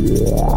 Yeah.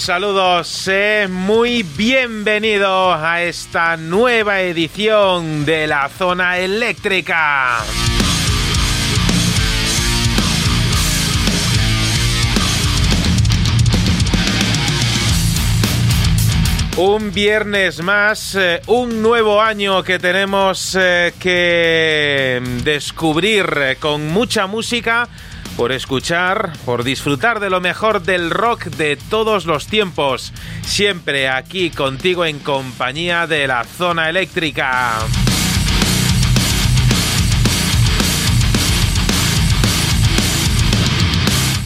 Saludos, sé muy bienvenido a esta nueva edición de la zona eléctrica. Un viernes más, eh, un nuevo año que tenemos eh, que descubrir eh, con mucha música por escuchar, por disfrutar de lo mejor del rock de todos los tiempos. Siempre aquí contigo en compañía de la zona eléctrica.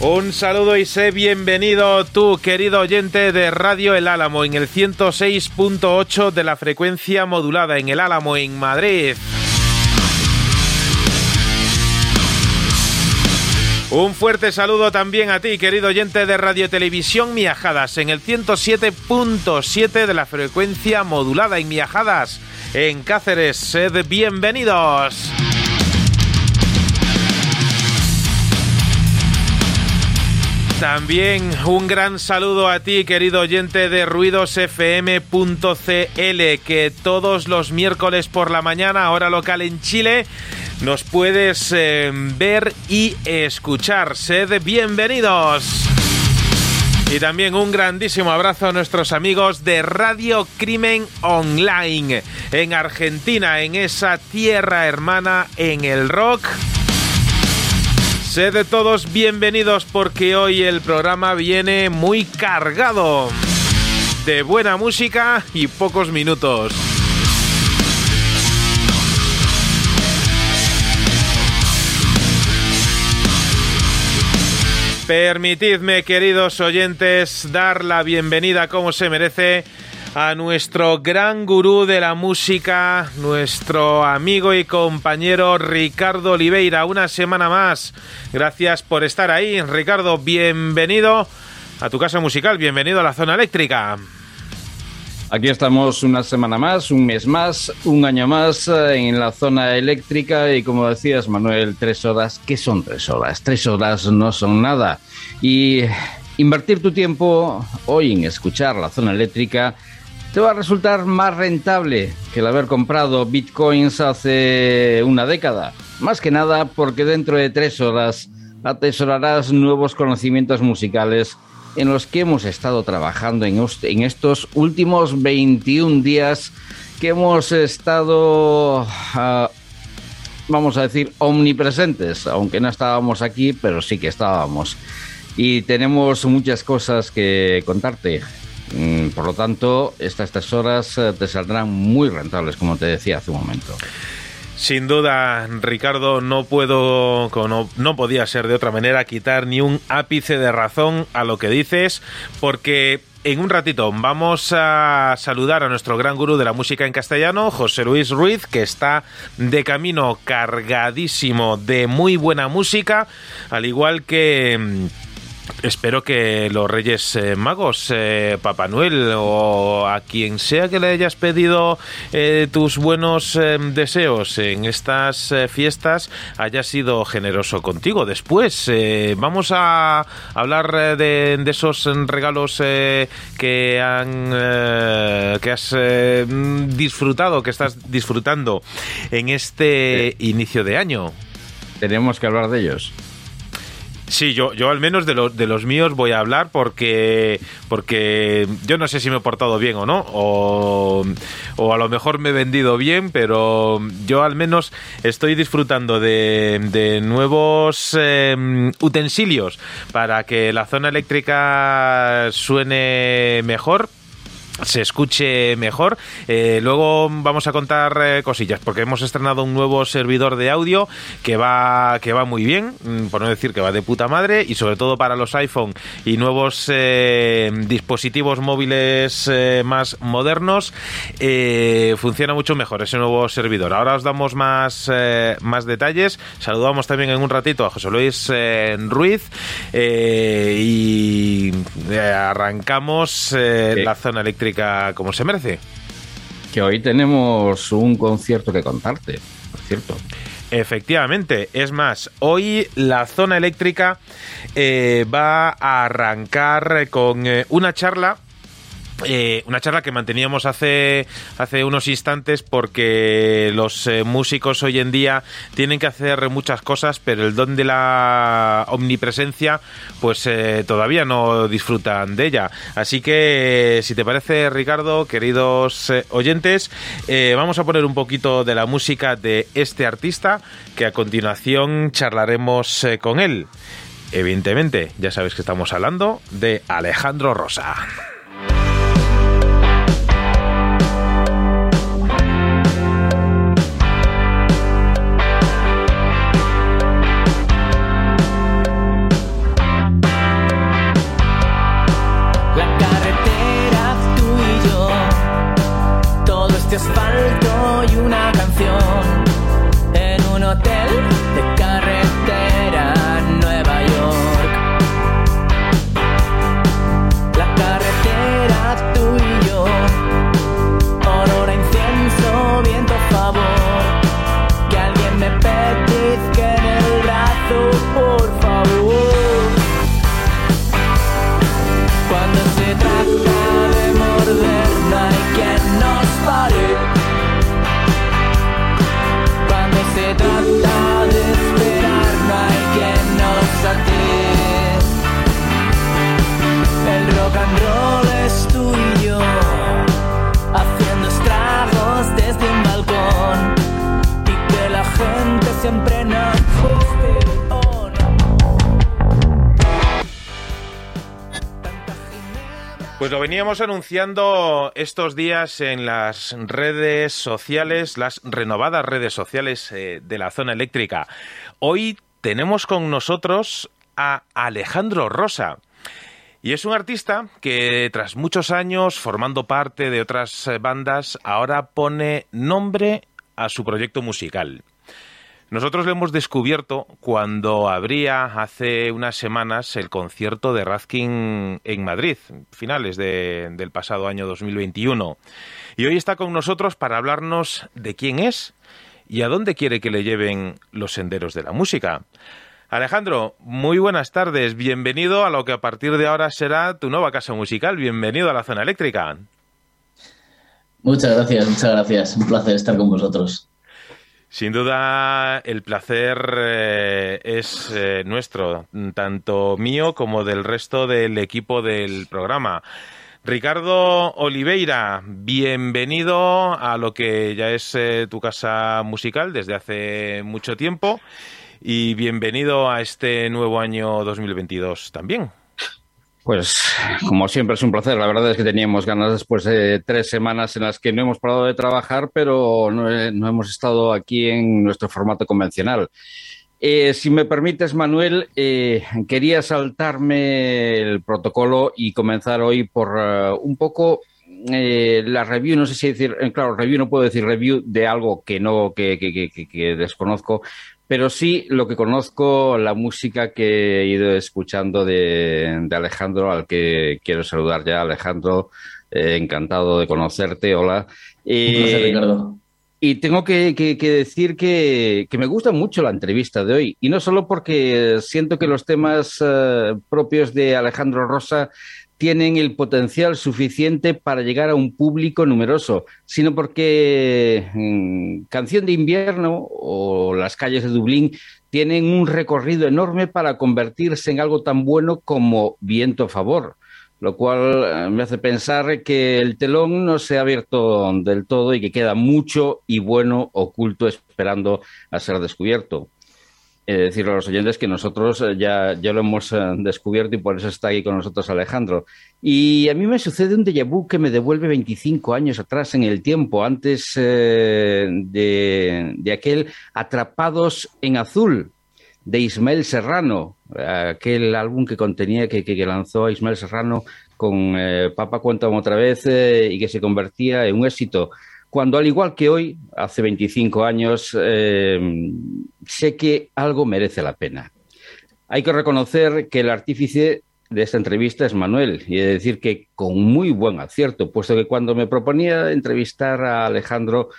Un saludo y sé bienvenido tú, querido oyente de Radio El Álamo, en el 106.8 de la frecuencia modulada en El Álamo, en Madrid. Un fuerte saludo también a ti, querido oyente de Radio Televisión Miajadas, en el 107.7 de la frecuencia modulada en Miajadas, en Cáceres. Sed bienvenidos. También un gran saludo a ti, querido oyente de ruidosfm.cl, que todos los miércoles por la mañana, hora local en Chile, nos puedes eh, ver y escuchar. Sed bienvenidos. Y también un grandísimo abrazo a nuestros amigos de Radio Crimen Online en Argentina, en esa tierra hermana en el rock. Sed todos bienvenidos porque hoy el programa viene muy cargado de buena música y pocos minutos. Permitidme, queridos oyentes, dar la bienvenida como se merece a nuestro gran gurú de la música, nuestro amigo y compañero Ricardo Oliveira. Una semana más. Gracias por estar ahí. Ricardo, bienvenido a tu casa musical, bienvenido a la zona eléctrica. Aquí estamos una semana más, un mes más, un año más eh, en la zona eléctrica y como decías Manuel, tres horas, ¿qué son tres horas? Tres horas no son nada. Y invertir tu tiempo hoy en escuchar la zona eléctrica te va a resultar más rentable que el haber comprado bitcoins hace una década. Más que nada porque dentro de tres horas atesorarás nuevos conocimientos musicales en los que hemos estado trabajando en, estos últimos 21 días que hemos estado, ah, vamos a decir, omnipresentes, aunque no estábamos aquí, pero sí que estábamos. y tenemos muchas cosas que contarte. Mm, por lo tanto, estas tres horas eh, te saldrán muy rentables, como te decía hace un momento. Sin duda, Ricardo, no puedo, no, no, podía ser de otra manera, quitar ni un ápice de razón a lo que dices, porque en un ratito vamos a saludar a nuestro gran gurú de la música en castellano, José Luis Ruiz, que está de camino cargadísimo de muy buena música, al igual que mm, Espero que los Reyes eh, Magos, eh, Papá Noel o a quien sea que le hayas pedido eh, tus buenos deseos en estas fiestas haya sido generoso contigo. Después vamos a hablar de, esos regalos que han que has disfrutado, que estás disfrutando en este inicio de año. Tenemos que hablar de ellos. Sí, yo, yo al menos de los, de los míos voy a hablar porque, porque yo no sé si me he portado bien o no, o, a lo mejor me he vendido bien, pero yo al menos estoy disfrutando de, de nuevos em, utensilios para que la zona eléctrica suene mejor se escuche mejor. Eh, luego vamos a contar eh, cosillas porque hemos estrenado un nuevo servidor de audio que va que va muy bien, mm, por no decir que va de puta madre y sobre todo para los iPhone y nuevos eh, dispositivos móviles más modernos funciona mucho mejor ese nuevo servidor. Ahora os damos más más detalles. Saludamos también en un ratito a José Luis Ruiz y arrancamos la zona eléctrica como se merece. Que hoy tenemos un concierto que contarte, por cierto. Efectivamente, es más, hoy la zona eléctrica eh, va a arrancar con eh, una charla eh, una charla que manteníamos hace, hace unos instantes porque los eh, músicos hoy en día tienen que hacer muchas cosas, pero el don de la omnipresencia pues eh, todavía no disfrutan de ella. Así que si te parece Ricardo, queridos oyentes, vamos a poner un poquito de la música de este artista que a continuación charlaremos con él. Evidentemente, ya sabes que estamos hablando de Alejandro Rosa. Pues lo veníamos anunciando estos días en las redes sociales, las renovadas redes sociales eh, de la zona eléctrica. Hoy tenemos con nosotros a Alejandro Rosa. Y es un artista que tras muchos años formando parte de otras eh, bandas, ahora pone nombre a su proyecto musical. Nosotros lo hemos descubierto cuando habría hace unas semanas el concierto de Razkin en Madrid, finales del pasado año 2021. Y hoy está con nosotros para hablarnos de quién es y a dónde quiere que le lleven los senderos de la música. Alejandro, muy buenas tardes. Bienvenido a lo que a partir de ahora será tu nueva casa musical. Bienvenido a la zona eléctrica. Muchas gracias, muchas gracias. Un placer estar con vosotros. Sin duda, el placer eh, es eh, nuestro, tanto mío como del resto del equipo del programa. Ricardo Oliveira, bienvenido a lo que ya es eh, tu casa musical desde hace mucho tiempo. y bienvenido a este nuevo año 2022 también. Pues como siempre es un placer. La verdad es que teníamos ganas después de tres semanas en las que no hemos parado de trabajar, pero no, hemos estado aquí en nuestro formato convencional. Eh, si me permites, Manuel, eh, quería saltarme el protocolo y comenzar hoy por uh, un poco eh, la review, no sé si decir, eh, claro, review no puedo decir review de algo que no, que, que, que, que desconozco, pero sí lo que conozco, la música que he ido escuchando de, de Alejandro, al que quiero saludar ya, Alejandro, eh, encantado de conocerte, hola. Eh, Ricardo. Y tengo que, que, que decir que, que, me gusta mucho la entrevista de hoy, y no solo porque siento que los temas uh, propios de Alejandro Rosa tienen el potencial suficiente para llegar a un público numeroso, sino porque mmm, Canción de Invierno o Las calles de Dublín tienen un recorrido enorme para convertirse en algo tan bueno como Viento a favor, lo cual eh, me hace pensar que el telón no se ha abierto del todo y que queda mucho y bueno oculto esperando a ser descubierto eh, decirle a los oyentes que nosotros eh, ya, ya lo hemos eh, descubierto y por eso está aquí con nosotros Alejandro. Y a mí me sucede un déjà vu que me devuelve 25 años atrás en el tiempo, antes eh, de, de, aquel Atrapados en Azul de Ismael Serrano, aquel álbum que contenía, que, que, lanzó Ismael Serrano con Papa Cuéntame otra vez y que se convertía en un éxito cuando al igual que hoy, hace 25 años, eh, sé que algo merece la pena. Hay que reconocer que el artífice de esta entrevista es Manuel, y decir que con muy buen acierto, puesto que cuando me proponía entrevistar a Alejandro,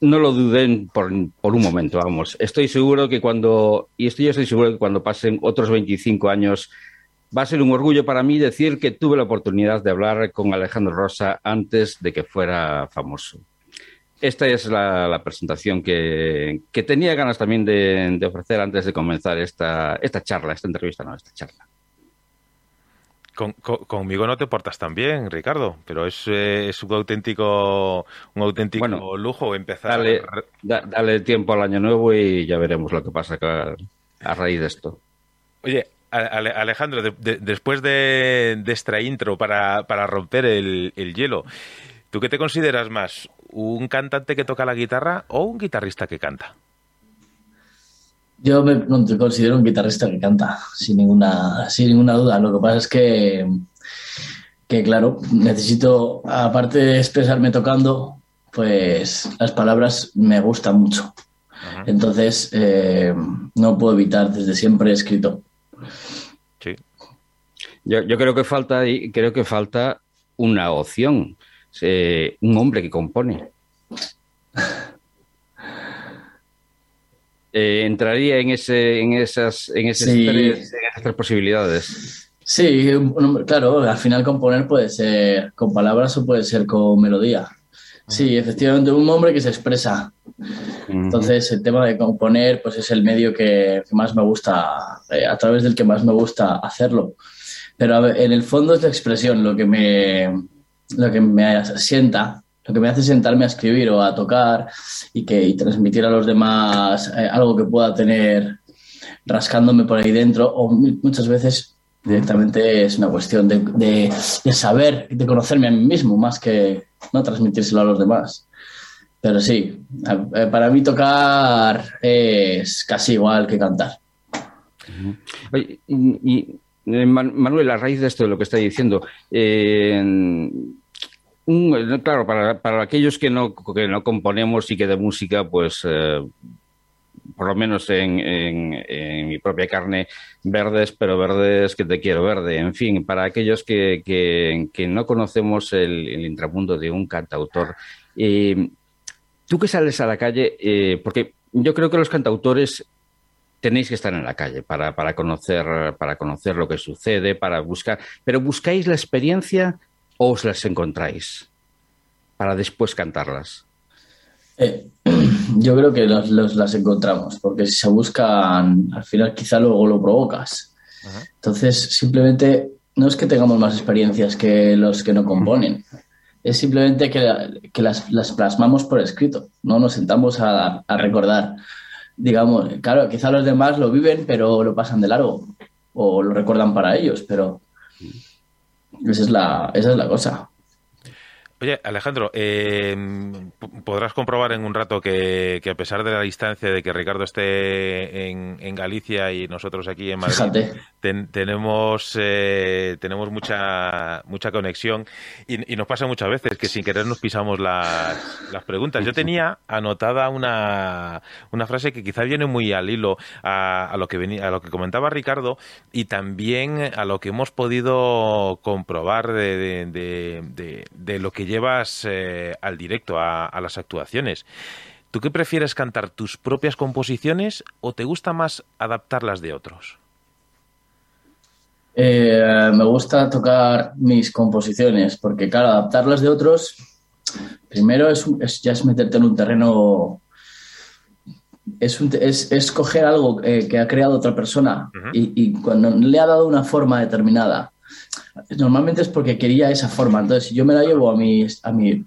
no lo dudé por, por un momento, vamos. Estoy seguro que cuando, y estoy, yo estoy seguro que cuando pasen otros 25 años, va a ser un orgullo para mí decir que tuve la oportunidad de hablar con Alejandro Rosa antes de que fuera famoso esta es la, la presentación que, que, tenía ganas también de, de, ofrecer antes de comenzar esta, esta charla, esta entrevista, no, esta charla. Con, con, conmigo no te portas tan bien, Ricardo, pero es, eh, es un auténtico, un auténtico bueno, lujo empezar. Dale, da, dale, tiempo al año nuevo y ya veremos lo que pasa a, a raíz de esto. Oye, Alejandro, de, de, después de, de, esta intro para, para romper el, el hielo, ¿tú qué te consideras más? Un cantante que toca la guitarra o un guitarrista que canta? Yo me considero un guitarrista que canta, sin ninguna, sin ninguna duda. Lo que pasa es que, que, claro, necesito, aparte de expresarme tocando, pues las palabras me gustan mucho. Uh -huh. Entonces, eh, no puedo evitar, desde siempre he escrito. Sí. Yo, yo creo que falta, creo que falta una opción eh, un hombre que compone. Eh, entraría en, ese, en, esas, en, esas Sí. tres, en esas tres posibilidades. Sí, claro, al final componer puede ser con palabras o puede ser con melodía. Sí, efectivamente, un hombre que se expresa. Entonces, el tema de componer, pues es el medio que, que más me gusta, eh, a través del que más me gusta hacerlo. Pero ver, en el fondo es la expresión lo que me, lo que me sienta, lo que me hace sentarme a escribir o a tocar y, que, y transmitir a los demás eh, algo que pueda tener rascándome por ahí dentro, o mu- muchas veces directamente es una cuestión de, de, saber, de conocerme a mí mismo, más que no transmitírselo a los demás. Pero sí, eh, para mí tocar es casi igual que cantar. Oye, y, Manuel, a raíz de esto, de lo que está diciendo, eh, un- claro, para, para aquellos que no, que no componemos y que de música, pues eh, por lo menos en, en, mi propia carne, verdes, pero verdes que te quiero verde. En fin, para aquellos que, que, no conocemos el, intramundo de un cantautor, eh, tú que sales a la calle, eh, porque yo creo que los cantautores tenéis que estar en la calle para, para, conocer, para conocer lo que sucede, para buscar, pero buscáis la experiencia o os las encontráis para después cantarlas. Eh, yo creo que los, los, las encontramos, porque si se buscan, al final quizá luego lo provocas. Entonces, simplemente no es que tengamos más experiencias que los que no componen, es simplemente que, que las, las, plasmamos por escrito, no nos sentamos a, a recordar. Digamos, claro, quizá los demás lo viven, pero lo pasan de largo o lo recuerdan para ellos, pero esa es la, esa es la cosa. Oye, Alejandro, eh, podrás comprobar en un rato que, a pesar de la distancia de que Ricardo esté en, Galicia y nosotros aquí en Madrid, tenemos eh, tenemos mucha mucha conexión y, nos pasa muchas veces que sin querer nos pisamos las, las preguntas. Yo tenía anotada una, una frase que quizá viene muy al hilo a, lo que venía, a lo que comentaba Ricardo y también a lo que hemos podido comprobar de, de, de lo que llevas eh, al directo, a, las actuaciones. ¿Tú qué prefieres cantar tus propias composiciones o te gusta más adaptarlas de otros? Eh, me gusta tocar mis composiciones, porque claro, adaptarlas de otros, primero es, ya es meterte en un terreno, es, es, coger algo eh, que ha creado otra persona y, y, cuando le ha dado una forma determinada normalmente es porque quería esa forma. Entonces, si yo me la llevo a mi, a mi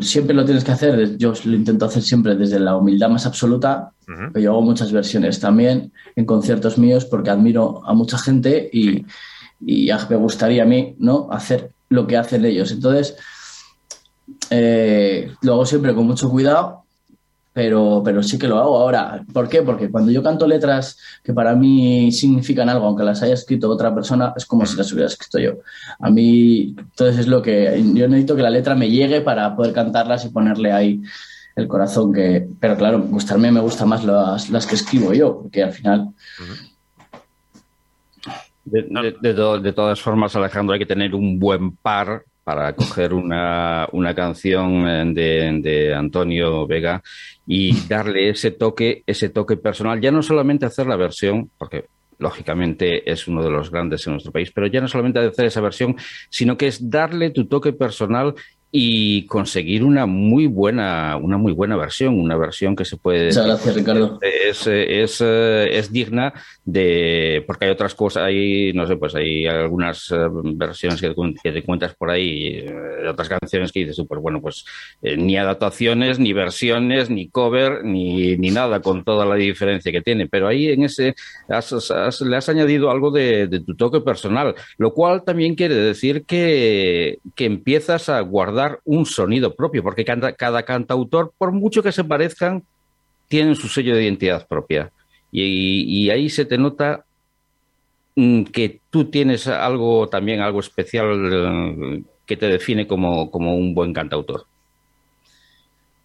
siempre lo tienes que hacer, yo lo intento hacer siempre desde la humildad más absoluta, yo hago muchas versiones también en conciertos míos porque admiro a mucha gente y, y me gustaría a mí ¿no? hacer lo que hacen ellos. Entonces, eh, lo hago siempre con mucho cuidado pero, pero sí que lo hago ahora. ¿Por qué? Porque cuando yo canto letras que para mí significan algo, aunque las haya escrito otra persona, es como si las hubiera escrito yo. A mí, entonces es lo que yo necesito que la letra me llegue para poder cantarlas y ponerle ahí el corazón que, pero claro, gustarme me gusta más las, las que escribo yo, porque al final... De, de, todas formas, Alejandro, hay que tener un buen par para coger una, una canción de, de, Antonio Vega y darle ese toque, ese toque personal, ya no solamente hacer la versión, porque lógicamente es uno de los grandes en nuestro país, pero ya no solamente hacer esa versión, sino que es darle tu toque personal y conseguir una muy buena una muy buena versión una versión que se puede Muchas gracias Ricardo. Es, es, eh, es, digna de porque hay otras cosas hay no sé pues hay algunas eh, versiones que, te encuentras por ahí eh, otras canciones que dices pues bueno pues ni adaptaciones ni versiones ni cover ni, ni nada con toda la diferencia que tiene. Pero ahí en ese le has añadido algo de, de tu toque personal lo cual también quiere decir que, que empiezas a guardar un sonido propio, porque cada, cada cantautor, por mucho que se parezcan, tienen su sello de identidad propia. Y, ahí se te nota mm, que tú tienes algo también, algo especial eh, que te define como, como un buen cantautor.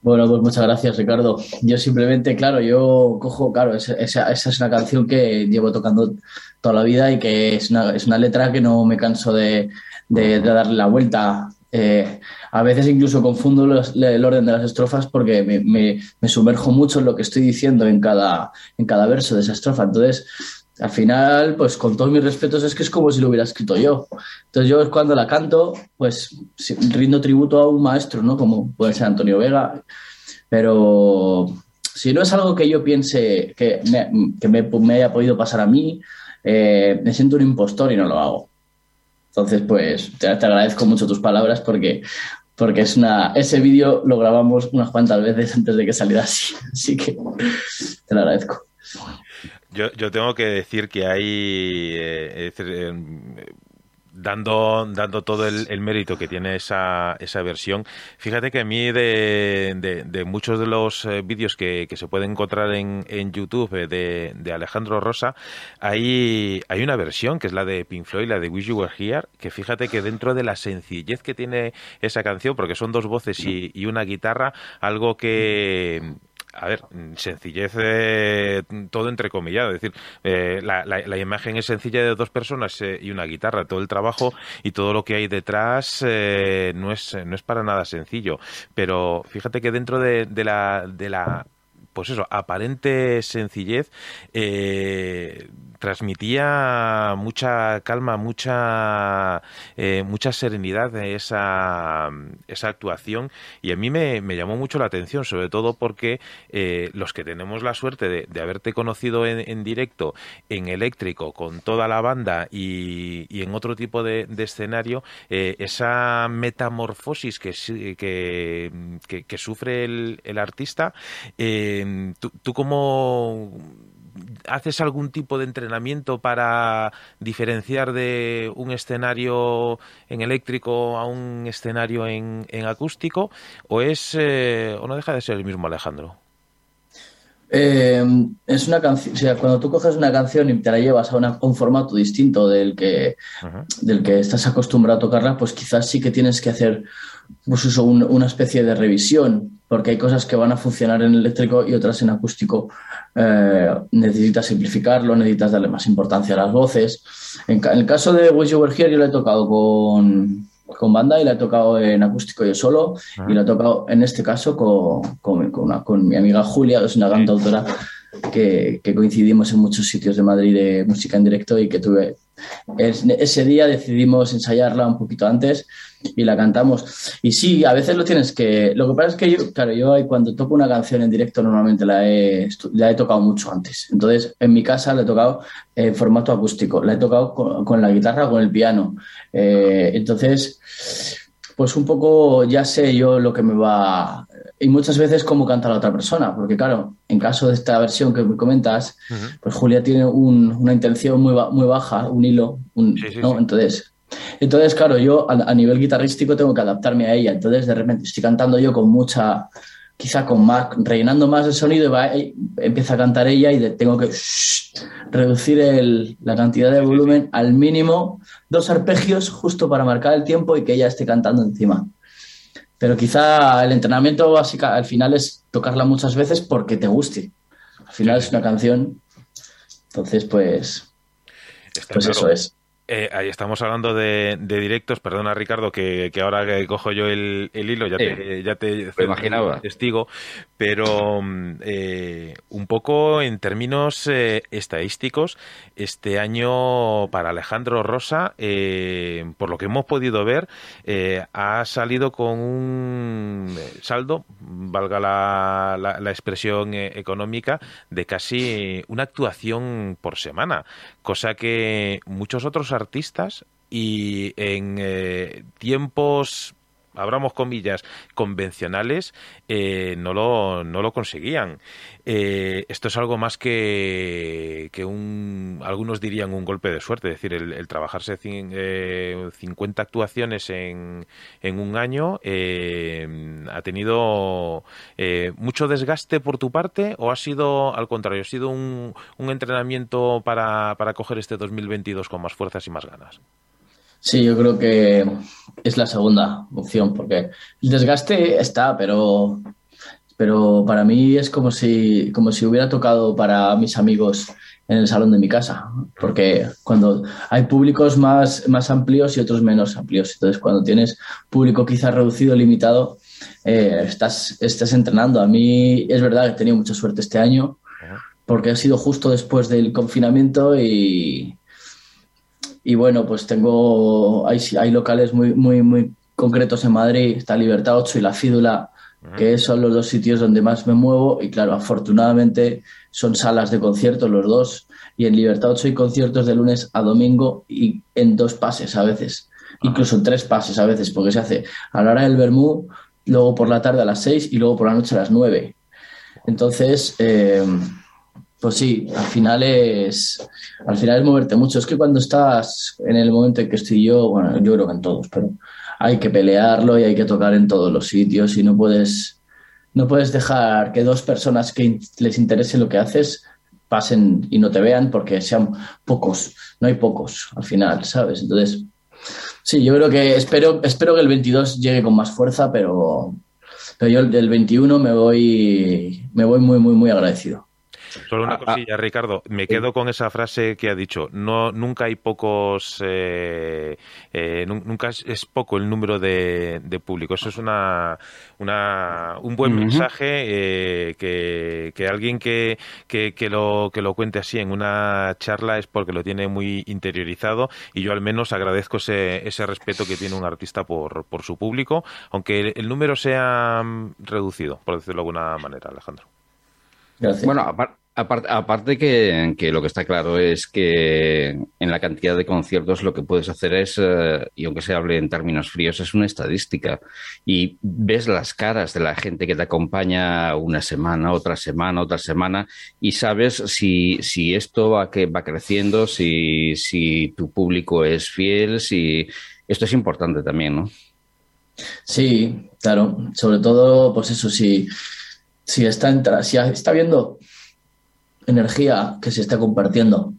Bueno, pues muchas gracias, Ricardo. Yo simplemente, claro, yo cojo, claro, esa, esa, es una canción que llevo tocando toda la vida y que es una, es una letra que no me canso de, de darle la vuelta eh, a veces incluso confundo el orden de las estrofas porque me, sumerjo mucho en lo que estoy diciendo en cada, en cada verso de esa estrofa. Entonces, al final, pues con todos mis respetos, es que es como si lo hubiera escrito yo. Entonces yo cuando la canto, pues rindo tributo a un maestro, ¿no? Como puede ser Antonio Vega, pero si no es algo que yo piense que me, haya podido pasar a mí, eh, me siento un impostor y no lo hago. Entonces, pues te, agradezco mucho tus palabras porque, porque es una, ese vídeo lo grabamos unas cuantas veces antes de que saliera así. Así que te lo agradezco. Yo, yo tengo que decir que hay, eh, eh, dando, dando todo el, mérito que tiene esa, esa versión, fíjate que a mí de, de, muchos de los eh, vídeos que, que, se pueden encontrar en, en YouTube eh, de, de, Alejandro Rosa, hay, hay una versión que es la de Pink Floyd, la de Wish You Were Here, que fíjate que dentro de la sencillez que tiene esa canción, porque son dos voces y, y una guitarra, algo que a ver, sencillez, eh, todo entrecomillado. Es decir, eh, la, imagen es sencilla de dos personas eh, y una guitarra. Todo el trabajo y todo lo que hay detrás eh, no, es, no es para nada sencillo. Pero fíjate que dentro de, de la, de la pues eso, aparente sencillez, transmitía mucha calma, mucha, eh, mucha serenidad esa, esa actuación. Y a mí me, llamó mucho la atención, sobre todo porque eh, los que tenemos la suerte de, haberte conocido en, directo, en eléctrico, con toda la banda y, en otro tipo de, escenario, eh, esa metamorfosis que, que, que, sufre el, el artista, ¿tú, ¿tú cómo ¿Haces algún tipo de entrenamiento para diferenciar de un escenario en eléctrico a un escenario en, acústico? ¿O es eh, o no deja de ser el mismo Alejandro? Eh, es una canción, o sea, cuando tú coges una canción y te la llevas a, un formato distinto del que, del que estás acostumbrado a tocarla, pues quizás sí que tienes que hacer pues eso, una especie de revisión, porque hay cosas que van a funcionar en eléctrico y otras en acústico. Eh, necesitas simplificarlo, necesitas darle más importancia a las voces. En, el caso de Wish You Were Here, yo lo he tocado con, con banda y la he tocado en acústico yo solo y la he tocado en este caso con, con, con mi amiga Julia, que es una cantautora que, que, coincidimos en muchos sitios de Madrid de música en directo y que tuve ese día decidimos ensayarla un poquito antes y la cantamos. Y sí, a veces lo tienes que... Lo que pasa es que yo, claro, yo cuando toco una canción en directo normalmente la he, la he tocado mucho antes. Entonces, en mi casa la he tocado en formato acústico, la he tocado con, la guitarra, con el piano. Eh, entonces, pues un poco ya sé yo lo que me va... Y muchas veces cómo canta la otra persona, porque claro, en caso de esta versión que me comentas, pues Julia tiene una intención muy, muy baja, un hilo, ¿no? Entonces, entonces, claro, yo a, nivel guitarrístico tengo que adaptarme a ella. Entonces, de repente estoy cantando yo con mucha, quizá con más, rellenando más el sonido y va, empieza a cantar ella y tengo que reducir la cantidad de volumen al mínimo, dos arpegios justo para marcar el tiempo y que ella esté cantando encima. Pero quizá el entrenamiento básico al final es tocarla muchas veces porque te guste. Al final es una canción. Entonces, pues, pues eso es. Eh, ahí estamos hablando de, directos, perdona Ricardo, que, ahora que cojo yo el, hilo, ya te, ya te, imaginaba. testigo, pero mm, eh, un poco en términos eh, estadísticos, este año para Alejandro Rosa, por lo que hemos podido ver, ha salido con un saldo, valga la, expresión económica, de casi una actuación por semana, cosa que muchos otros artistas y en eh, tiempos abramos comillas, convencionales, eh, no, lo, no lo conseguían. Eh, esto es algo más que, que un, algunos dirían un golpe de suerte, es decir, el, trabajarse 50 actuaciones en, en un año ha tenido mucho desgaste por tu parte o ha sido al contrario, ha sido un, un entrenamiento para, para coger este 2022 con más fuerzas y más ganas. Sí, yo creo que es la segunda opción, porque el desgaste está, pero, pero para mí es como si, como si hubiera tocado para mis amigos en el salón de mi casa, porque cuando hay públicos más, más amplios y otros menos amplios, entonces cuando tienes público quizás reducido, limitado, eh, estás, estás entrenando. A mí es verdad que he tenido mucha suerte este año, porque ha sido justo después del confinamiento y, y bueno, pues tengo, hay, hay locales muy, muy, muy concretos en Madrid, está Libertad 8 y La Fídula, que son los dos sitios donde más me muevo. Y claro, afortunadamente son salas de conciertos los dos. Y en Libertad 8 hay conciertos de lunes a domingo y en dos pases a veces, incluso en tres pases a veces, porque se hace a la hora del Bermú, luego por la tarde a las 6 y luego por la noche a las 9. Entonces, eh, pues sí, al final es al final es moverte mucho. Es que cuando estás en el momento en que estoy yo, bueno, yo creo que en todos, pero hay que pelearlo y hay que tocar en todos los sitios y no puedes no puedes dejar que dos personas que les interese lo que haces pasen y no te vean porque sean pocos, no hay pocos al final, ¿sabes? Entonces, sí, yo creo que espero espero que el 22 llegue con más fuerza, pero pero yo del 21 me voy me voy muy muy muy agradecido. Solo una Ah, cosilla, Ricardo. Me quedo con esa frase que ha dicho. No, nunca hay pocos, eh, eh, nun- nunca es, es poco el número de, de público. Eso es una, una un buen mensaje eh, que, que alguien que, que, que lo que lo cuente así en una charla es porque lo tiene muy interiorizado y yo al menos agradezco ese, ese respeto que tiene un artista por, por su público, aunque el, el número sea mm, reducido, por decirlo de alguna manera, Alejandro. Gracias. Bueno, apar- apar- aparte que, que lo que está claro es que en la cantidad de conciertos lo que puedes hacer es, eh, y aunque se hable en términos fríos, es una estadística. Y ves las caras de la gente que te acompaña una semana, otra semana, otra semana, y sabes si, si esto va, que va creciendo, si, si tu público es fiel, si... Esto es importante también, ¿no? Sí, claro. Sobre todo, pues eso, si, si está entra, si está viendo energía que se está compartiendo,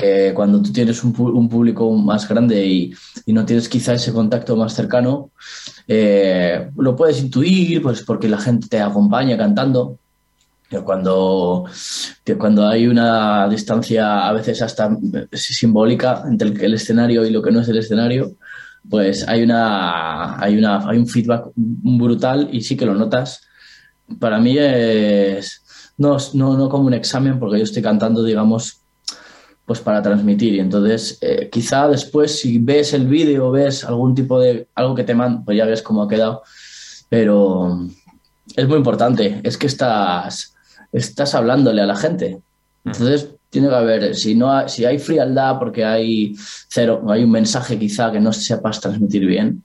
que cuando tú tienes un, público más grande y, y no tienes quizá ese contacto más cercano, eh, lo puedes intuir, pues porque la gente te acompaña cantando. Pero cuando, cuando hay una distancia a veces hasta eh, simbólica entre el, el escenario y lo que no es el escenario, pues hay una hay una hay un feedback brutal y sí que lo notas. Para mí es no, no, no como un examen porque yo estoy cantando, digamos, pues para transmitir. Y entonces, eh, quizá después, si ves el vídeo, ves algún tipo de algo que te mandan, pues ya ves cómo ha quedado. Pero es muy importante, es que estás, estás hablándole a la gente. Entonces, tiene que haber, si, no hay, si hay frialdad porque hay cero, hay un mensaje quizá que no sepas transmitir bien,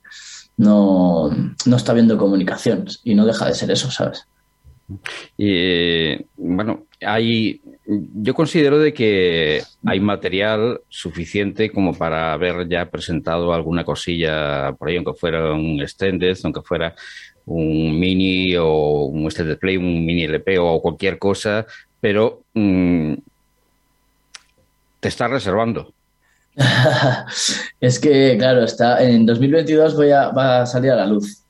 no, no está habiendo comunicación y no deja de ser eso, ¿sabes? Y bueno, hay, yo considero de que hay material suficiente como para haber ya presentado alguna cosilla por ahí, aunque fuera un extended, aunque fuera un mini o un extended play, un mini LP o cualquier cosa, pero mm, te estás reservando. es que, claro, está en 2022 voy a, va a salir a la luz.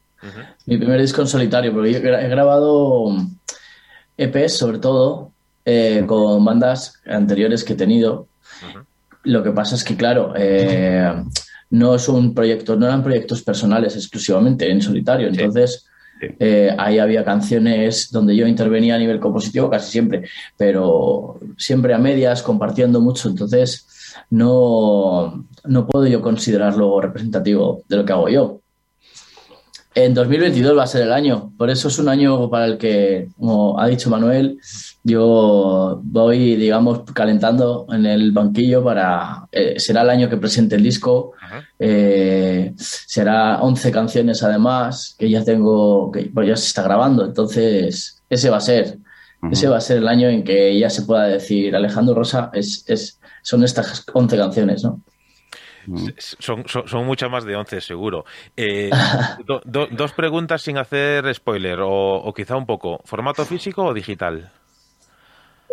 Mi primer disco en solitario, porque yo he grabado EPs sobre todo eh, con bandas anteriores que he tenido. Lo que pasa es que, claro, eh, no es un proyecto, no eran proyectos personales exclusivamente en solitario. Entonces, Sí. eh, ahí había canciones donde yo intervenía a nivel compositivo casi siempre, pero siempre a medias, compartiendo mucho. Entonces, no, no puedo yo considerarlo representativo de lo que hago yo. En 2022 va a ser el año, por eso es un año para el que, como ha dicho Manuel, yo voy, digamos, calentando en el banquillo para... eh, será el año que presente el disco, eh, será 11 canciones además, que ya tengo, que pues ya se está grabando, entonces ese va a ser, ese va a ser el año en que ya se pueda decir Alejandro Rosa, es, es, son estas 11 canciones, ¿no? Son, son, son, muchas más de 11, seguro. Eh, do, do, dos preguntas sin hacer spoiler, o, o, quizá un poco. ¿Formato físico o digital?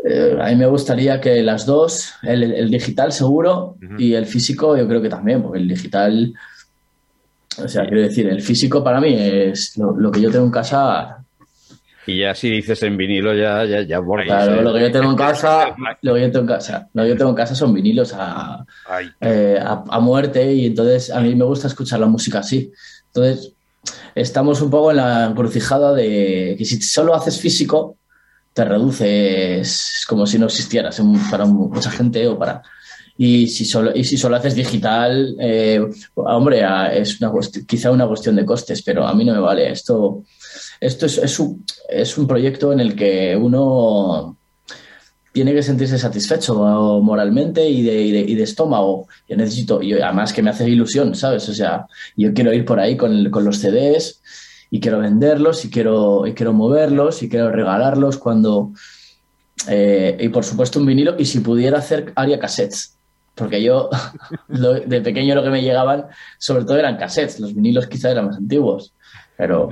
Eh, a mí me gustaría que las dos, el, el digital seguro uh -huh. y el físico yo creo que también, porque el digital, o sea, quiero decir, el físico para mí es lo, lo que yo tengo en casa y ya si dices en vinilo ya ya ya bordas, Claro, ¿eh? lo que yo tengo en casa, lo que yo tengo en casa, lo que yo tengo en casa son vinilos a, eh, a, a, muerte y entonces a mí me gusta escuchar la música así. Entonces estamos un poco en la encrucijada de que si solo haces físico te reduces como si no existieras para mucha gente o para y si solo y si solo haces digital eh, hombre es una quizá una cuestión de costes pero a mí no me vale esto esto es, es, un, es un proyecto en el que uno tiene que sentirse satisfecho moralmente y de, y de, estómago. Yo necesito, y además que me hace ilusión, ¿sabes? O sea, yo quiero ir por ahí con, con los CDs y quiero venderlos y quiero, y quiero moverlos y quiero regalarlos cuando... Eh, y por supuesto un vinilo y si pudiera hacer haría cassettes. Porque yo, de pequeño lo que me llegaban, sobre todo eran cassettes. Los vinilos quizá eran más antiguos. Pero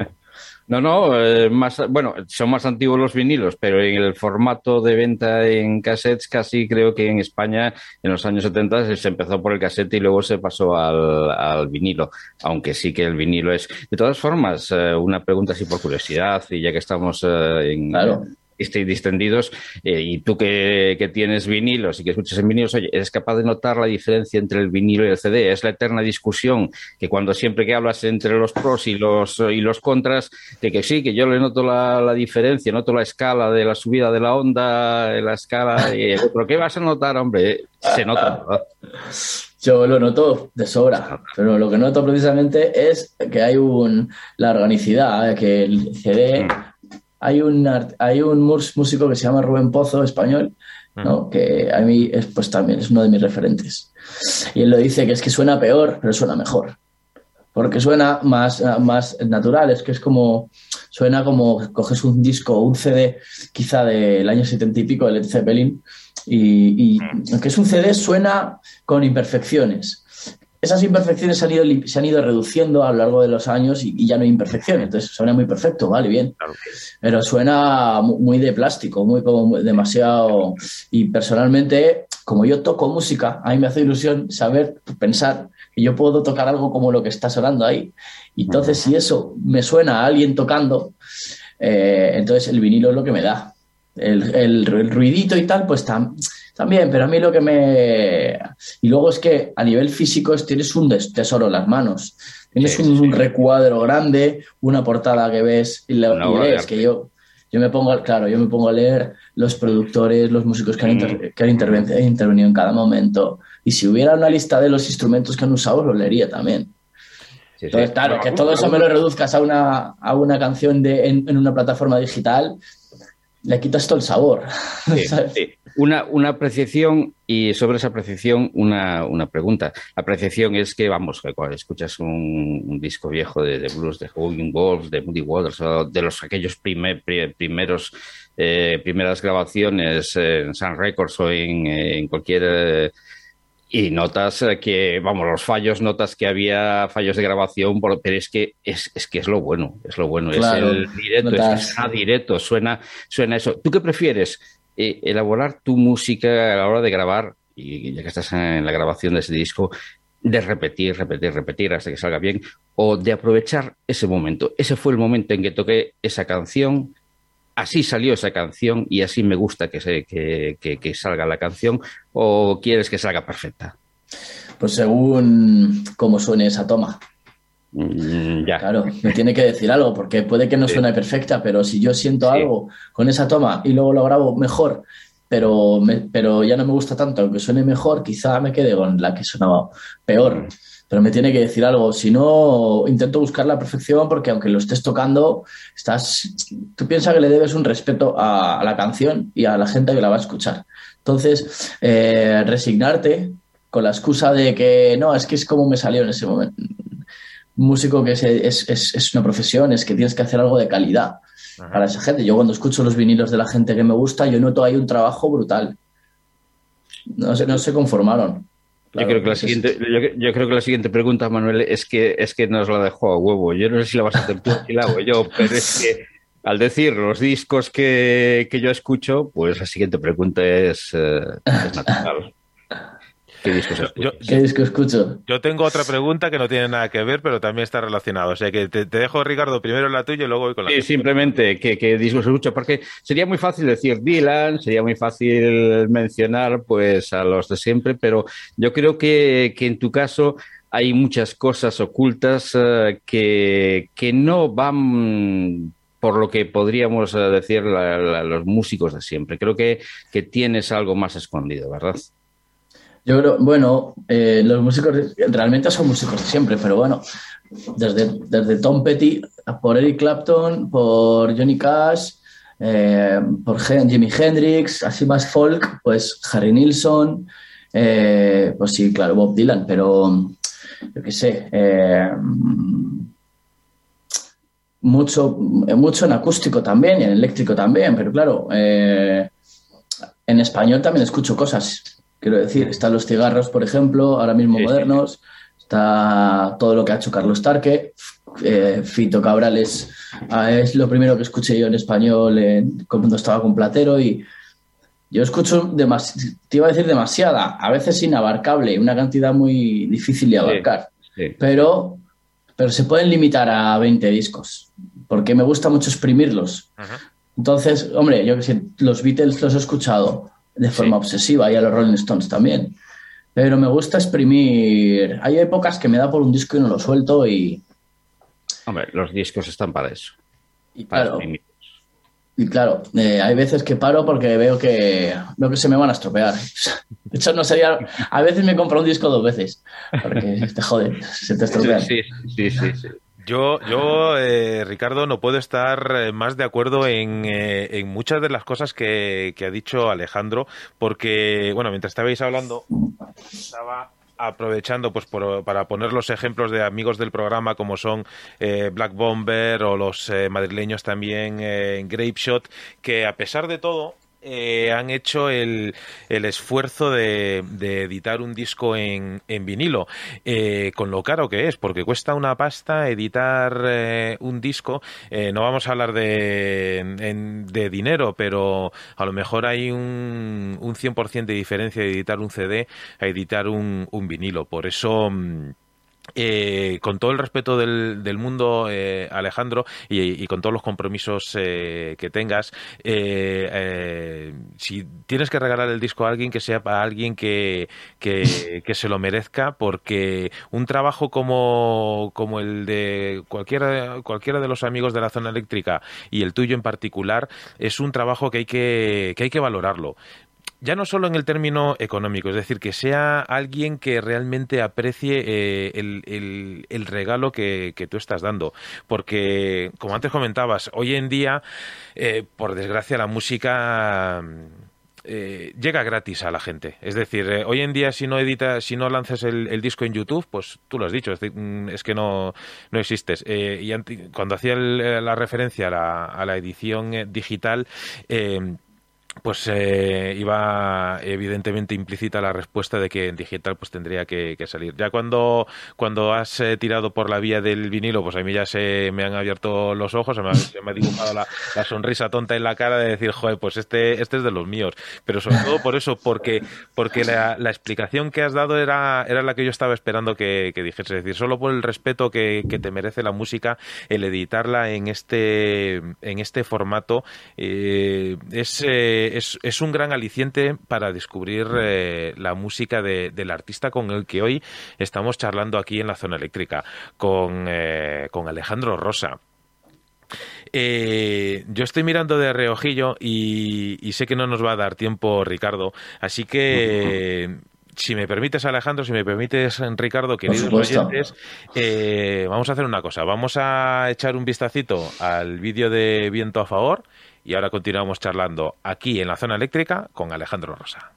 no, no, eh, más, bueno, son más antiguos los vinilos, pero en el formato de venta en cassettes casi creo que en España en los años 70 se empezó por el cassette y luego se pasó al, al vinilo, aunque sí que el vinilo es... De todas formas, eh, una pregunta así por curiosidad y ya que estamos eh, en, claro. Distendidos. Eh, y tú que, que, tienes vinilos y que escuchas en vinilos, oye, eres capaz de notar la diferencia entre el vinilo y el CD. Es la eterna discusión que cuando siempre que hablas entre los pros y los, y los contras, de que sí, que yo le noto la, la diferencia, noto la escala de la subida de la onda, la escala. Y, pero ¿qué vas a notar, hombre? Se nota, ¿verdad? Yo lo noto de sobra, pero lo que noto precisamente es que hay un, la organicidad, eh, que el CD, mm. Hay un, hay un músico que se llama Rubén Pozo, español, ¿no? Mm. que a mí es, pues también es uno de mis referentes. Y él lo dice que es que suena peor, pero suena mejor. Porque suena más, más natural, es que es como, suena como coges un disco, un CD quizá del año setenta y pico de Led Zeppelin, y, aunque es un CD, suena con imperfecciones. Esas imperfecciones se han ido, se han ido reduciendo a lo largo de los años y, ya no hay imperfecciones. Entonces suena muy perfecto, vale, bien. Pero suena muy de plástico, muy como demasiado. Y personalmente, como yo toco música, a mí me hace ilusión saber, pensar que yo puedo tocar algo como lo que está sonando ahí. Entonces, si eso me suena a alguien tocando, eh, entonces el vinilo es lo que me da el, ruidito y tal, pues también, pero a mí lo que me... Y luego es que a nivel físico tienes un tesoro en las manos. Tienes un, recuadro grande, una portada que ves y, lees, que yo, yo me pongo, claro, yo me pongo a leer los productores, los músicos que han, mm. que han intervenido en cada momento. Y si hubiera una lista de los instrumentos que han usado, lo leería también. Entonces, claro, que todo eso me lo reduzcas a una, a una canción de, en, una plataforma digital, le quitas todo el sabor. Una, una, apreciación y sobre esa apreciación una, una, pregunta. La apreciación es que, vamos, que cuando escuchas un, disco viejo de, blues, de Howling Wolf, de Moody Waters, o de los aquellos primeros eh, primeras grabaciones en Sun Records o en, en cualquier eh, y notas eh, que, vamos, los fallos, notas que había fallos de grabación, pero es que es, es que es lo bueno, es lo bueno, es el directo, es que suena directo, suena, suena eso. ¿Tú qué prefieres? Eh, elaborar tu música a la hora de grabar, y ya que estás en la grabación de ese disco, de repetir, repetir, repetir hasta que salga bien, o de aprovechar ese momento. Ese fue el momento en que toqué esa canción, así salió esa canción y así me gusta que, se, que, salga la canción o quieres que salga perfecta? Pues según cómo suene esa toma. Mm, ya. Claro, me tiene que decir algo, porque puede que no suene perfecta, pero si yo siento algo con esa toma y luego lo grabo mejor, pero, pero ya no me gusta tanto, aunque suene mejor, quizá me quede con la que sonaba peor. Mm pero me tiene que decir algo. Si no, intento buscar la perfección porque aunque lo estés tocando, estás, tú piensas que le debes un respeto a, la canción y a la gente que la va a escuchar. Entonces, eh, resignarte con la excusa de que no, es que es como me salió en ese momento. Músico que es, es, es, una profesión, es que tienes que hacer algo de calidad para esa gente. Yo cuando escucho los vinilos de la gente que me gusta, yo noto ahí un trabajo brutal. No, no se conformaron yo, creo que la siguiente, yo, creo que la siguiente pregunta, Manuel, es que, es que nos la dejó a huevo. Yo no sé si la vas a hacer tú o la hago yo, pero es que al decir los discos que, que yo escucho, pues la siguiente pregunta es, eh, es natural. ¿Qué disco, escucho? Yo tengo otra pregunta que no tiene nada que ver, pero también está relacionado. O sea que te, dejo, Ricardo, primero la tuya y luego voy con la Sí, simplemente, ¿qué, ¿qué, discos escucho? Porque sería muy fácil decir Dylan, sería muy fácil mencionar pues a los de siempre, pero yo creo que, que en tu caso hay muchas cosas ocultas eh, que, que no van por lo que podríamos eh, decir los músicos de siempre. Creo que, que tienes algo más escondido, ¿verdad? Yo creo, bueno, eh, los músicos realmente son músicos de siempre, pero bueno, desde, desde Tom Petty, por Eric Clapton, por Johnny Cash, eh, por Jimi Hendrix, así más folk, pues Harry Nilsson, eh, pues sí, claro, Bob Dylan, pero yo qué sé, mucho, mucho en acústico también y en eléctrico también, pero claro, en español también escucho cosas Quiero decir, están los cigarros, por ejemplo, ahora mismo modernos, está todo lo que ha hecho Carlos Tarque, eh, Fito Cabrales ah, es lo primero que escuché yo en español cuando estaba con Platero y yo escucho, te iba a decir demasiada, a veces inabarcable, una cantidad muy difícil de abarcar, Pero, pero se pueden limitar a 20 discos, porque me gusta mucho exprimirlos. Entonces, hombre, yo que sé, los Beatles los he escuchado de forma obsesiva y a los Rolling Stones también. Pero me gusta exprimir. Hay épocas que me da por un disco y no lo suelto y. Hombre, los discos están para eso. Y claro, y claro eh, hay veces que paro porque veo que, veo que se me van a estropear. De hecho, no sería. A veces me compro un disco dos veces. Porque te jode, se te estropea. Sí, sí, sí. sí. Yo, yo eh, Ricardo, no puedo estar eh, más de acuerdo en, eh, en muchas de las cosas que, que, ha dicho Alejandro, porque, bueno, mientras estabais hablando, estaba aprovechando pues por, para poner los ejemplos de amigos del programa como son eh, Black Bomber o los eh, madrileños también eh, Grape Shot, que a pesar de todo eh, han hecho el, el esfuerzo de, de, editar un disco en, en vinilo, eh, con lo caro que es, porque cuesta una pasta editar eh, un disco. Eh, no vamos a hablar de, en, de, dinero, pero a lo mejor hay un, un 100% de diferencia de editar un CD a editar un, un vinilo. Por eso... Mmm, eh, con todo el respeto del, mundo, eh, Alejandro, y, con todos los compromisos eh, que tengas, eh, eh, si tienes que regalar el disco a alguien, que sea para alguien que, que, que, se lo merezca, porque un trabajo como, como el de cualquiera, cualquiera de los amigos de la zona eléctrica y el tuyo en particular, es un trabajo que hay que, que, hay que valorarlo ya no solo en el término económico, es decir, que sea alguien que realmente aprecie eh, el, el, regalo que, que, tú estás dando. Porque, como antes comentabas, hoy en día, eh, por desgracia, la música... Eh, llega gratis a la gente. Es decir, hoy en día si no editas, si no lanzas el, disco en YouTube, pues tú lo has dicho, es, mm, que no, no existes. Y cuando hacía el, la referencia a la, a la edición digital, pues eh, iba evidentemente implícita la respuesta de que en digital pues tendría que, salir. Ya cuando, cuando has eh, tirado por la vía del vinilo, pues a mí ya se me han abierto los ojos, se me ha, dibujado la, sonrisa tonta en la cara de decir, joder, pues este, este es de los míos. Pero sobre todo por eso, porque, porque la, explicación que has dado era, era la que yo estaba esperando que, que dijese. Es decir, solo por el respeto que, te merece la música, el editarla en este, en este formato eh, es es, es, un gran aliciente para descubrir eh, la música de, del artista con el que hoy estamos charlando aquí en la zona eléctrica, con, eh, con Alejandro Rosa. Eh, yo estoy mirando de reojillo y, y, sé que no nos va a dar tiempo, Ricardo, así que... Uh -huh si me permites, Alejandro, si me permites, Ricardo, queridos oyentes, eh, vamos a hacer una cosa. Vamos a echar un vistacito al vídeo de Viento a Favor y ahora continuamos charlando aquí en la zona eléctrica con Alejandro Rosa.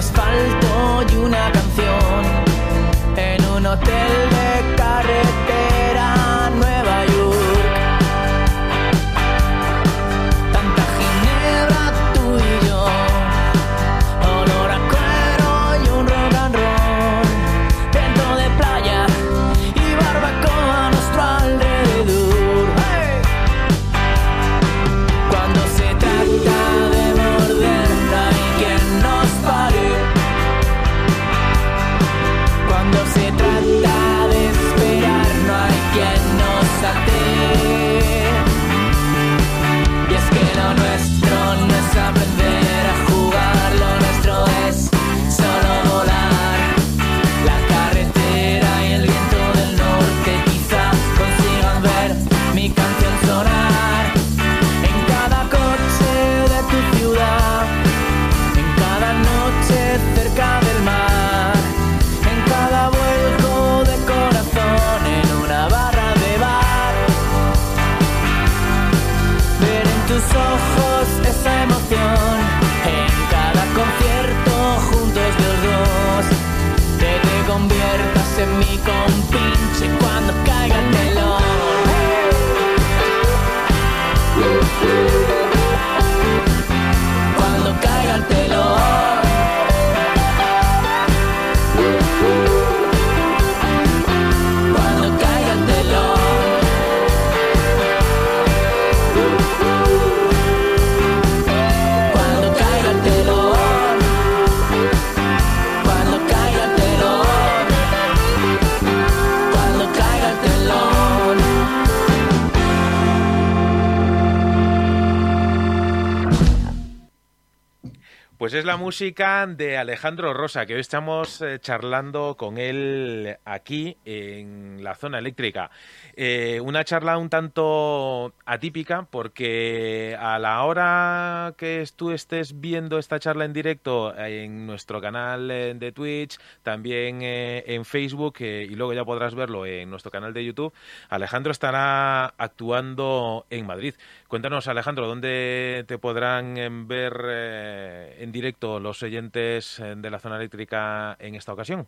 De asfalto y una canción en un hotel de Pues es la música de Alejandro Rosa, que hoy estamos eh, charlando con él aquí en la zona eléctrica. Eh, una charla un tanto atípica porque a la hora que tú estés viendo esta charla en directo eh, en nuestro canal de Twitch, también en Facebook y luego ya podrás verlo en nuestro canal de YouTube, Alejandro estará actuando en Madrid. Cuéntanos, Alejandro, ¿dónde te podrán em, ver eh, en directo los oyentes eh, de la zona eléctrica en esta ocasión?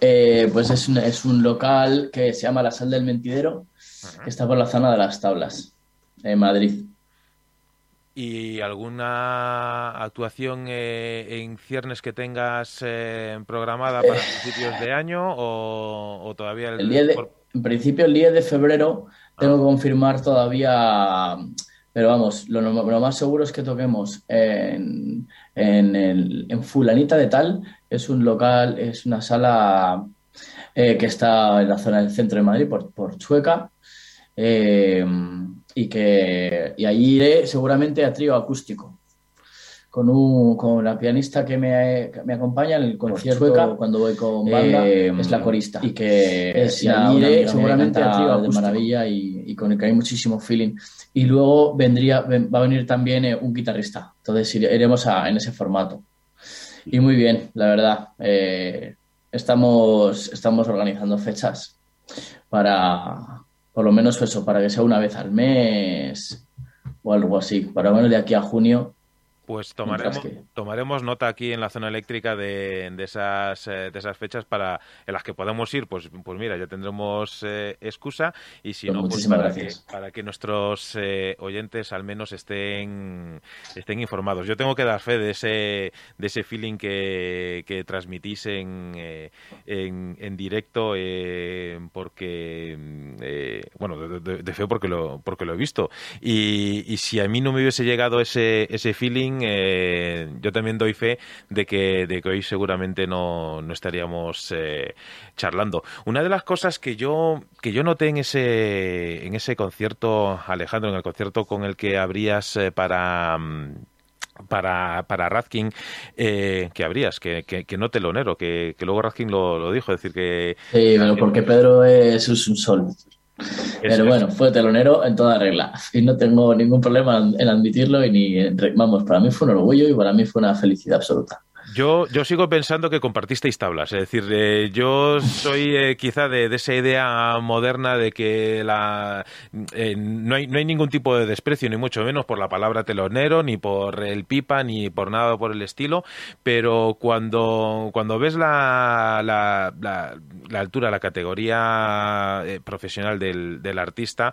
Eh, pues es un, es un local que se llama La Sal del Mentidero, que está por la zona de las tablas, en Madrid. ¿Y alguna actuación eh, en ciernes que tengas eh, programada para principios de año o, o todavía el, El 10 de- por- en principio, el 10 de febrero tengo que confirmar todavía, pero vamos, lo, más seguro es que toquemos en, en, en Fulanita de Tal, es un local, es una sala eh, que está en la zona del centro de Madrid, por, por Chueca, eh, y que y allí iré seguramente a trío acústico. Con, un, con la pianista que me, que me acompaña en el concierto cuando voy con banda eh, es la corista y que es y una- una iré amiga seguramente a de maravilla y, y con el que hay muchísimo feeling. Y luego vendría, ven- va a venir también eh, un guitarrista. Entonces ire- iremos a- en ese formato. Y muy bien, la verdad. eh, estamos, estamos organizando fechas para, por lo menos eso, para que sea una vez al mes o algo así. Para lo menos de aquí a junio. Pues tomaremos, que- tomaremos nota aquí en la zona eléctrica de, de esas, eh, de esas fechas para en las que podamos ir. Pues, pues mira, ya tendremos eh, excusa y si Pues no, pues para que, gracias. para que nuestros eh, oyentes al menos estén, estén informados. Yo tengo que dar fe de ese, de ese feeling que, que transmitís en, eh, en, en directo eh, porque, bueno, de, de- de fe porque lo, porque lo he visto. Y, y si a mí no me hubiese llegado ese, ese feeling, eh, yo también doy fe de que, de que hoy seguramente no, no estaríamos eh, charlando. Una de las cosas que yo, que yo noté en ese, en ese concierto, Alejandro, en el concierto con el que abrías eh, para... mm, para, para Radkin, eh, que habrías, que, que, que no telonero, que, que luego Radkin lo, lo dijo, es decir, que Sí, pero porque Pedro es un sol. Pero bueno, fue telonero en toda regla. Y no tengo ningún problema en admitirlo y ni vamos, para mí fue un orgullo y para mí fue una felicidad absoluta. Yo, yo sigo pensando que compartisteis tablas, es decir, eh, yo soy eh, quizá de, esa idea moderna de que la, eh, no, hay, no hay ningún tipo de desprecio, ni mucho menos por la palabra telonero, ni por el pipa, ni por nada por el estilo, pero cuando, cuando ves la, la, la, altura, la categoría profesional del, del artista,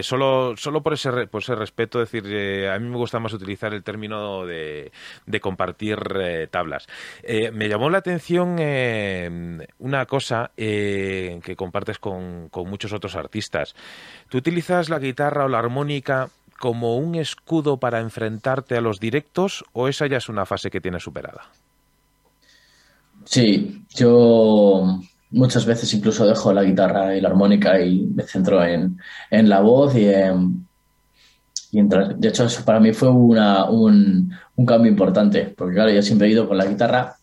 solo, solo por ese, por ese respeto, es decir, a mí me gusta más utilizar el término de, de compartir eh, tablas. Eh, me llamó la atención eh, una cosa que compartes con, muchos otros artistas. ¿Tú utilizas la guitarra o la armónica como un escudo para enfrentarte a los directos o esa ya es una fase que tienes superada? Sí, yo muchas veces incluso dejo la guitarra y la armónica y me centro en, en la voz y en, de hecho, eso para mí fue una, un, un, cambio importante, porque claro, yo siempre he ido con la guitarra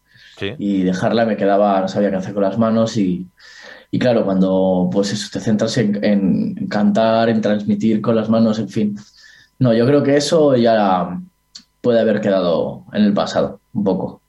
y dejarla me quedaba, no sabía qué hacer con las manos y, y claro, cuando pues eso, te centras en, en, cantar, en transmitir con las manos, en fin. No, yo creo que eso ya puede haber quedado en el pasado, un poco.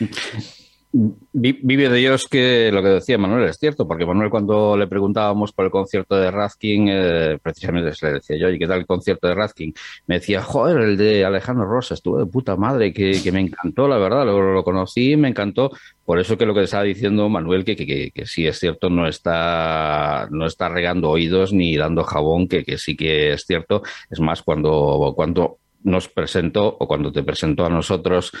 Vive de ellos que lo que decía Manuel es cierto, porque Manuel cuando le preguntábamos por el concierto de Razkin, eh, precisamente le decía yo, ¿y qué tal el concierto de Razkin? Me decía, joder, el de Alejandro Rosa, estuvo de puta madre, que, me encantó, la verdad, lo, lo conocí, me encantó. Por eso que lo que estaba diciendo Manuel, que, que, que, sí es cierto, no está, no está regando oídos ni dando jabón, que, que sí que es cierto. Es más, cuando, cuando nos presentó o cuando te presentó a nosotros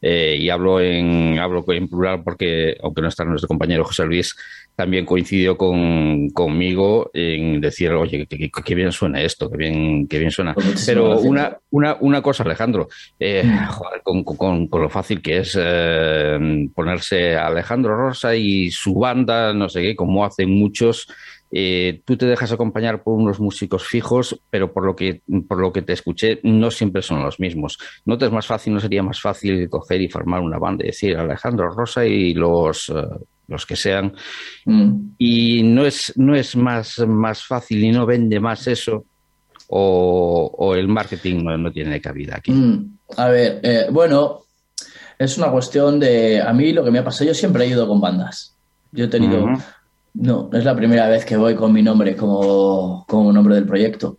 eh, y hablo en, hablo en plural porque, aunque no está nuestro compañero José Luis, también coincidió con, conmigo en decir, oye, qué bien suena esto, qué bien, qué bien suena. Pues Pero una, una, una cosa, Alejandro, eh, mm. con, con, lo fácil que es eh, ponerse Alejandro Rosa y su banda, no sé qué, como hacen muchos, eh, tú te dejas acompañar por unos músicos fijos, pero por lo que por lo que te escuché, no siempre son los mismos. ¿No te es más fácil, no sería más fácil coger y formar una banda y decir Alejandro Rosa y los, eh, los que sean? Mm. Y no es, no es más, más fácil y no vende más eso, o, el marketing no, tiene cabida aquí. Mm. A ver, eh, bueno, es una cuestión de. A mí lo que me ha pasado, yo siempre he ido con bandas. Yo he tenido. No, no es la primera vez que voy con mi nombre como, como nombre del proyecto.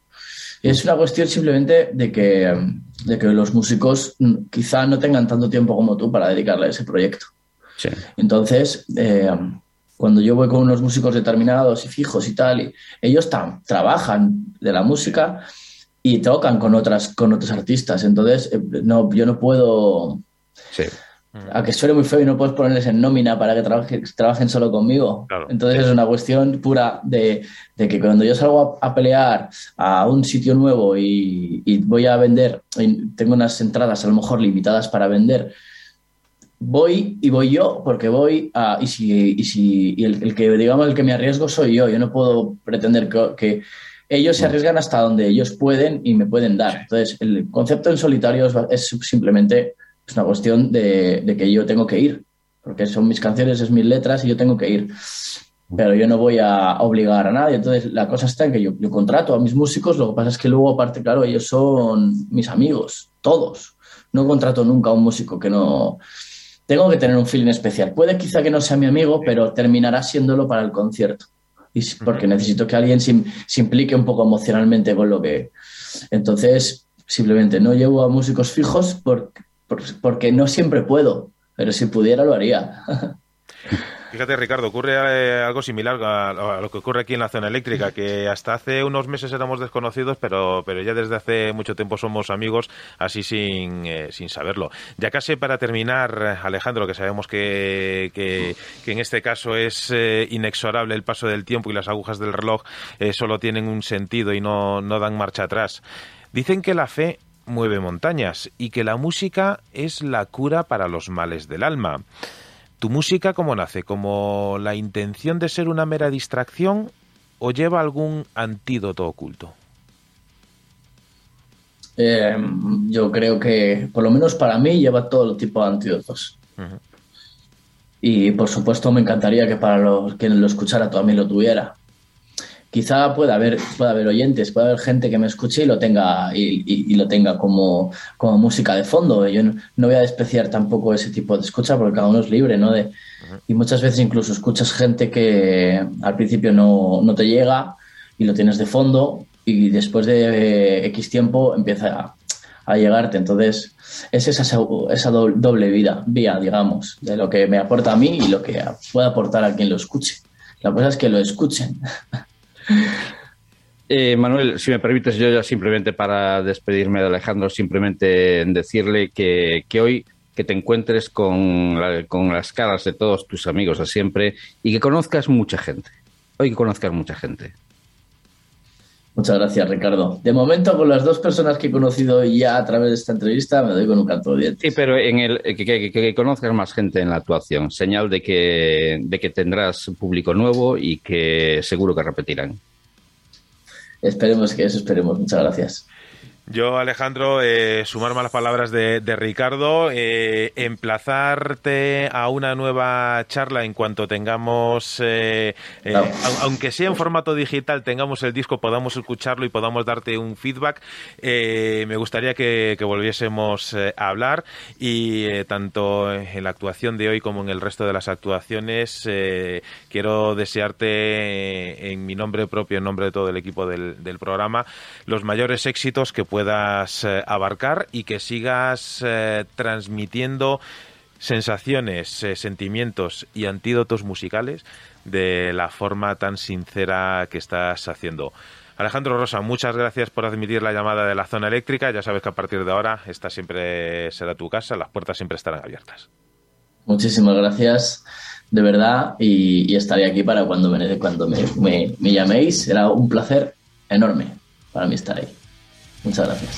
Es una cuestión simplemente de que, de que los músicos quizá no tengan tanto tiempo como tú para dedicarle a ese proyecto. Entonces, eh, cuando yo voy con unos músicos determinados y fijos y tal, ellos trabajan de la música y tocan con, otras, con otros artistas. Entonces, eh, no, yo no puedo... Sí a que suene muy feo y no puedes ponerles en nómina para que trabajen solo conmigo. Entonces es una cuestión pura de, que cuando yo salgo a, pelear a un sitio nuevo y, voy a vender, tengo unas entradas a lo mejor limitadas para vender, voy y voy yo porque voy a... Y, si, y, si, y el, que, digamos, el que me arriesgo soy yo. Yo no puedo pretender que, ellos se arriesgan hasta donde ellos pueden y me pueden dar. Entonces, el concepto en solitario es simplemente es una cuestión de, que yo tengo que ir, porque son mis canciones, es mis letras y yo tengo que ir. Pero yo no voy a obligar a nadie. Entonces, la cosa está en que yo, yo contrato a mis músicos, lo que pasa es que luego, aparte, claro, ellos son mis amigos, todos. No contrato nunca a un músico que no, tengo que tener un feeling especial. Puede quizá que no sea mi amigo, pero terminará siéndolo para el concierto. Y porque necesito que alguien se, se, implique un poco emocionalmente con lo que... Entonces, simplemente no llevo a músicos fijos porque, porque no siempre puedo, pero si pudiera lo haría. Fíjate, Ricardo, ocurre eh, algo similar a, lo que ocurre aquí en la zona eléctrica, que hasta hace unos meses éramos desconocidos, pero, pero ya desde hace mucho tiempo somos amigos, así sin, eh, sin saberlo. Ya casi para terminar, Alejandro, que sabemos que, que, en este caso es eh, inexorable el paso del tiempo y las agujas del reloj solo tienen un sentido y no, no dan marcha atrás. Dicen que la fe mueve montañas y que la música es la cura para los males del alma. ¿Tu música cómo nace? ¿Como la intención de ser una mera distracción o lleva algún antídoto oculto? Eh, yo creo que, por lo menos para mí, lleva todo tipo de antídotos. Y por supuesto me encantaría que para los, quien lo escuchara también lo tuviera. Quizá pueda haber, pueda haber oyentes, pueda haber gente que me escuche y lo tenga, y, lo tenga como, como, música de fondo. Yo no, voy a despreciar tampoco ese tipo de escucha porque cada uno es libre, ¿no? De, y muchas veces incluso escuchas gente que al principio no, no te llega y lo tienes de fondo y después de X tiempo empieza a, a llegarte. Entonces, es esa, esa doble vida, vía, digamos, de lo que me aporta a mí y lo que puede aportar a quien lo escuche. La cosa es que lo escuchen. Eh, Manuel, si me permites, yo ya simplemente para despedirme de Alejandro, simplemente decirle que, hoy que te encuentres con, con, las caras de todos tus amigos de siempre y que conozcas mucha gente. Hoy que conozcas mucha gente. Muchas gracias, Ricardo. De momento, con las dos personas que he conocido ya a través de esta entrevista, me doy con un canto de dientes. Sí, pero en el, que, conozcas más gente en la actuación, señal de que, de que tendrás público nuevo y que seguro que repetirán. Esperemos que eso, esperemos. Muchas gracias. Yo, Alejandro, eh, sumarme a las palabras de, Ricardo, eh, emplazarte a una nueva charla en cuanto tengamos, eh, aunque sea en formato digital, tengamos el disco, podamos escucharlo y podamos darte un feedback. me gustaría que, volviésemos a hablar y tanto en la actuación de hoy como en el resto de las actuaciones, quiero desearte en mi nombre propio, en nombre de todo el equipo del, del programa, los mayores éxitos que puedan puedas eh, abarcar y que sigas eh, transmitiendo sensaciones, eh, sentimientos y antídotos musicales de la forma tan sincera que estás haciendo. Alejandro Rosa, muchas gracias por admitir la llamada de la zona eléctrica. Ya sabes que a partir de ahora esta siempre será tu casa, las puertas siempre estarán abiertas. Muchísimas gracias, de verdad, y, estaré aquí para cuando me, cuando me llaméis. Será un placer enorme para mí estar ahí. Muchas gracias.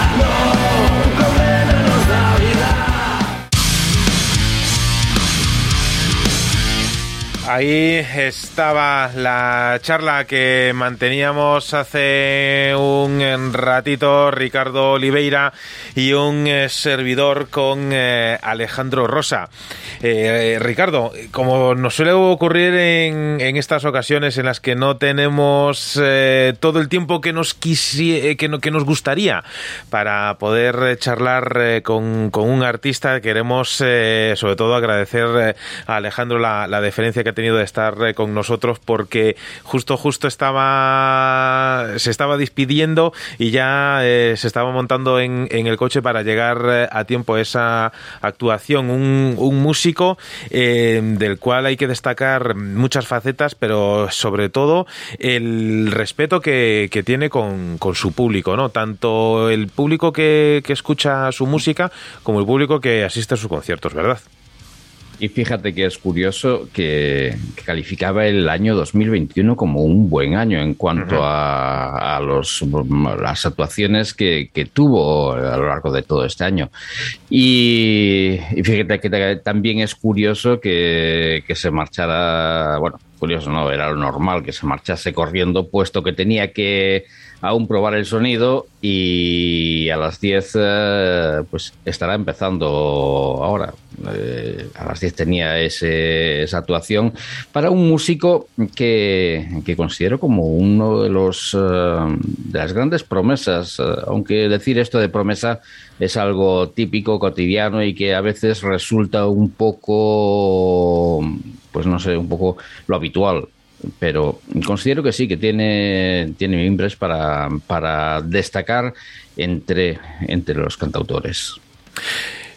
Ahí estaba la charla que manteníamos hace un ratito Ricardo Oliveira y un eh, servidor con eh, Alejandro Rosa. Eh, Ricardo, como nos suele ocurrir en, estas ocasiones en las que no tenemos todo el tiempo que nos, que, que, nos gustaría para poder charlar con, con, un artista, queremos sobre todo agradecer a Alejandro la, la deferencia que ha tenido de estar eh, con nosotros porque justo justo estaba se estaba despidiendo y ya eh, se estaba montando en, en, el coche para llegar eh, a tiempo esa actuación. Un, un músico del cual hay que destacar muchas facetas pero sobre todo el respeto que, que tiene con, con, su público no tanto el público que, que escucha su música como el público que asiste a sus conciertos verdad y fíjate que es curioso que, calificaba el año 2021 como un buen año en cuanto a, los, las actuaciones que, tuvo a lo largo de todo este año. Y, fíjate que también es curioso que, que se marchara, bueno, curioso, no, era lo normal que se marchase corriendo, puesto que tenía que aún probar el sonido y a las 10 eh, pues estará empezando ahora. Eh, a las 10 tenía ese, esa actuación para un músico que, que considero como uno de los eh, de las grandes promesas, aunque decir esto de promesa es algo típico, cotidiano y que a veces resulta un poco, pues no sé, un poco lo habitual pero considero que sí, que tiene, tiene para, para destacar entre, entre los cantautores.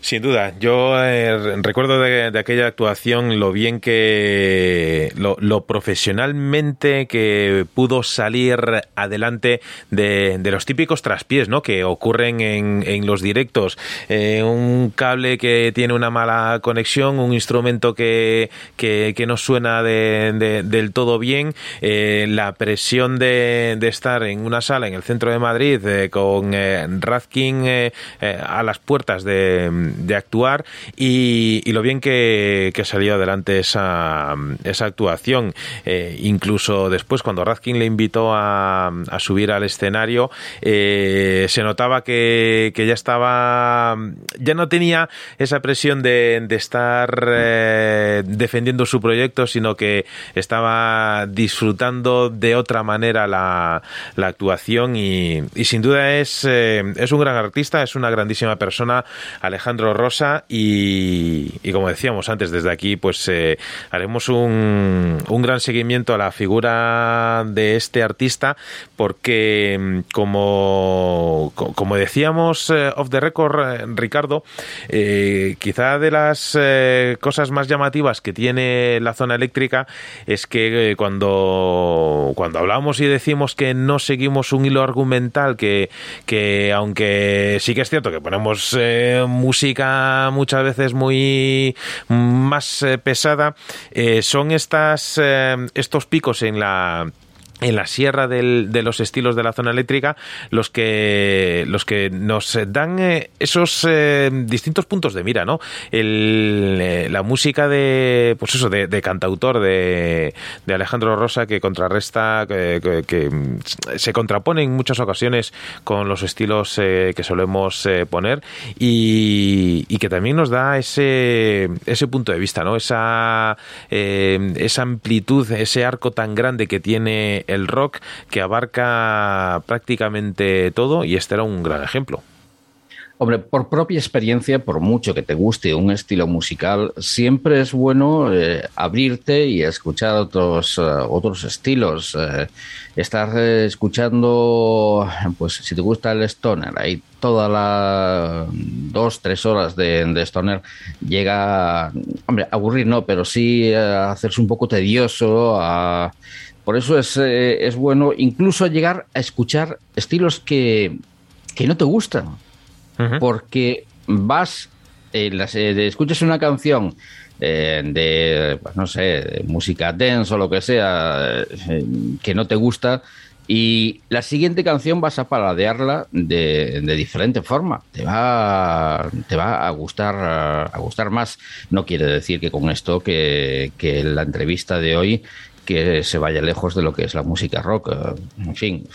Sin duda, yo eh, recuerdo de, aquella actuación lo bien que, lo, profesionalmente que pudo salir adelante de, los típicos traspiés, ¿no? Que ocurren en, los directos. Eh, un cable que tiene una mala conexión, un instrumento que, que, no suena del todo bien, eh, la presión de, estar en una sala en el centro de Madrid con Radkin a las puertas de de actuar y, lo bien que, salió adelante esa, esa actuación. Eh, incluso después, cuando Radkin le invitó a, subir al escenario, eh, se notaba que, ya estaba, ya no tenía esa presión de, estar eh, defendiendo su proyecto, sino que estaba disfrutando de otra manera la, actuación y, sin duda es, es un gran artista, es una grandísima persona, Alejandro Rosa y, como decíamos antes, desde aquí pues eh, haremos un, un, gran seguimiento a la figura de este artista porque mm, como, como decíamos eh, off the record, eh, Ricardo, quizá de las cosas más llamativas que tiene la zona eléctrica es que cuando, cuando hablamos y decimos que no seguimos un hilo argumental, que, que aunque sí que es cierto que ponemos música muchas veces muy más eh, pesada, eh, son estas, eh, estos picos en la en la sierra de los estilos de la zona eléctrica los que los que nos dan eh, esos eh, distintos puntos de mira no eh, la música de pues eso de, cantautor de, Alejandro Rosa que contrarresta que, se contrapone en muchas ocasiones con los estilos que solemos poner y, que también nos da ese ese punto de vista no esa esa amplitud ese arco tan grande que tiene el rock que abarca prácticamente todo y este era un gran ejemplo. Hombre, por propia experiencia, por mucho que te guste un estilo musical, siempre es bueno eh, abrirte y escuchar otros, eh, otros estilos. Eh, estar escuchando, pues si te gusta el stoner, ahí todas las dos, tres horas de, de, stoner llega, hombre, a aburrir no, pero sí a hacerse un poco tedioso, a por eso es, eh, es bueno incluso llegar a escuchar estilos que, no te gustan. Porque vas, eh, eh, escuchas una canción de, pues, no sé, música dance o lo que sea, que no te gusta, y la siguiente canción vas a paladearla de, de, diferente forma. Te va, te va a gustar, a gustar más. No quiere decir que con esto que, que la entrevista de hoy que se vaya lejos de lo que es la música rock. Eh, en fin.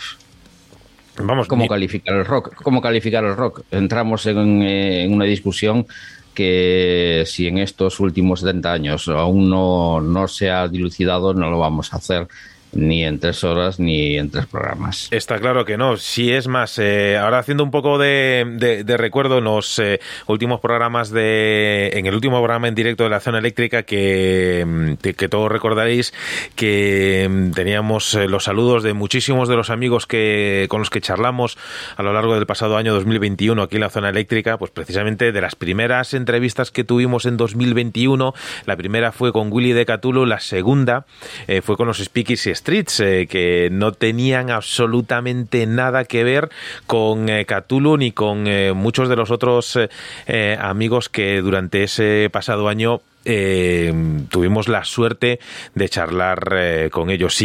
Vamos, ¿Cómo calificar el rock? ¿Cómo calificar el rock? Entramos en, eh, en una discusión que si en estos últimos 70 años aún no, no se ha dilucidado, no lo vamos a hacer ni en tres horas ni en tres programas. Está claro que no. Si es más, eh, ahora haciendo un poco de, recuerdo en los eh, últimos programas de, en el último programa en directo de la zona eléctrica que, mm, que, todos recordaréis que mm, teníamos eh, los saludos de muchísimos de los amigos que con los que charlamos a lo largo del pasado año 2021 aquí en la zona eléctrica, pues precisamente de las primeras entrevistas que tuvimos en 2021, la primera fue con Willy de Catulo, la segunda fue con los Speakies y Streets, eh, que no tenían absolutamente nada que ver con eh, Cthulhu ni con eh, muchos de los otros amigos que durante ese pasado año tuvimos la suerte de charlar con ellos.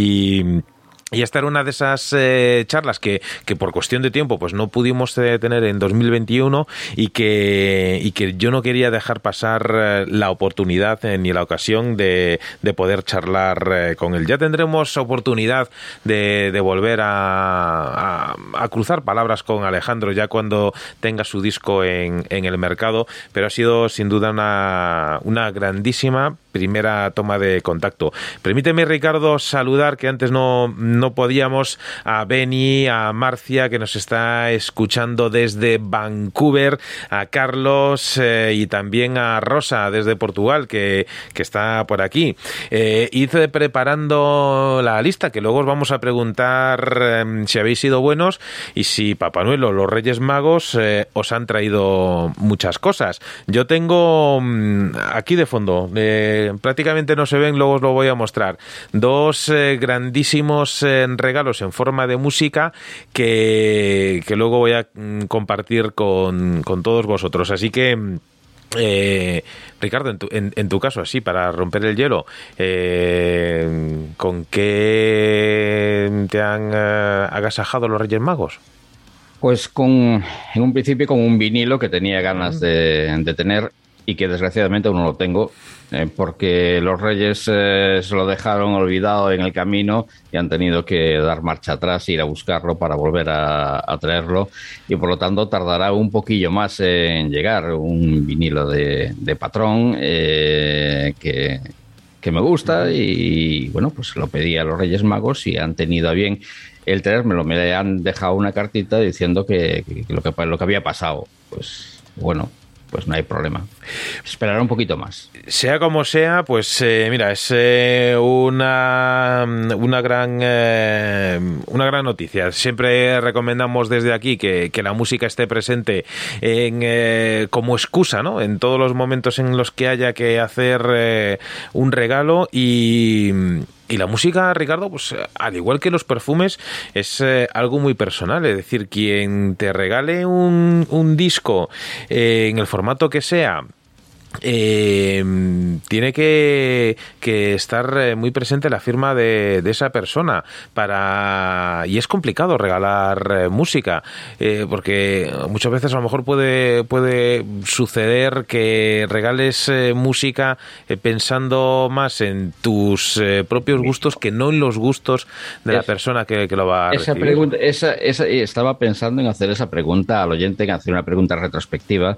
Y esta era una de esas eh, charlas que, que, por cuestión de tiempo pues no pudimos eh, tener en 2021 y que, y que yo no quería dejar pasar eh, la oportunidad ni la ocasión de, de poder charlar con él. Ya tendremos oportunidad de, volver a, a, cruzar palabras con Alejandro ya cuando tenga su disco en, en el mercado, pero ha sido sin duda una, una grandísima primera toma de contacto. Permíteme, Ricardo, saludar que antes no podíamos a Beni, a Marcia, que nos está escuchando desde Vancouver, a Carlos eh, y también a Rosa desde Portugal, que, que está por aquí. Eh, hice preparando la lista, que luego os vamos a preguntar em, si habéis sido buenos y si Papá Noel o los Reyes Magos eh, os han traído muchas cosas. Yo tengo mm, aquí de fondo, eh, prácticamente no se ven, luego os lo voy a mostrar, dos grandísimos eh, regalos en forma de música que, que luego voy a mm, compartir con, con todos vosotros. Así que... mm, eh, Ricardo, en tu, en, en tu caso, así, para romper el hielo, eh, ¿con qué te han eh, agasajado los Reyes Magos? Pues con, en un principio con un vinilo que tenía ganas de, de tener y que desgraciadamente aún no lo tengo, eh, porque los reyes eh, se lo dejaron olvidado en el camino y han tenido que dar marcha atrás, ir a buscarlo para volver a, traerlo y por lo tanto tardará un poquillo más en llegar un vinilo de, patrón eh, que, me gusta y bueno, pues lo pedí a los Reyes Magos y han tenido a bien el traérmelo. Me han dejado una cartita diciendo que lo que había pasado. Pues bueno, pues no hay problema. Esperará un poquito más. Sea como sea, pues eh, mira, es eh, una, una, gran, eh, una gran noticia. Siempre recomendamos desde aquí que, que la música esté presente en, como excusa, ¿no? En todos los momentos en los que haya que hacer un regalo y, y la música, Ricardo, pues al igual que los perfumes, es eh, algo muy personal. Es decir, quien te regale un, un disco eh, en el formato que sea, eh, tiene que, que estar eh, muy presente la firma de, de, esa persona para y es complicado regalar eh, música eh, porque muchas veces a lo mejor puede puede suceder que regales eh, música pensando más en tus propios gustos que no en los gustos de es, la persona que, que, lo va a esa recibir. pregunta esa, esa, estaba pensando en hacer esa pregunta al oyente que hacer una pregunta retrospectiva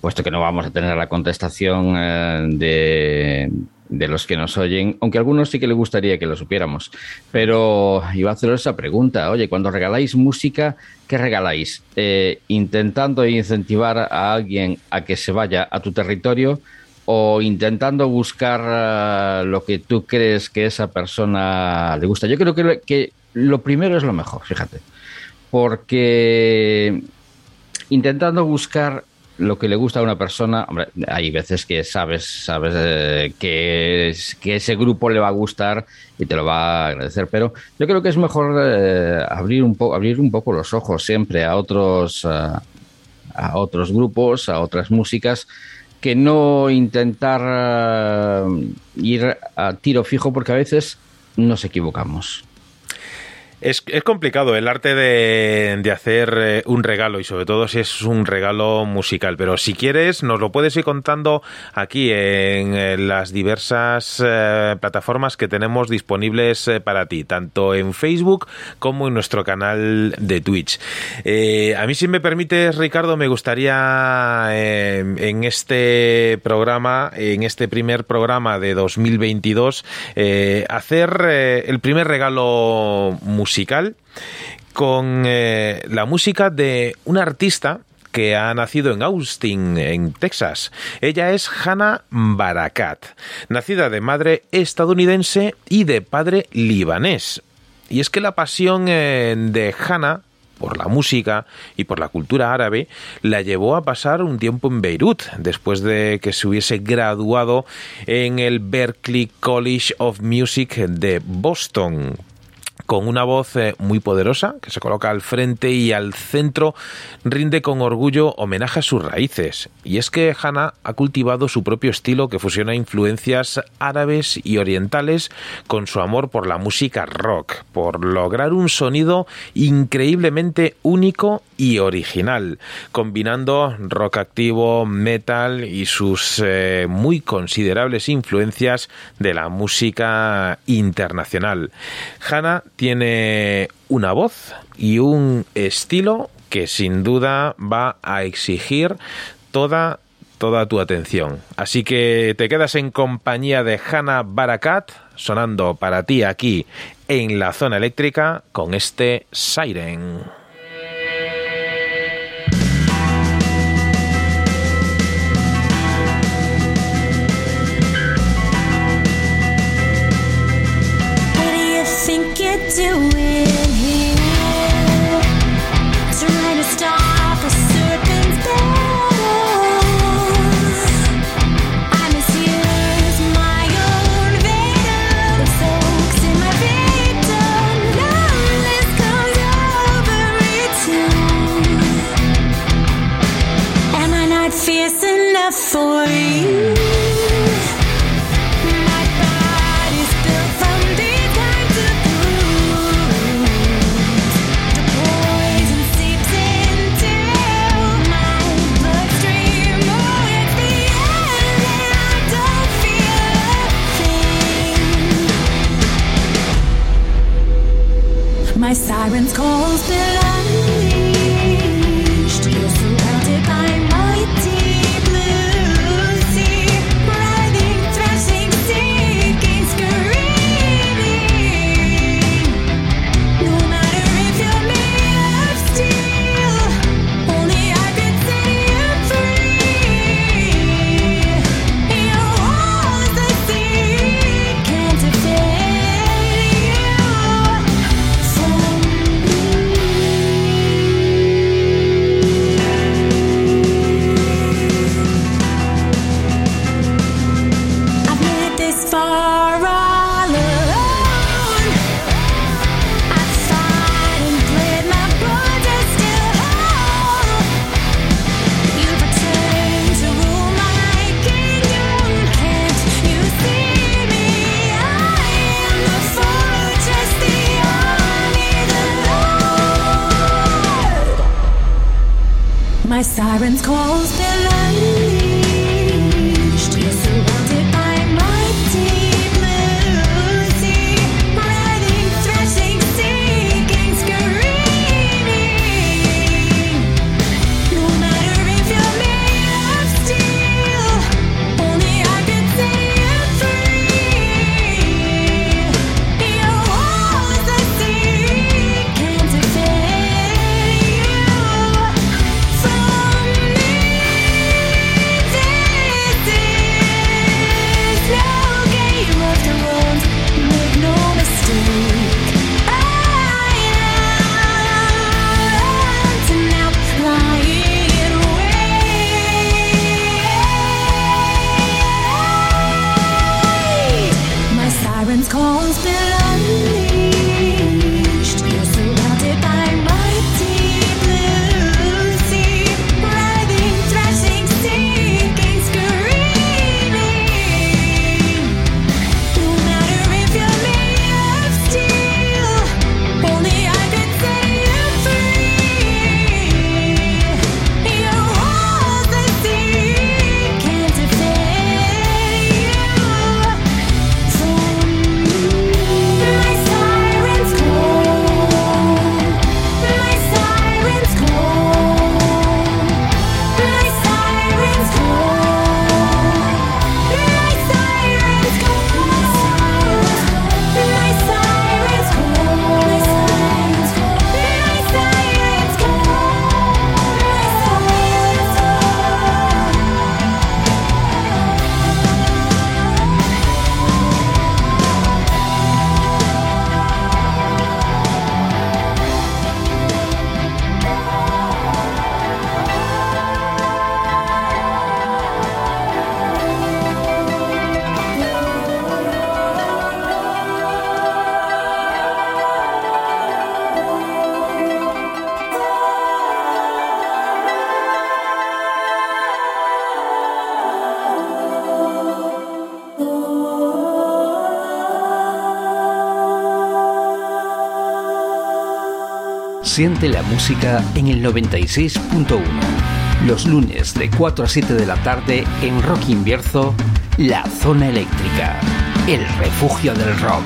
puesto que no vamos a tener la contestación contestación eh, de, de, los que nos oyen, aunque a algunos sí que les gustaría que lo supiéramos. Pero iba a hacer esa pregunta, oye, cuando regaláis música, ¿qué regaláis? Eh, ¿Intentando incentivar a alguien a que se vaya a tu territorio? o intentando buscar uh, lo que tú crees que esa persona le gusta. Yo creo que, que lo primero es lo mejor, fíjate, porque intentando buscar lo que le gusta a una persona, hombre, hay veces que sabes, sabes eh, que, es, que ese grupo le va a gustar y te lo va a agradecer, pero yo creo que es mejor eh, abrir un abrir un poco los ojos siempre a otros, uh, a otros grupos, a otras músicas que no intentar uh, ir a tiro fijo porque a veces nos equivocamos. Es, es, complicado el arte de, de, hacer eh, un regalo y sobre todo si es un regalo musical, pero si quieres nos lo puedes ir contando aquí en, en las diversas eh, plataformas que tenemos disponibles eh, para ti, tanto en Facebook como en nuestro canal de Twitch. Eh, a mí si me permites Ricardo me gustaría en este programa, en este primer programa de 2022, hacer el primer regalo musical musical con eh, la música de una artista que ha nacido en Austin, en Texas. Ella es Hannah Barakat, nacida de madre estadounidense y de padre libanés. Y es que la pasión eh, de Hannah por la música y por la cultura árabe, la llevó a pasar un tiempo en Beirut, después de que se hubiese graduado en el Berklee College of Music de Boston con una voz eh, muy poderosa que se coloca al frente y al centro, rinde con orgullo homenaje a sus raíces. Y es que Hannah ha cultivado su propio estilo que fusiona influencias árabes y orientales con su amor por la música rock, por lograr un sonido increíblemente único y original, combinando rock activo, metal y sus eh, muy considerables influencias de la música internacional. Hannah tiene una voz y un estilo que sin duda va a exigir toda toda tu atención. Así que te quedas en compañía de Hannah Barakat, sonando para ti aquí en la zona eléctrica con este Siren. do it my sirens calls below. my siren's calls. Siente la música en el 96.1. Los lunes de 4 a 7 de la tarde en Rock Invierzo, La Zona Eléctrica, el refugio del rock.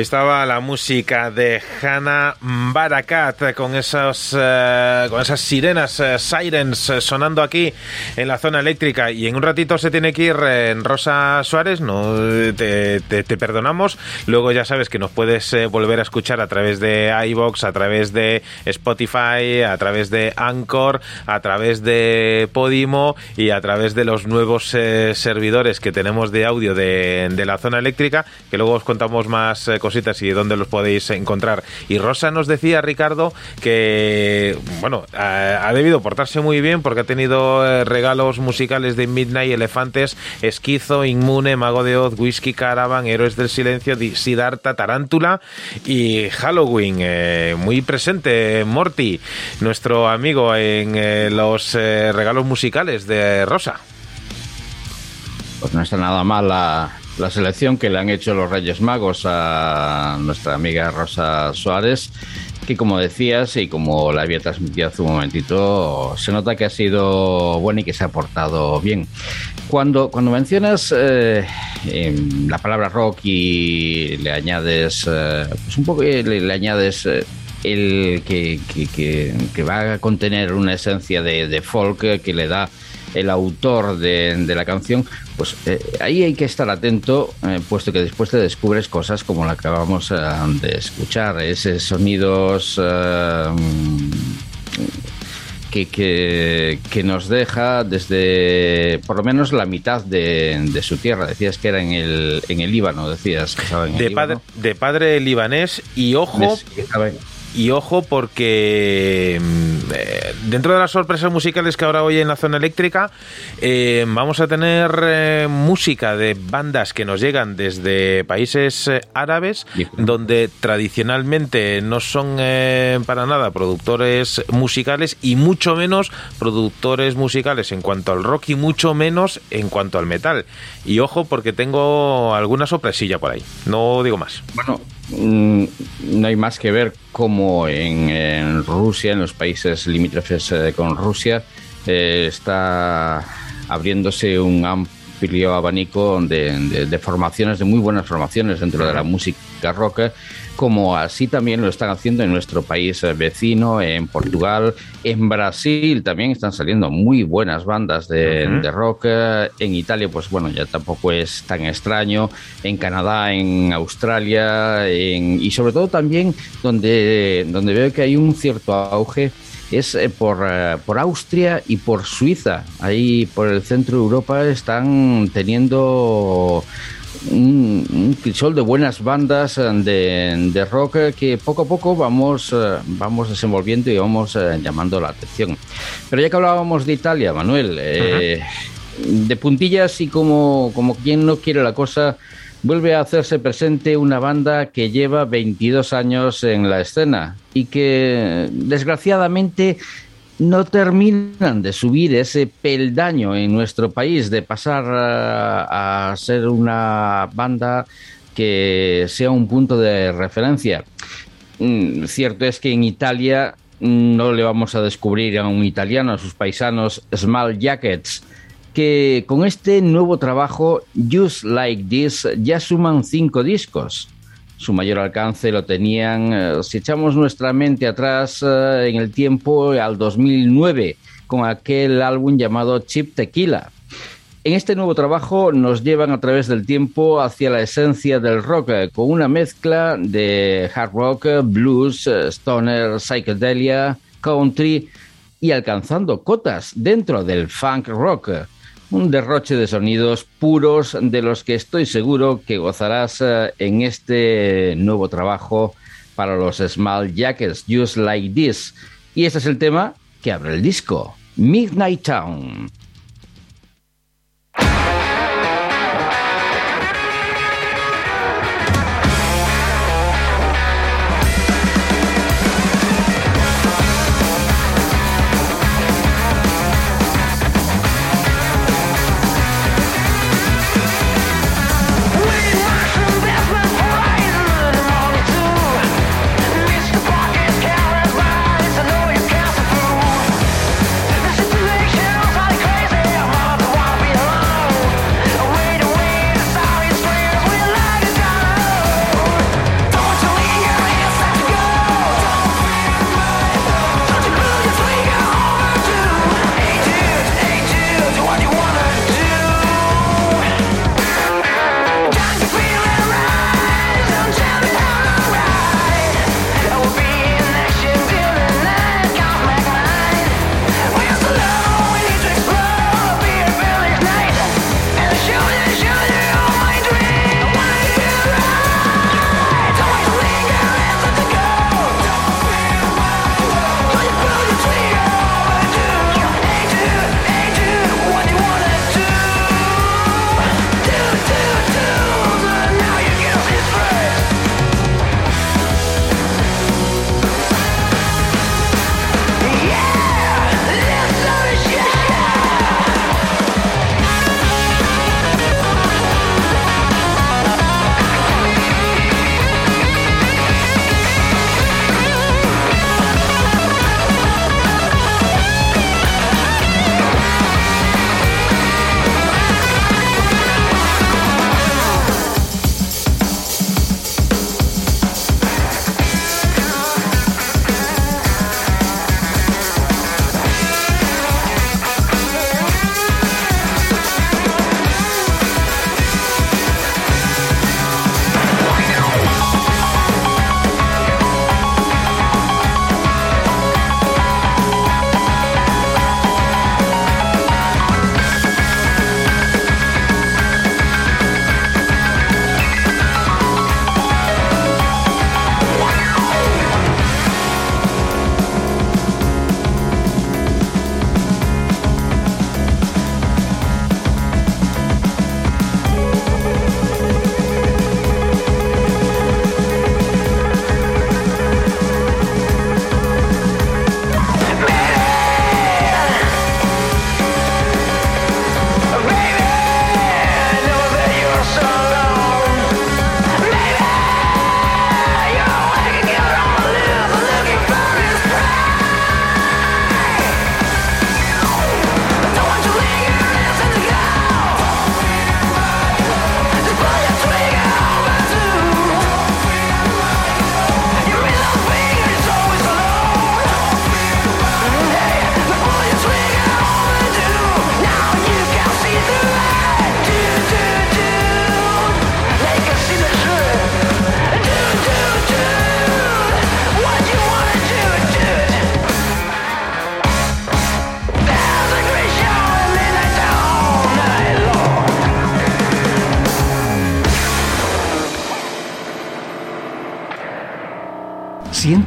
Estaba la música de Hannah Barakat con esos eh, con esas sirenas eh, sirens eh, sonando aquí en la zona eléctrica y en un ratito se tiene que ir Rosa Suárez, no te, te- te perdonamos. Luego ya sabes que nos puedes volver a escuchar a través de iBox, a través de Spotify, a través de Anchor, a través de Podimo y a través de los nuevos servidores que tenemos de audio de, de la zona eléctrica, que luego os contamos más cositas y dónde los podéis encontrar. Y Rosa nos decía, Ricardo, que bueno, ha, debido portarse muy bien porque ha tenido eh, regalos musicales de Midnight, Elefantes, Esquizo, Inmune, Mago de Oz, Whisky Caravan, Héroes del Silencio, Siddhartha, Tarántula y Halloween. eh, muy presente, Morty, nuestro amigo en eh, los regalos musicales de Rosa. Pues no está nada mal la, la selección que le han hecho los Reyes Magos a nuestra amiga Rosa Suárez, que como decías y como la había transmitido hace un momentito, se nota que ha sido buena y que se ha portado bien. Cuando, cuando mencionas eh, em, la palabra rock y le añades, eh, pues un poco le, añades... eh, el que, que- que- va a contener una esencia de, folk que le da el autor de, de la canción, pues eh, ahí hay que estar atento, eh, puesto que después te descubres cosas como la que acabamos eh, de escuchar, esos sonidos que, que, que nos deja desde por lo menos la mitad de, de su tierra. Decías que era en el, en el Líbano, decías que estaba en el De, padre Líbano. de padre libanés y ojo, y ojo porque mm, eh, dentro de las sorpresas musicales que ahora hoy en la zona eléctrica eh, vamos a tener eh, música de bandas que nos llegan desde países eh, árabes Bien. donde tradicionalmente no son eh, para nada productores musicales y mucho menos productores musicales en cuanto al rock y mucho menos en cuanto al metal. Y ojo porque tengo alguna sorpresilla por ahí. No digo más. Bueno, no hay más que ver cómo en, en Rusia, en los países limítrofes eh, con Rusia, eh, está abriéndose un amplio abanico de, de- de formaciones, de muy buenas formaciones dentro de la música rock, eh, como así también lo están haciendo en nuestro país vecino, en Portugal, en Brasil también están saliendo muy buenas bandas de rock, eh, en Italia pues bueno, ya tampoco es tan extraño, en Canadá, en Australia, en- y sobre todo también donde, donde veo que hay un cierto auge es eh, por, eh, por Austria y por Suiza. Ahí por el centro de Europa están teniendo un, un crisol de buenas bandas eh, de, de rock eh, que poco a poco vamos, eh, vamos desenvolviendo y vamos llamando la atención. Pero ya que hablábamos de Italia, Manuel, eh, de puntillas y como, como quien no quiere la cosa, vuelve a hacerse presente una banda que lleva 22 años en la escena y que desgraciadamente no terminan de subir ese peldaño en nuestro país, de pasar a, a ser una banda que sea un punto de referencia. Mm, Cierto es que en Italia no le vamos a descubrir a un italiano, a sus paisanos, Small Jackets, que con este nuevo trabajo, Just Like This, ya suman cinco discos. Su mayor alcance lo tenían, eh, si echamos nuestra mente atrás eh, en el tiempo, al 2009, con aquel álbum llamado Chip Tequila. En este nuevo trabajo nos llevan a través del tiempo hacia la esencia del rock, eh, con una mezcla de hard rock, blues, stoner, psychedelia, country y alcanzando cotas dentro del funk rock. Un derroche de sonidos puros de los que estoy seguro que gozarás eh, en este nuevo trabajo para los Small Jackets, Just Like This. Y este es el tema que abre el disco, Midnight Town.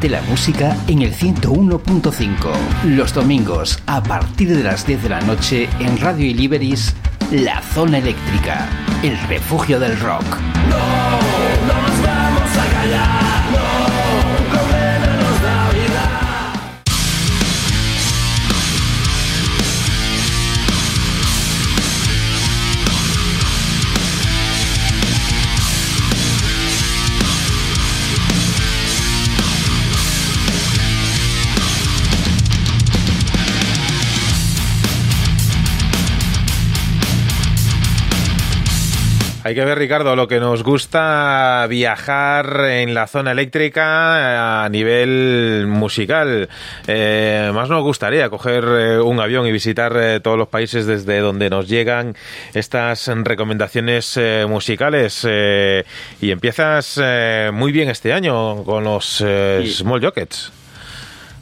Siente la música en el 101.5. Los domingos, a partir de las 10 de la noche, en Radio Iliberis, La Zona Eléctrica, el refugio del rock. Hay que ver, Ricardo, lo que nos gusta viajar en la zona eléctrica a nivel musical. Eh, más nos gustaría coger eh, un avión y visitar eh, todos los países desde donde nos llegan estas recomendaciones eh, musicales. Eh, y empiezas eh, muy bien este año con los eh, Sí. Small Jockets.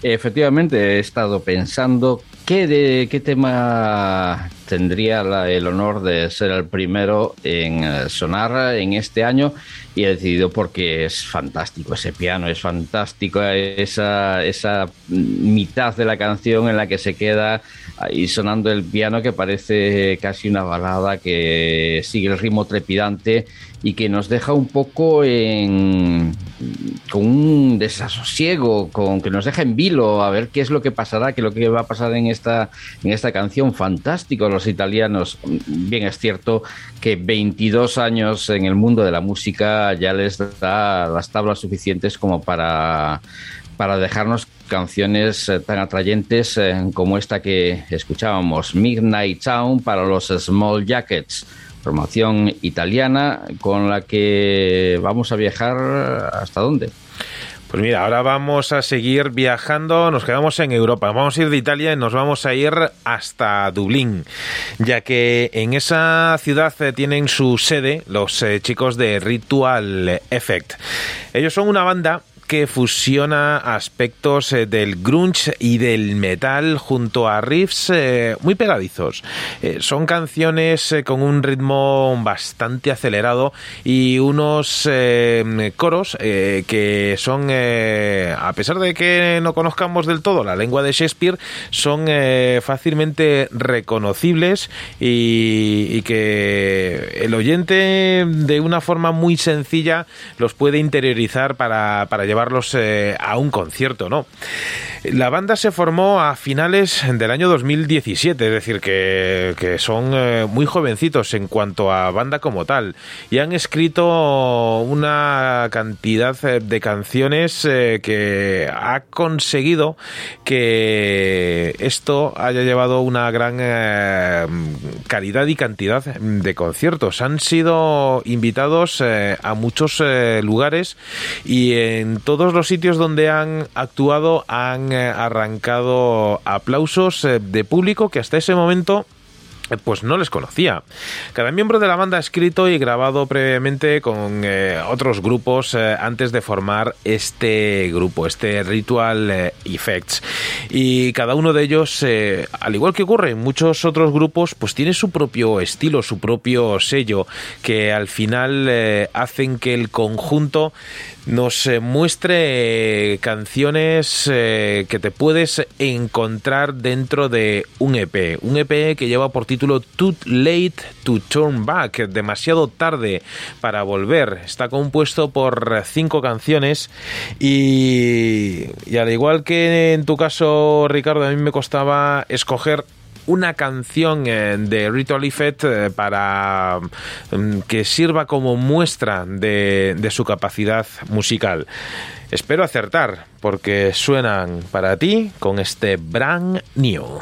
Efectivamente, he estado pensando qué, de, qué tema tendría la- el honor de ser el primero en eh, sonar en este año y he decidido porque es fantástico, ese piano es fantástico, esa, esa mitad de la canción en la que se queda ahí sonando el piano que parece casi una balada que sigue el ritmo trepidante y que nos deja un poco en, con un desasosiego, con que nos deja en vilo a ver qué es lo que pasará, qué es lo que va a pasar en esta, en esta canción. Fantástico, los italianos. Bien, es cierto que 22 años en el mundo de la música ya les da las tablas suficientes como para para dejarnos canciones eh, tan atrayentes eh, como esta que escuchábamos, Midnight Town para los Small Jackets, formación italiana con la que vamos a viajar hasta dónde. Pues mira, ahora vamos a seguir viajando, nos quedamos en Europa, vamos a ir de Italia y nos vamos a ir hasta Dublín, ya que en esa ciudad eh, tienen su sede los eh, chicos de Ritual Effect. Ellos son una banda que fusiona aspectos eh, del grunge y del metal junto a riffs eh, muy pegadizos. Eh, son canciones con un ritmo bastante acelerado y unos coros que son, a pesar de que no conozcamos del todo la lengua de Shakespeare, son fácilmente reconocibles y, que el oyente de una forma muy sencilla los puede interiorizar para, para eh, a un concierto, ¿no? La banda se formó a finales del año 2017, es decir, que, que son eh, muy jovencitos en cuanto a banda como tal, y han escrito una cantidad eh, de canciones eh, que ha conseguido que esto haya llevado una gran calidad y cantidad de conciertos. Han sido invitados a muchos lugares y en todos los sitios donde han actuado han eh, arrancado aplausos eh, de público que hasta ese momento eh, pues no les conocía. Cada miembro de la banda ha escrito y grabado previamente con otros grupos antes de formar este grupo, este Ritual Effects. Y cada uno de ellos, al igual que ocurre en muchos otros grupos, pues tiene su propio estilo, su propio sello, que al final hacen que el conjunto nos eh, muestre eh, canciones eh, que te puedes encontrar dentro de un EP. Un EP que lleva por título Too Late to Turn Back, demasiado tarde para volver. Está compuesto por cinco canciones y, y al igual que en tu caso, Ricardo, a mí me costaba escoger una canción eh, de Ritual Effect eh, para mm, que sirva como muestra de su capacidad musical. Espero acertar, porque suenan para ti con este brand new.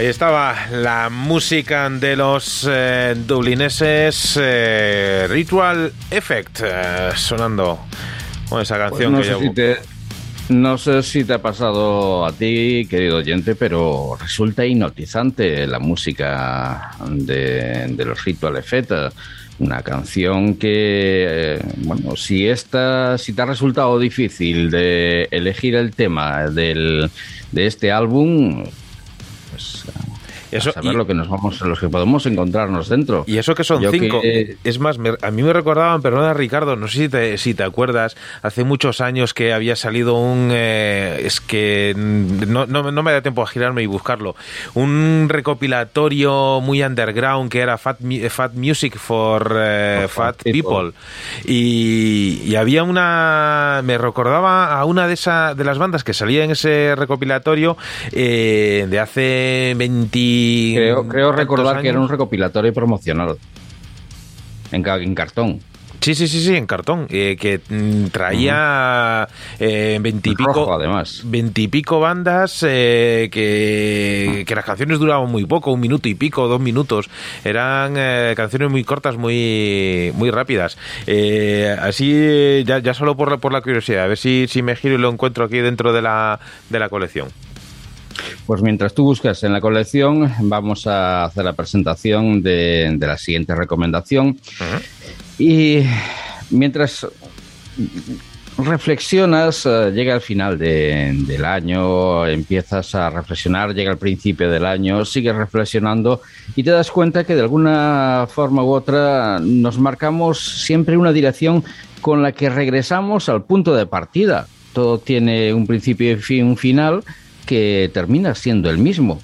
Ahí estaba la música de los eh, dublineses eh, Ritual Effect eh, sonando con esa Pues canción no, que sé llevo. si te, no sé si te ha pasado a ti, querido oyente, pero resulta hipnotizante la música de, de los Ritual Effect. Una canción que, eh, bueno, si esta, si te ha resultado difícil de elegir el tema del, de este álbum, Eso, a saber y- lo que nos vamos, los que podemos encontrarnos dentro. Y eso que son Yo cinco. que- Es más, me- a mí me recordaban, perdona Ricardo, no sé si te, si te acuerdas, hace muchos años que había salido un... eh, es que no, no, no me da tiempo a girarme y buscarlo. Un recopilatorio muy underground que era Fat, Fat Music for, eh, For Fat Fat People. People. Y, y había una... Me recordaba a una de, esa, de las bandas que salía en ese recopilatorio eh, de hace 20... Creo, creo recordar que era un recopilatorio promocional. En, ca- en cartón. Sí, sí, sí, sí, en cartón, eh, que mm, traía eh, veintipico, veintipico bandas eh, que, que las canciones duraban muy poco, un minuto y pico, dos minutos, eran eh, canciones muy cortas, muy muy rápidas. Eh, así, ya, ya solo por la, por la curiosidad, a ver si, si me giro y lo encuentro aquí dentro de la, de la colección. Pues mientras tú buscas en la colección, vamos a hacer la presentación de, de la siguiente recomendación. Y mientras reflexionas, eh, llega el final de- del año, empiezas a reflexionar, llega el principio del año, sigues reflexionando y te das cuenta que de alguna forma u otra nos marcamos siempre una dirección con la que regresamos al punto de partida. Todo tiene un principio y un final que termina siendo el mismo.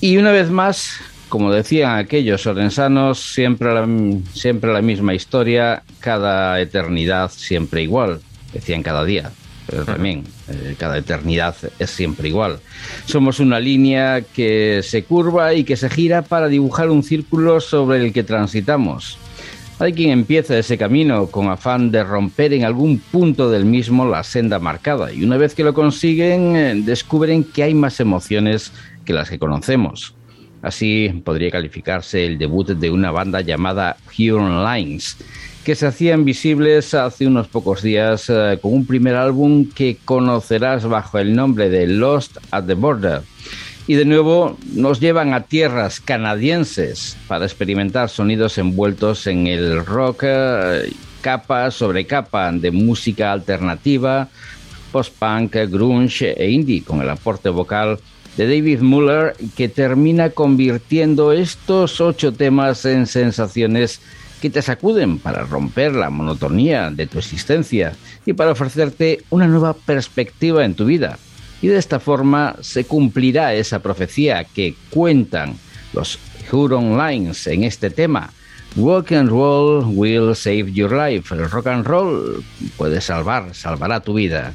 Y una vez más, como decían aquellos orensanos, siempre la, siempre la misma historia, cada eternidad siempre igual. Decían cada día, pero también eh, cada eternidad es siempre igual. Somos una línea que se curva y que se gira para dibujar un círculo sobre el que transitamos. Hay quien empieza ese camino con afán de romper en algún punto del mismo la senda marcada y una vez que lo consiguen eh, descubren que hay más emociones que las que conocemos. Así podría calificarse el debut de una banda llamada Huron Lines, que se hacían visibles hace unos pocos días eh, con un primer álbum que conocerás bajo el nombre de Lost at the Border. Y de nuevo nos llevan a tierras canadienses para experimentar sonidos envueltos en el rock, eh, capa sobre capa de música alternativa, post-punk, grunge e indie, con el aporte vocal de David Muller, que termina convirtiendo estos ocho temas en sensaciones que te sacuden para romper la monotonía de tu existencia y para ofrecerte una nueva perspectiva en tu vida. Y de esta forma se cumplirá esa profecía que cuentan los Huron Lines en este tema. Rock and roll will save your life. El rock and roll puede salvar, salvará tu vida.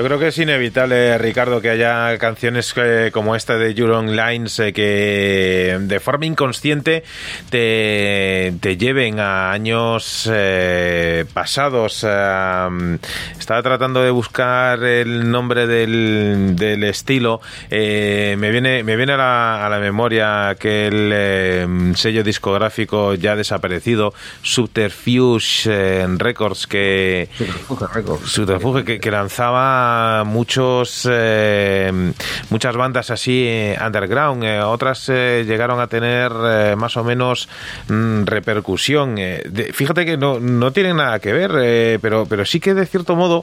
Yo creo que es inevitable, Ricardo, que haya canciones eh, como esta de Euron Lines eh, que de forma inconsciente te, lleven a años eh, pasados. Eh, estaba tratando de buscar el nombre del, del estilo. Eh, me viene, me viene a la, a la memoria aquel eh, sello discográfico ya desaparecido, Subterfuge eh, Records, que Subterfuge que, que lanzaba muchos eh, muchas bandas así eh, underground eh, otras eh, llegaron a tener más o menos mm, repercusión eh, de- fíjate que no, no tienen nada que ver pero pero sí que de cierto modo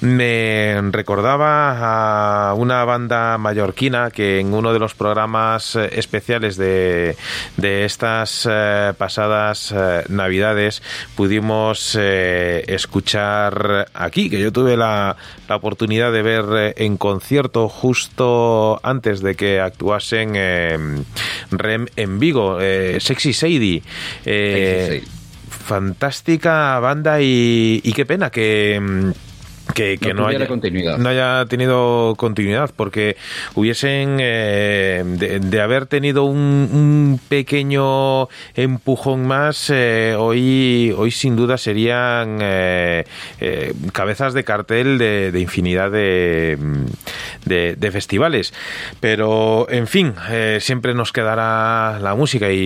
me recordaba a una banda mallorquina que en uno de los programas eh, especiales de, de estas eh, pasadas eh, navidades pudimos eh, escuchar aquí, que yo tuve la, la oportunidad de ver en concierto justo antes de que actuasen Rem en Vigo, Sexy Sadie. Sexy Sadie. Fantástica banda y, y qué pena que... que, que No haya, continuidad. no haya tenido continuidad porque hubiesen eh, de, de haber tenido un, un pequeño empujón más eh, hoy hoy sin duda serían eh, eh, cabezas de cartel de, de infinidad de, mm, de, de festivales. Pero en fin eh, siempre nos quedará la música y,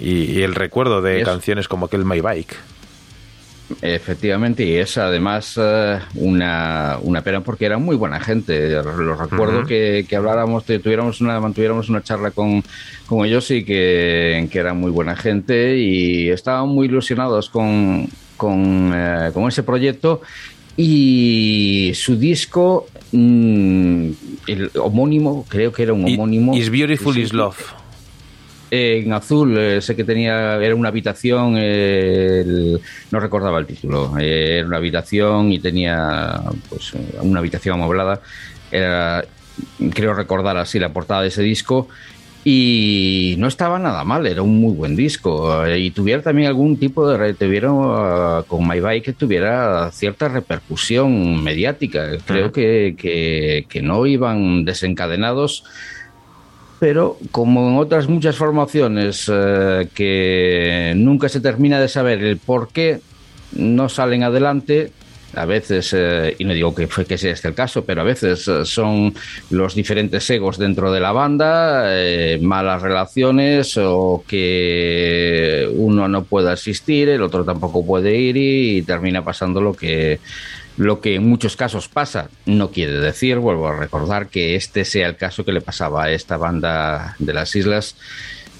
y- y el recuerdo de canciones como aquel My Bike Efectivamente, y es además eh, una, una pena porque era muy buena gente. Lo recuerdo que, que habláramos, que tuviéramos una, mantuviéramos una charla con, con ellos y que, que eran muy buena gente y estaban muy ilusionados con, con, eh, con ese proyecto. Y su disco, mm, el homónimo, creo que era un homónimo. Is Beautiful Is. Love Eh, en azul, eh, sé que tenía, era una habitación, eh, el- no recordaba el título, eh, era una habitación y tenía pues eh, una habitación amoblada, era, creo recordar así la portada de ese disco. Y no estaba nada mal, era un muy buen disco. Eh, y tuviera también algún tipo de, tuviera uh, con My Bike que tuviera cierta repercusión mediática, creo Ujú. que, que, que no iban desencadenados pero como en otras muchas formaciones eh, que nunca se termina de saber el por qué no salen adelante, a veces, eh, y no digo que, fue, que sea este el caso, pero a veces eh, son los diferentes egos dentro de la banda, eh, malas relaciones o que uno no puede asistir, el otro tampoco puede ir y, termina pasando lo que, lo que en muchos casos pasa. No quiere decir, vuelvo a recordar, que este sea el caso que le pasaba a esta banda de las islas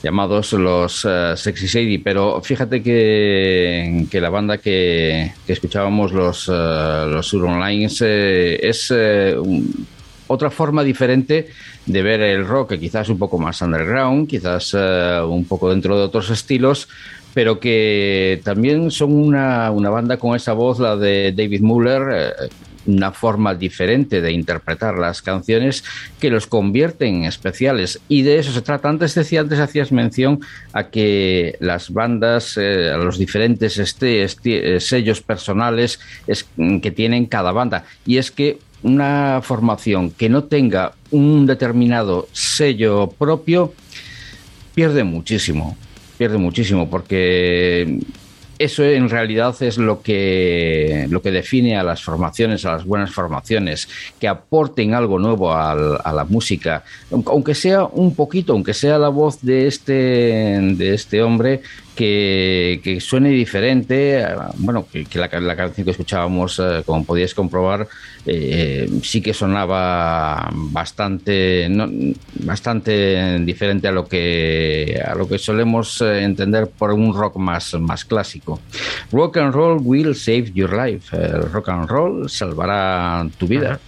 llamados los eh, Sexy Sadie, pero fíjate que, la banda que, escuchábamos, los, eh, los Huron Lines, eh, es eh, un- otra forma diferente de ver el rock, quizás un poco más underground, quizás eh, un poco dentro de otros estilos, pero que también son una, una banda con esa voz, la de David Muller, eh, una forma diferente de interpretar las canciones que los convierten en especiales. Y de eso se trata. Antes decía, antes hacías mención a que las bandas, eh, a los diferentes este, eh, sellos personales es, mm, que tienen cada banda. Y es que una formación que no tenga un determinado sello propio pierde muchísimo, pierde muchísimo porque eso en realidad es lo que, lo que define a las formaciones, a las buenas formaciones, que aporten algo nuevo a la música, aunque sea un poquito, aunque sea la voz de este, de este hombre, que, suene diferente. eh, Bueno, que, la, canción que escuchábamos, eh, como podíais comprobar, eh, sí que sonaba bastante, bastante diferente a lo que a lo que solemos entender por un rock más, más clásico. Rock and roll will save your life. Rock and roll salvará tu vida.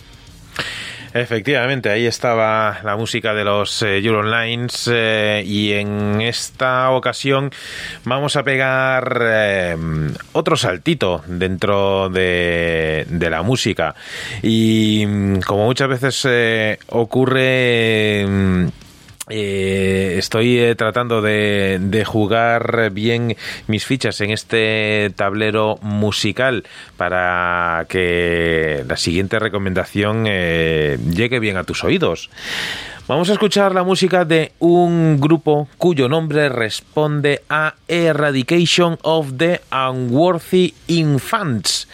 Efectivamente, ahí estaba la música de los eh, Eurolines eh, y en esta ocasión vamos a pegar eh, otro saltito dentro de, de la música. Y mm, como muchas veces eh, ocurre... eh, estoy eh, tratando de, jugar bien mis fichas en este tablero musical para que la siguiente recomendación eh, llegue bien a tus oídos. Vamos a escuchar la música de un grupo cuyo nombre responde a Eradication of the Unworthy Infants.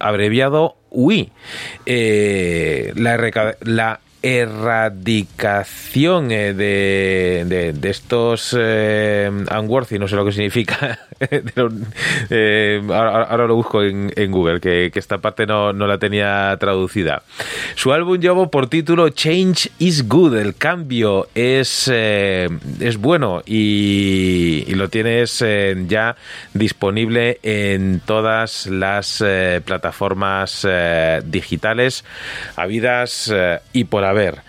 Abreviado UI. La, la erradicación eh, de, de- estos eh, unworthy, no sé lo que significa. lo- eh, ahora, lo busco en, Google, que, esta parte no, no la tenía traducida. Su álbum llevó por título Change is Good. El cambio es, eh, es bueno y, y lo tienes eh, ya disponible en todas las eh, plataformas eh, digitales habidas eh, y por haber.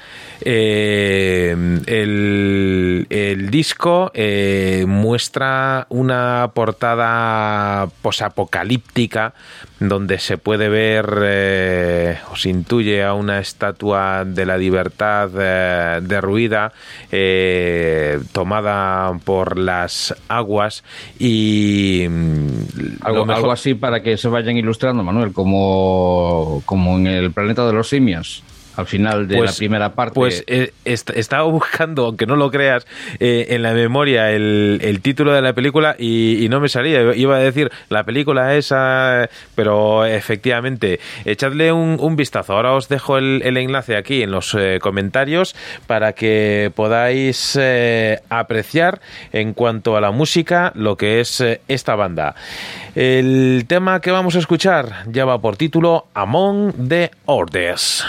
Eh, el, el disco eh, muestra una portada posapocalíptica donde se puede ver eh, o se intuye a una estatua de la libertad derruida tomada por las aguas y mm, Algo, mejor- algo así para que se vayan ilustrando, Manuel, como, como en el planeta de los simios, al final de la primera parte. Pues eh, est- estaba buscando, aunque no lo creas, eh, en la memoria el, el título de la película y, y no me salía. Iba a decir la película esa, pero efectivamente, echadle un, un vistazo. Ahora os dejo el, el enlace aquí en los eh, comentarios para que podáis apreciar en cuanto a la música lo que es esta banda. El tema que vamos a escuchar lleva por título Among the Orders.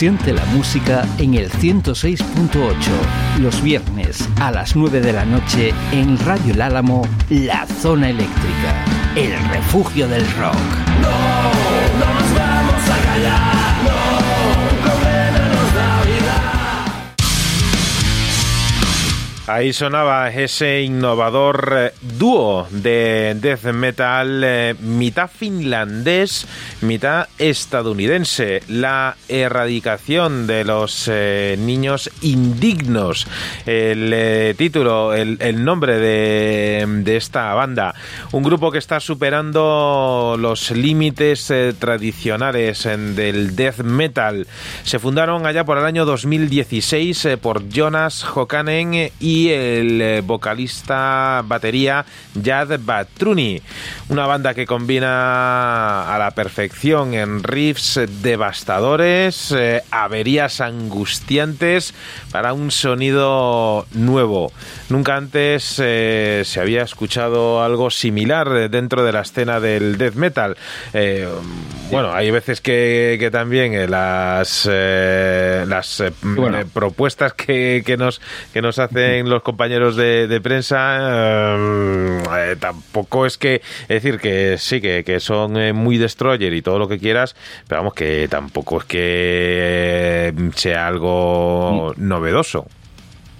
Siente la música en el 106.8. Los viernes a las 9 de la noche en Radio El Álamo, La Zona Eléctrica. El refugio del rock. Ahí sonaba ese innovador eh, dúo de death metal, eh, mitad finlandés, mitad estadounidense. La erradicación de los eh, niños indignos. El eh, título, el, nombre de, de esta banda. Un grupo que está superando los límites eh, tradicionales del death metal. Se fundaron allá por el año 2016 eh, por Jonas Hokanen y el vocalista batería Jad Batruni. Una banda que combina a la perfección en riffs devastadores, eh, averías angustiantes para un sonido nuevo. Nunca antes eh, se había escuchado algo similar eh, dentro de la escena del death metal. Eh, bueno, hay veces que, que también eh, las eh, las Bueno. propuestas que, que nos que nos hacen los compañeros de, de prensa tampoco es que es decir que sí que, que son muy destroyer y todo lo que quieras pero vamos que tampoco es que sea algo novedoso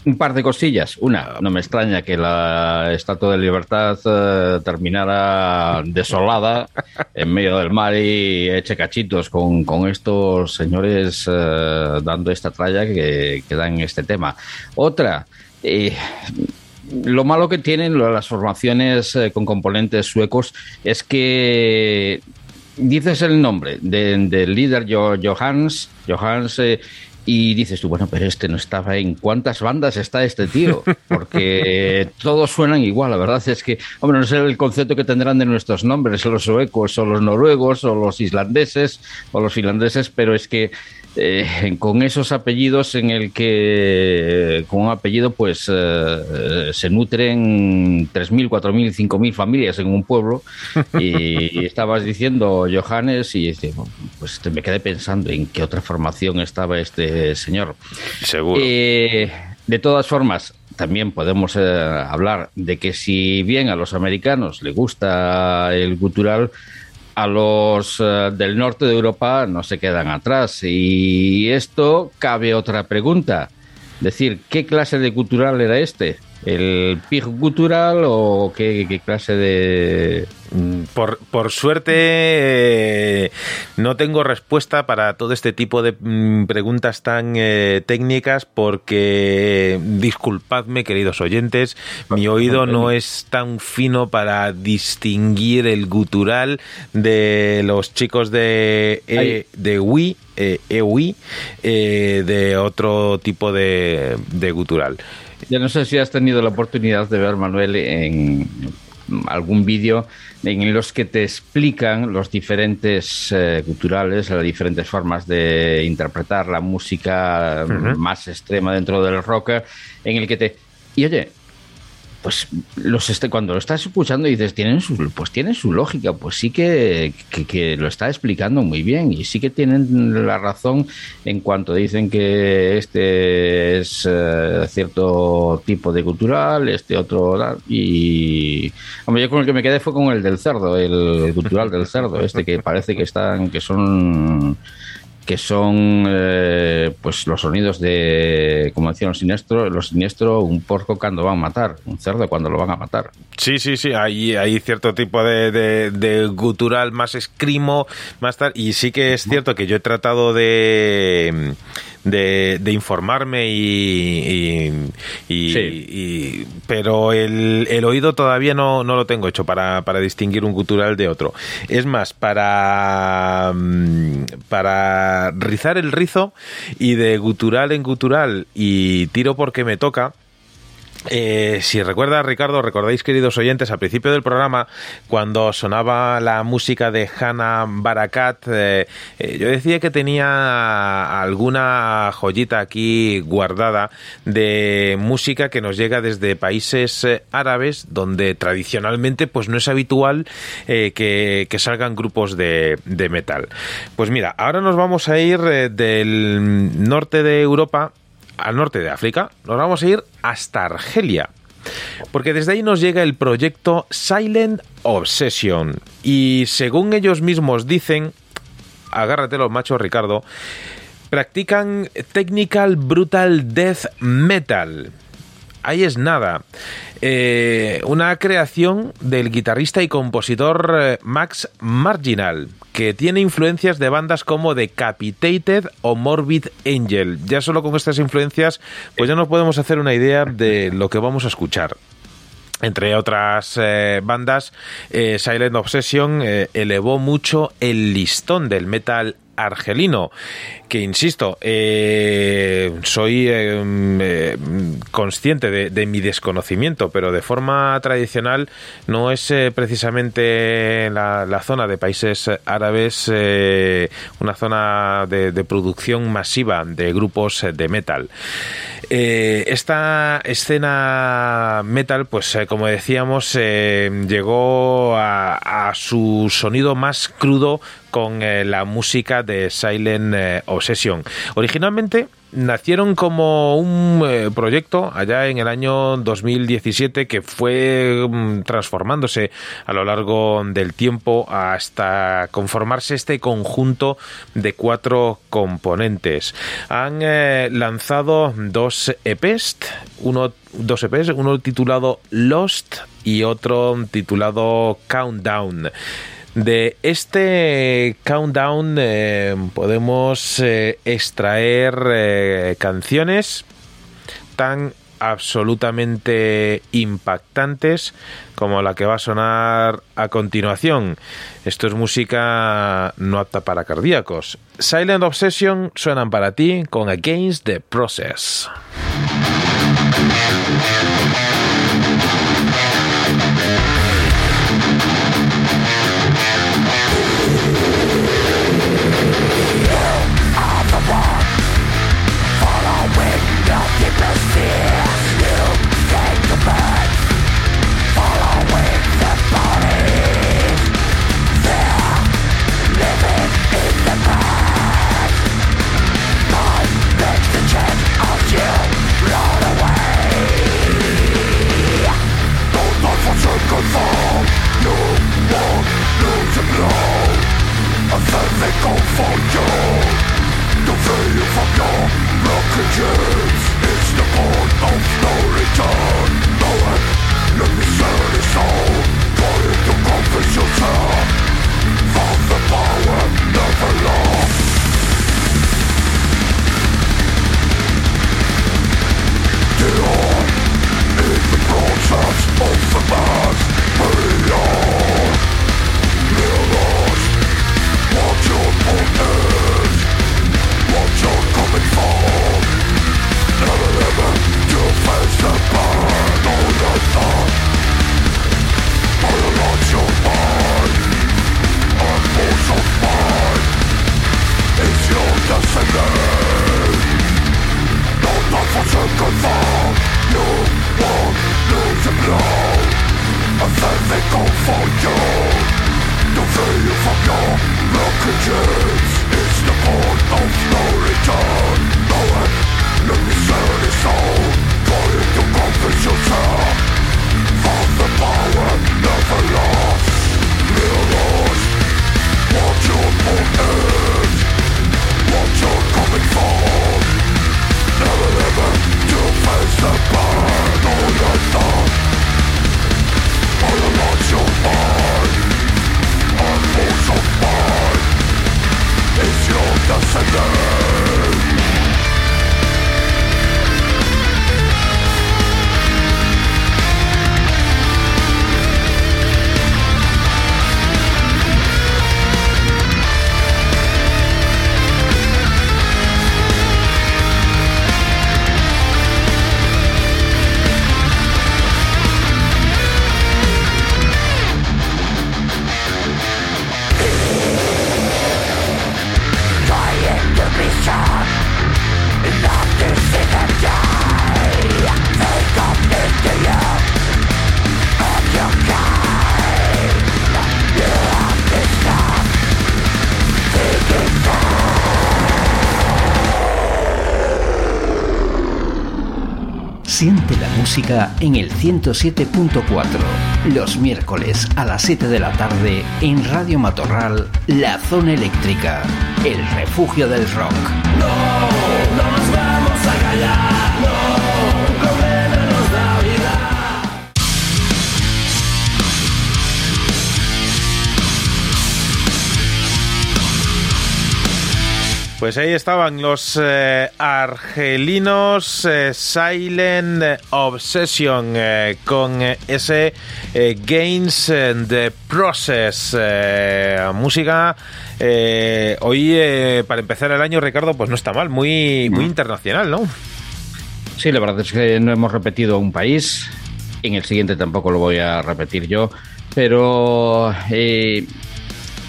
Un par de cosillas. Una, no me extraña que la Estatua de Libertad eh, terminara desolada en medio del mar y eche cachitos con, con estos señores eh, dando esta tralla que, que dan este tema. Otra, eh, lo malo que tienen las formaciones con componentes suecos es que dices el nombre de- del líder Jo- Johans, Johans y dices tú, bueno, pero este no estaba en cuántas bandas está este tío, porque todos suenan igual, la verdad es que, hombre, no sé el concepto que tendrán de nuestros nombres, los suecos o los noruegos o los islandeses o los finlandeses, pero es que eh, con esos apellidos en el que con un apellido pues eh, se nutren 3.000, 4.000, 5.000 familias en un pueblo y estabas diciendo Johannes y pues me quedé pensando en qué otra formación estaba este señor. seguro Eh, de todas formas, también podemos eh, hablar de que si bien a los americanos les gusta el gutural, a los eh, del norte de Europa no se quedan atrás. Y esto cabe otra pregunta. Decir, ¿qué clase de gutural era este? ¿El pig gutural o qué, qué clase de...? Mm, Por, por suerte eh, no tengo respuesta para todo este tipo de mm, preguntas tan eh, técnicas porque disculpadme queridos oyentes, mi oído no es tan fino para distinguir el gutural de los chicos de, eh, de Wii, eh, EWI, eh, de otro tipo de, de gutural. Yo no sé si has tenido la oportunidad de ver, Manuel, en algún vídeo en los que te explican los diferentes eh, culturales, las diferentes formas de interpretar la música más extrema dentro del rock, en el que te... Y oye, pues los este, cuando lo estás escuchando dices, tienen su, pues tienen su lógica, pues sí que, que, que lo está explicando muy bien y sí que tienen la razón en cuanto dicen que este es eh, cierto tipo de cultural, este otro y hombre, yo con el que me quedé fue con el del cerdo, el cultural del cerdo, este que parece que están, que son que son eh, pues los sonidos de, como decían los siniestros, los siniestros, un porco cuando van a matar, un cerdo cuando lo van a matar. Sí, sí, sí, hay, hay cierto tipo de, de, de gutural más escrimo, más tal, y sí que es cierto que yo he tratado de, de, de informarme y, y, y- Sí. y- pero el, el oído todavía no, no lo tengo hecho para, para distinguir un gutural de otro. Es más, para, mm, para rizar el rizo y de gutural en gutural y tiro porque me toca, Eh, si recuerdas, Ricardo, recordáis, queridos oyentes, al principio del programa, cuando sonaba la música de Hannah Barakat, eh, eh, yo decía que tenía alguna joyita aquí guardada de música que nos llega desde países eh, árabes, donde tradicionalmente pues no es habitual que, que salgan grupos de, metal. Pues mira, ahora nos vamos a ir del norte de Europa al norte de África, nos vamos a ir hasta Argelia. Porque desde ahí nos llega el proyecto Silent Obsession. Y según ellos mismos dicen, agárrate los machos, Ricardo, practican Technical Brutal Death Metal. Ahí es nada. Eh, una creación del guitarrista y compositor eh, Max Marginal, que tiene influencias de bandas como Decapitated o Morbid Angel. Ya solo con estas influencias, pues ya nos podemos hacer una idea de lo que vamos a escuchar. Entre otras eh, bandas, Silent Obsession elevó mucho el listón del metal argelino, que insisto, eh, soy eh, eh, consciente de, mi desconocimiento, pero de forma tradicional no es precisamente la, zona de países árabes una zona de, producción masiva de grupos de metal. Esta escena metal, pues como decíamos, llegó a su sonido más crudo con eh, la música de Silent eh, Obsession. Originalmente nacieron como un eh, proyecto allá en el año 2017 que fue mm, transformándose a lo largo del tiempo hasta conformarse este conjunto de cuatro componentes. Han lanzado dos EPs, uno dos EPs, uno titulado Lost y otro titulado Countdown. De este countdown eh, podemos eh, extraer eh, canciones tan absolutamente impactantes como la que va a sonar a continuación. Esto es música no apta para cardíacos. Silent Obsession suenan para ti con Against the Process. En el 107.4. Los miércoles a las 7 de la tarde en Radio Matorral, La Zona Eléctrica, el refugio del rock. Pues ahí estaban los eh, argelinos eh, Silent Obsession eh, con ese Gains and the Process. música hoy, para empezar el año, Ricardo, pues no está mal, muy, muy internacional, ¿no? Sí, la verdad es que no hemos repetido un país. En el siguiente tampoco lo voy a repetir yo. Pero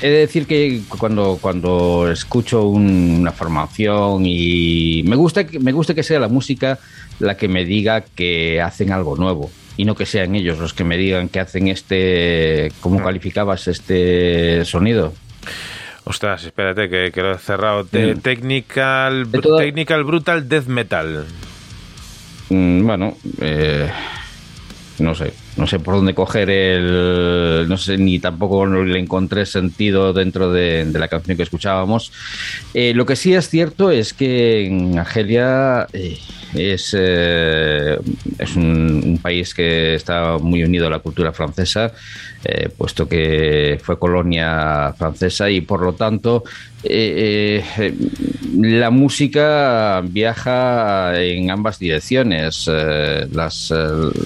he de decir que cuando, cuando escucho un- una formación y me gusta, que- me gusta que sea la música la que me diga que hacen algo nuevo y no que sean ellos los que me digan que hacen este, ¿cómo calificabas este sonido? Ostras, espérate que, que lo he cerrado. Mm. technical, De todo- technical Brutal Death Metal. Mm, bueno, eh, no sé, no sé por dónde coger el, no sé ni tampoco le encontré sentido dentro de, la canción que escuchábamos. Eh, lo que sí es cierto es que en Argelia eh, es, eh, es un, un país que está muy unido a la cultura francesa, eh, puesto que fue colonia francesa y por lo tanto eh, eh, la música viaja en ambas direcciones, las,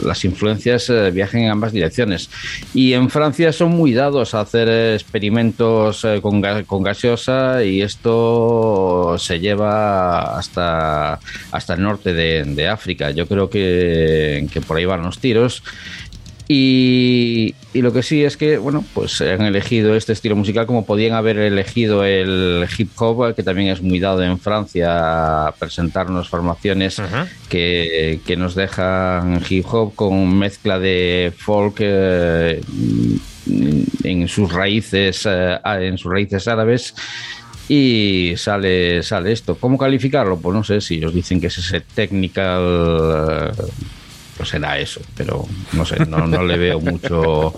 las influencias viajan en ambas direcciones. Y en Francia son muy dados a hacer experimentos con, con gaseosa y esto se lleva hasta, hasta el norte de, de África. Yo creo que, que por ahí van los tiros. Y, y lo que sí es que, bueno, pues han elegido este estilo musical como podían haber elegido el hip hop, que también es muy dado en Francia a presentarnos formaciones que, que nos dejan hip hop con mezcla de folk eh, en sus raíces, eh, en sus raíces árabes. Y sale, sale esto. ¿Cómo calificarlo? Pues no sé si ellos dicen que es ese technical eh, será eso, pero no sé, no, no le veo mucho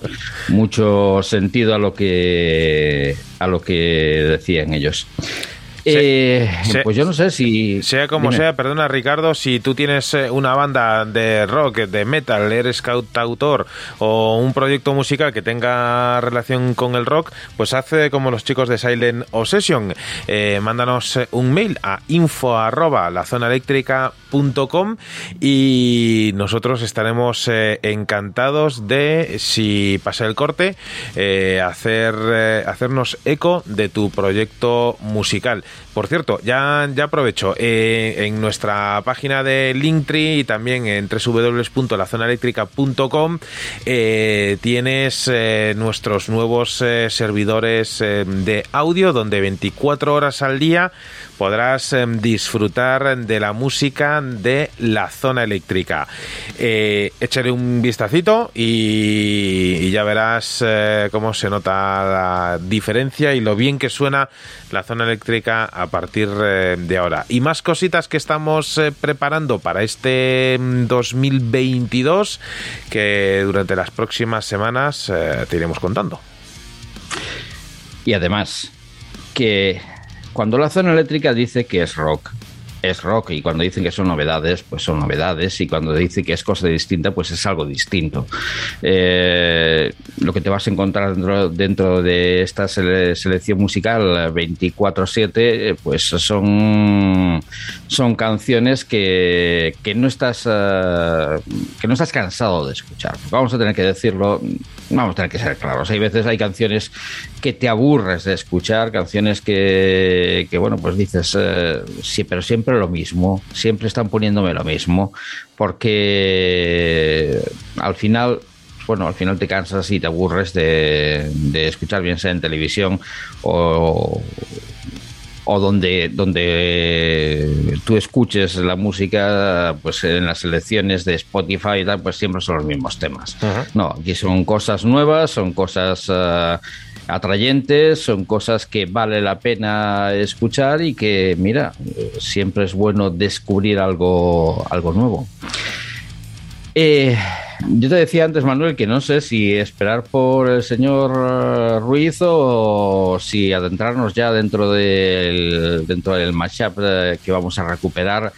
mucho sentido a lo que a lo que decían ellos. Eh, pues yo no sé si Sea como Dime. sea, perdona Ricardo, si tú tienes eh, una banda de rock, de metal, eres cantautor o un proyecto musical que tenga relación con el rock, pues hace como los chicos de Silent Obsession. Eh, mándanos un mail a info arroba lazonaeléctrica.com y nosotros estaremos eh, encantados de, si pasa el corte, eh, hacer, eh, hacernos eco de tu proyecto musical. Por cierto, ya, ya aprovecho, en nuestra página de Linktree y también en www.lazonaeléctrica.com tienes nuestros nuevos servidores de audio donde 24 horas al día podrás eh, disfrutar de la música de la zona eléctrica. Eh, échale un vistacito y, ya verás eh, cómo se nota la diferencia y lo bien que suena la zona eléctrica a partir eh, de ahora. Y más cositas que estamos eh, preparando para este mm, 2022 que durante las próximas semanas te iremos contando. Y además, que cuando la zona eléctrica dice que es rock, es rock. Y cuando dicen que son novedades, pues son novedades. Y cuando dice que es cosa distinta, pues es algo distinto. Eh, lo que te vas a encontrar dentro, dentro de esta sele- selección musical 24-7, eh, pues son, son canciones que, que no estás eh, que no estás cansado de escuchar. Vamos a tener que decirlo, vamos a tener que ser claros. Hay veces hay canciones que te aburres de escuchar, canciones que, que bueno, pues dices, eh, sí, pero siempre lo mismo, siempre están poniéndome lo mismo, porque al final bueno, al final te cansas y te aburres de, de escuchar, bien sea en televisión o, o donde, donde tú escuches la música, pues en las selecciones de Spotify y tal, pues siempre son los mismos temas. No, aquí son cosas nuevas, son cosas eh, atrayentes, son cosas que vale la pena escuchar y que, mira, siempre es bueno descubrir algo, algo nuevo. Eh, yo te decía antes, Manuel, que no sé si esperar por el señor eh, Ruiz o si adentrarnos ya dentro del, dentro del mashup eh, que vamos a recuperar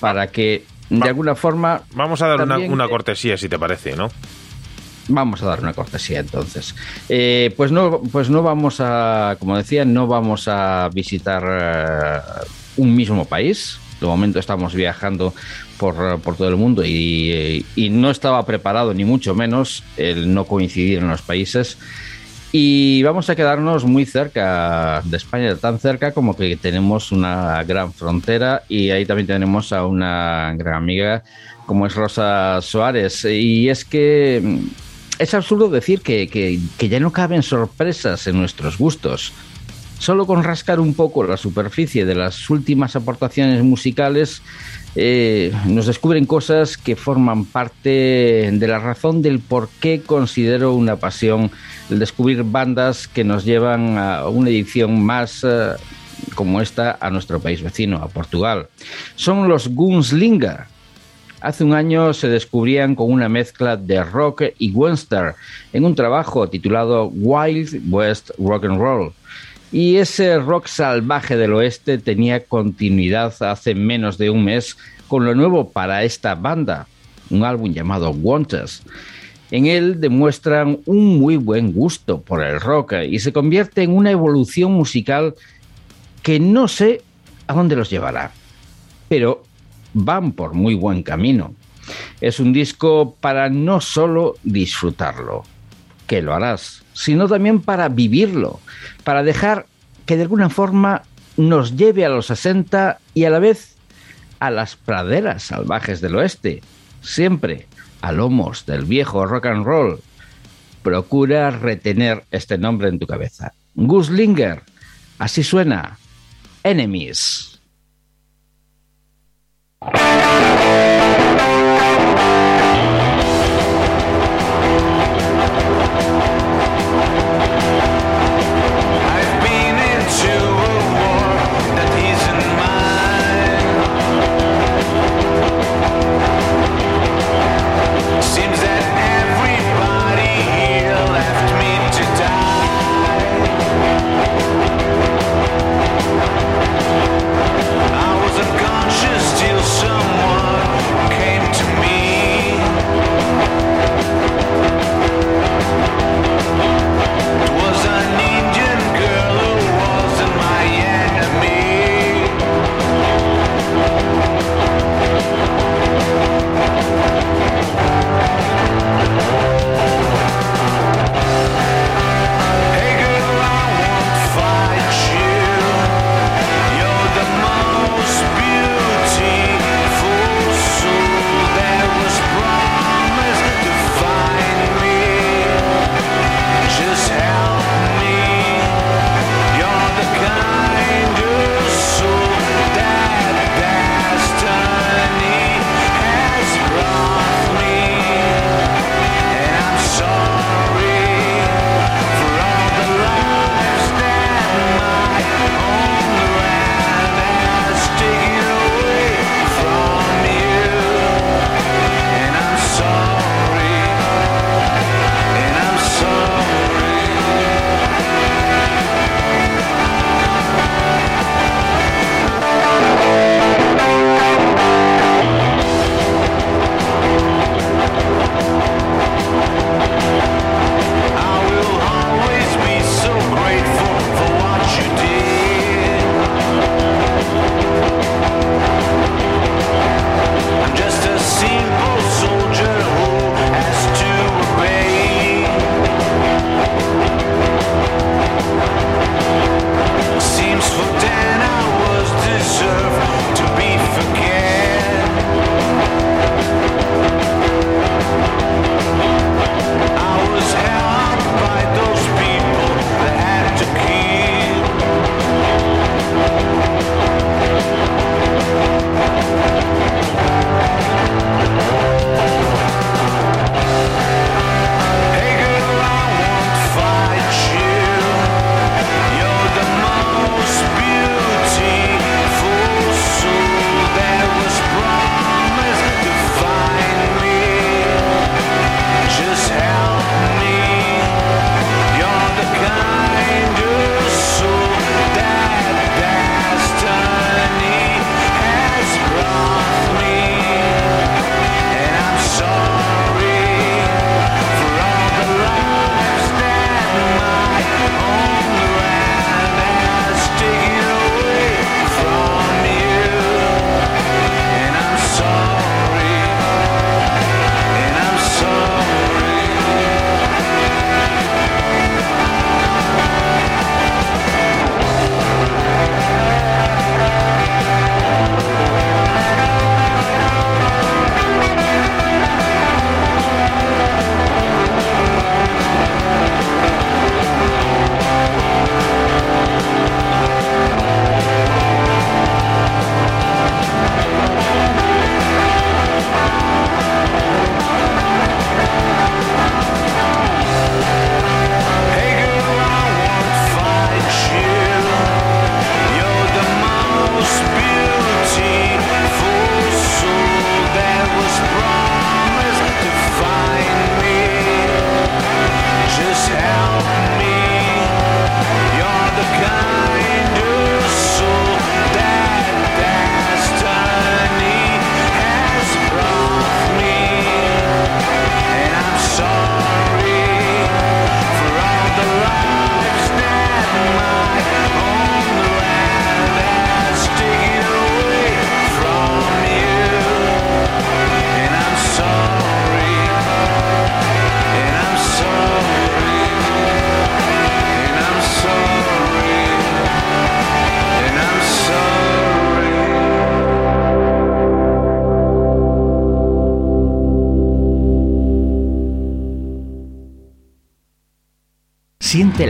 para que de Va- alguna forma Vamos a dar una, una cortesía, si te parece, ¿no? Vamos a dar una cortesía entonces. Eh, pues no, pues no vamos a, como decía, no vamos a visitar eh, un mismo país. De momento estamos viajando por, eh, por todo el mundo y, eh, y no estaba preparado ni mucho menos el no coincidir en los países. Y vamos a quedarnos muy cerca de España, tan cerca como que tenemos una gran frontera y ahí también tenemos a una gran amiga como es Rosa Suárez. Y es que mm, es absurdo decir que, que- que ya no caben sorpresas en nuestros gustos. Solo con rascar un poco la superficie de las últimas aportaciones musicales eh, nos descubren cosas que forman parte de la razón del por qué considero una pasión el descubrir bandas que nos llevan a una edición más eh, como esta a nuestro país vecino, a Portugal. Son los Gunslinger, Hace un año se descubrían con una mezcla de rock y western en un trabajo titulado Wild West Rock and Roll. Y ese rock salvaje del oeste tenía continuidad hace menos de un mes con lo nuevo para esta banda, un álbum llamado Wanters. En él demuestran un muy buen gusto por el rock y se convierte en una evolución musical que no sé a dónde los llevará, pero van por muy buen camino. Es un disco para no solo disfrutarlo, que lo harás, sino también para vivirlo, para dejar que de alguna forma nos lleve a los 60 y a la vez a las praderas salvajes del oeste, siempre a lomos del viejo rock and roll. Procura retener este nombre en tu cabeza. Guslinger, así suena. Enemies.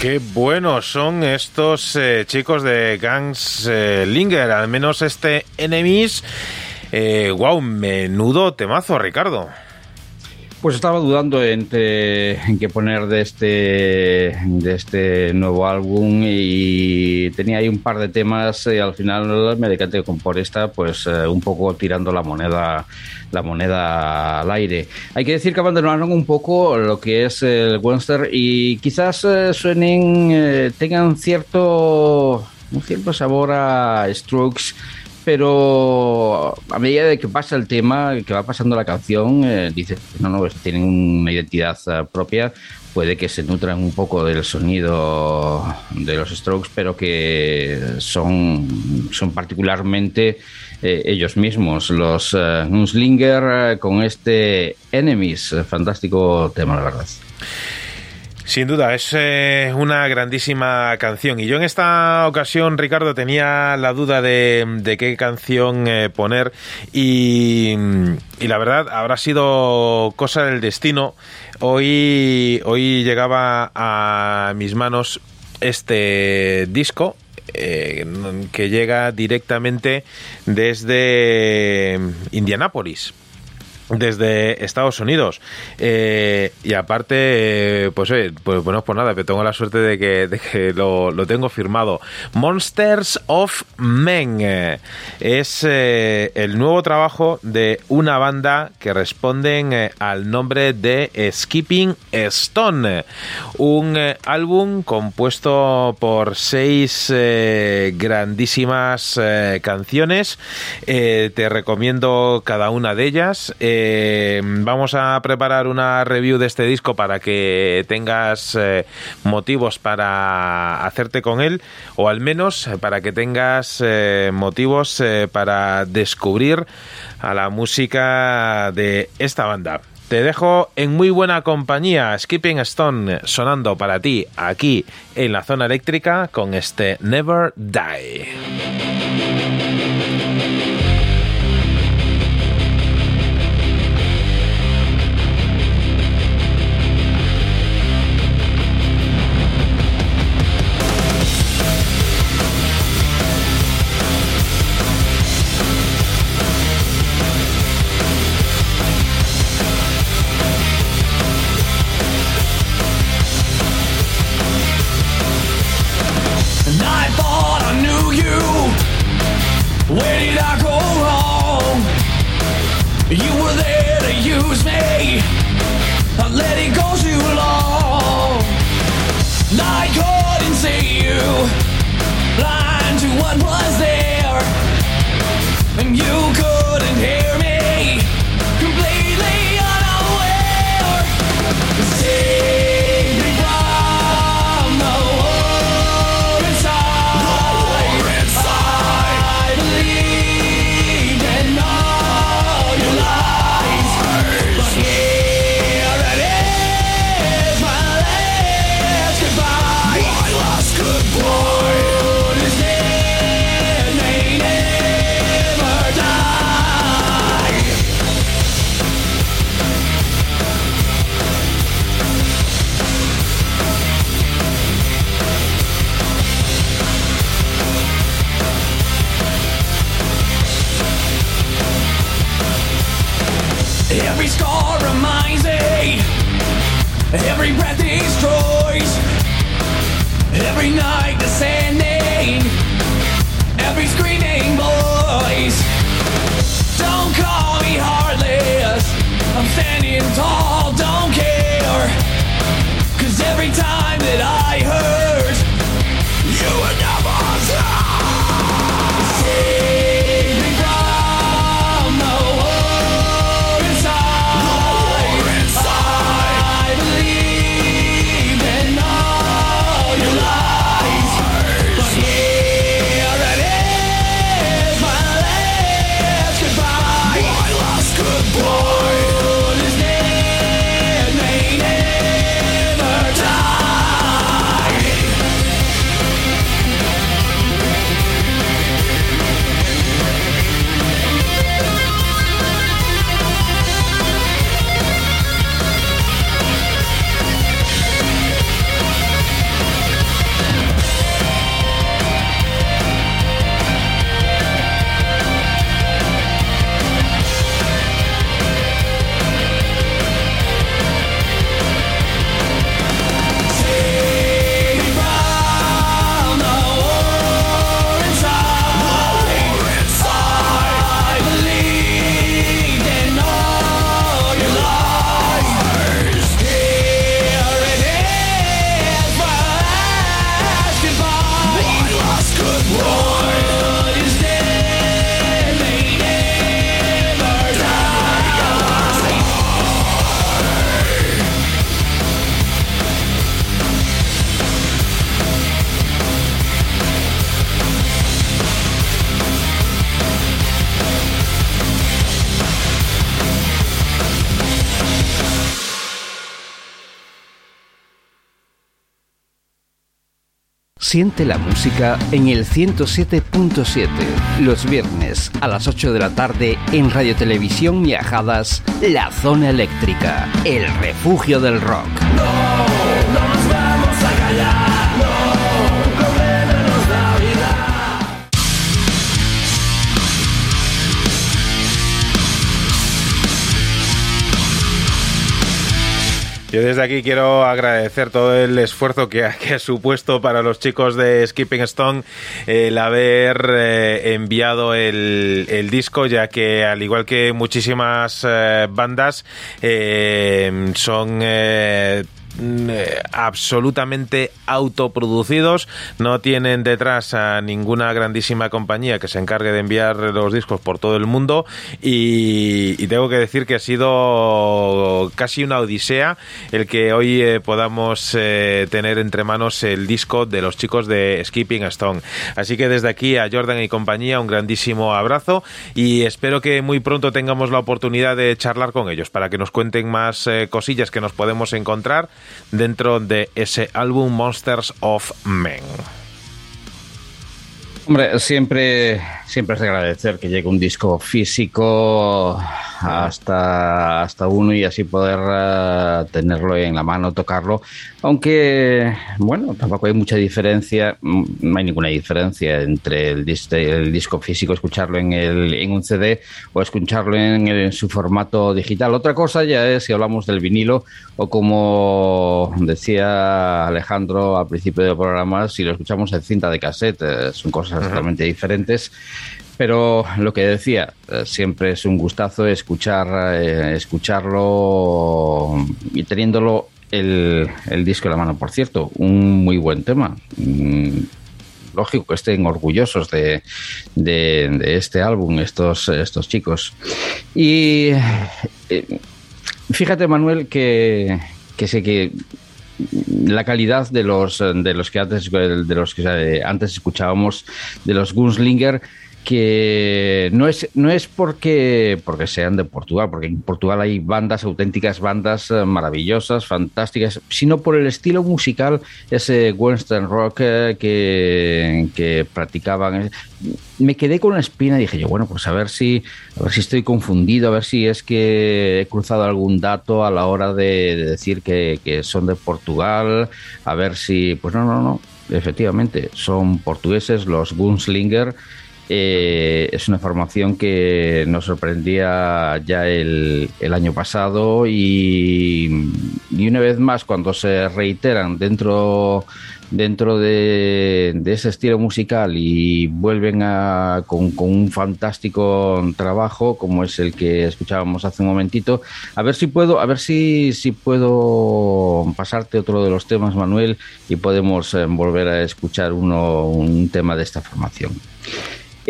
Qué buenos son estos eh, chicos de Gangs eh, al menos este Enemies. Eh, wow, menudo temazo, Ricardo. Pues estaba dudando entre en qué poner de este de este nuevo álbum y tenía ahí un par de temas y al final me decanté con por esta, pues eh, un poco tirando la moneda la moneda al aire. Hay que decir que abandonaron un poco lo que es el Webster y quizás eh, suenen eh, tengan cierto un cierto sabor a Strokes pero a medida de que pasa el tema, que va pasando la canción, eh, dices, no, no, tienen una identidad eh, propia, puede que se nutran un poco del sonido de los Strokes, pero que son, son particularmente eh, ellos mismos, los eh, Gunslinger, eh, con este Enemies, eh, fantástico tema, la verdad. Sin duda, es una grandísima canción. Y yo en esta ocasión, Ricardo, tenía la duda de, qué canción poner. Y, y la verdad, habrá sido cosa del destino. Hoy, hoy llegaba a mis manos este disco. Eh, que llega directamente desde Indianápolis desde Estados Unidos. Eh, y aparte eh, pues, eh, pues bueno pues nada pero tengo la suerte de que, que lo, tengo firmado. Monsters of Men Eh, es el nuevo trabajo de una banda que responden al nombre de Skipping Stone. Un álbum compuesto por seis grandísimas canciones. Te recomiendo cada una de ellas. Eh, vamos a preparar una review de este disco para que tengas eh, motivos para hacerte con él o al menos eh, para que tengas eh, motivos eh, para descubrir a la música de esta banda. Te dejo en muy buena compañía, Skipping Stone sonando para ti aquí en la zona eléctrica con este Never Die. Siente la música en el 107.7, los viernes a las 8 de la tarde en Radio Televisión Viajadas, La Zona Eléctrica, el refugio del rock. Desde aquí quiero agradecer todo el esfuerzo que ha, supuesto para los chicos de Skipping Stone el haber eh, enviado el, disco, ya que al igual que muchísimas eh, bandas eh, son mm, absolutamente autoproducidos, no tienen detrás a ninguna grandísima compañía que se encargue de enviar los discos por todo el mundo y, tengo que decir que ha sido casi una odisea el que hoy eh, podamos eh, tener entre manos el disco de los chicos de Skipping Stone. Así que desde aquí a Jordan y compañía un grandísimo abrazo y espero que muy pronto tengamos la oportunidad de charlar con ellos para que nos cuenten más eh, cosillas que nos podemos encontrar dentro de ese álbum Monsters of Men. Hombre, siempre, siempre es de agradecer que llegue un disco físico hasta, hasta uno y así poder eh, tenerlo en la mano, tocarlo. Aunque, bueno, tampoco hay mucha diferencia, mm, no hay ninguna diferencia entre el, dis- el disco físico, escucharlo en, el, en un CD o escucharlo en, el- en su formato digital. Otra cosa ya es si hablamos del vinilo o como decía Alejandro al principio del programa, si lo escuchamos en cinta de cassette, eh, son cosas totalmente diferentes. Pero lo que decía, eh, siempre es un gustazo escuchar, eh, escucharlo y teniéndolo el, el disco en la mano. Por cierto, un muy buen tema. Mm, Lógico que estén orgullosos de, de- de este álbum, estos, estos chicos. Y eh, fíjate, Manuel, que, que sé que la calidad de los de los que antes de los que eh, antes escuchábamos de los Gunslinger que no es no es porque porque sean de Portugal porque en Portugal hay bandas auténticas bandas eh, maravillosas fantásticas sino por el estilo musical ese western rock eh, que, que practicaban. Me quedé con una espina y dije yo bueno pues a ver si a si estoy confundido a ver si es que he cruzado algún dato a la hora de, de decir que, que son de Portugal a ver si pues no no no efectivamente son portugueses los Gunslinger eh, es una formación que nos sorprendía ya el, año pasado y, una vez más cuando se reiteran dentro dentro de, de ese estilo musical y vuelven a, con, con un fantástico trabajo como es el que escuchábamos hace un momentito a ver si puedo a ver si, si puedo pasarte otro de los temas Manuel y podemos eh, volver a escuchar uno un tema de esta formación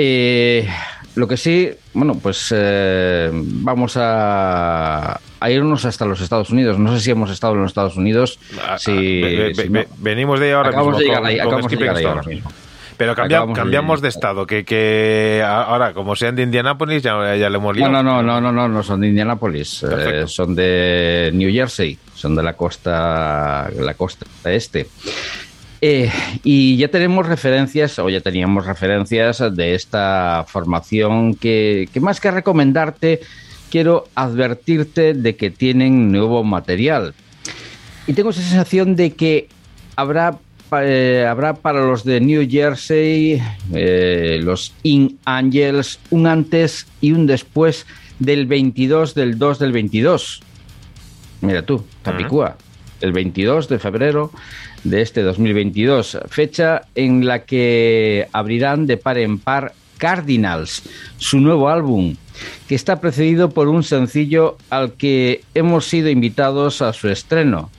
eh, lo que sí, bueno, pues eh, vamos a, a irnos hasta los Estados Unidos. No sé si hemos estado en los Estados Unidos. Ah, si, ah, ve- si ve- no- ve- venimos de ahí ahora Acabamos mismo de llegar ahí, acabamos de Skipping llegar ahí Stone. ahora mismo. Pero cambia- de- cambiamos de estado, que, que ahora, como sean de Indianápolis, ya, ya lo hemos liado. no, no, no, no, no, no son de Indianápolis, eh, son de New Jersey, son de la costa, la costa este. Eh, y ya tenemos referencias, o ya teníamos referencias de esta formación que, que más que recomendarte, quiero advertirte de que tienen nuevo material. Y tengo esa sensación de que habrá, eh, habrá para los de New Jersey, eh, los In Angels, un antes y un después del 22 del 2 del 22. Mira tú, Capicúa, el 22 de febrero de este 2022, fecha en la que abrirán de par en par Cardinals, su nuevo álbum, que está precedido por un sencillo al que hemos sido invitados a su estreno.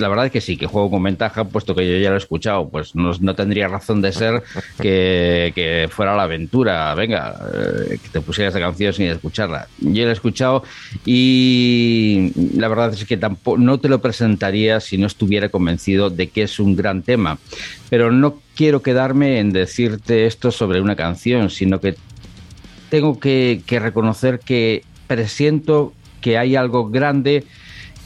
La verdad es que sí, que juego con ventaja, puesto que yo ya lo he escuchado, pues no, tendría razón de ser que, fuera la aventura, venga, eh, que te pusieras esa canción sin escucharla. Yo la he escuchado y la verdad es que tampoco no te lo presentaría si no estuviera convencido de que es un gran tema. Pero no quiero quedarme en decirte esto sobre una canción, sino que tengo que reconocer que presiento que hay algo grande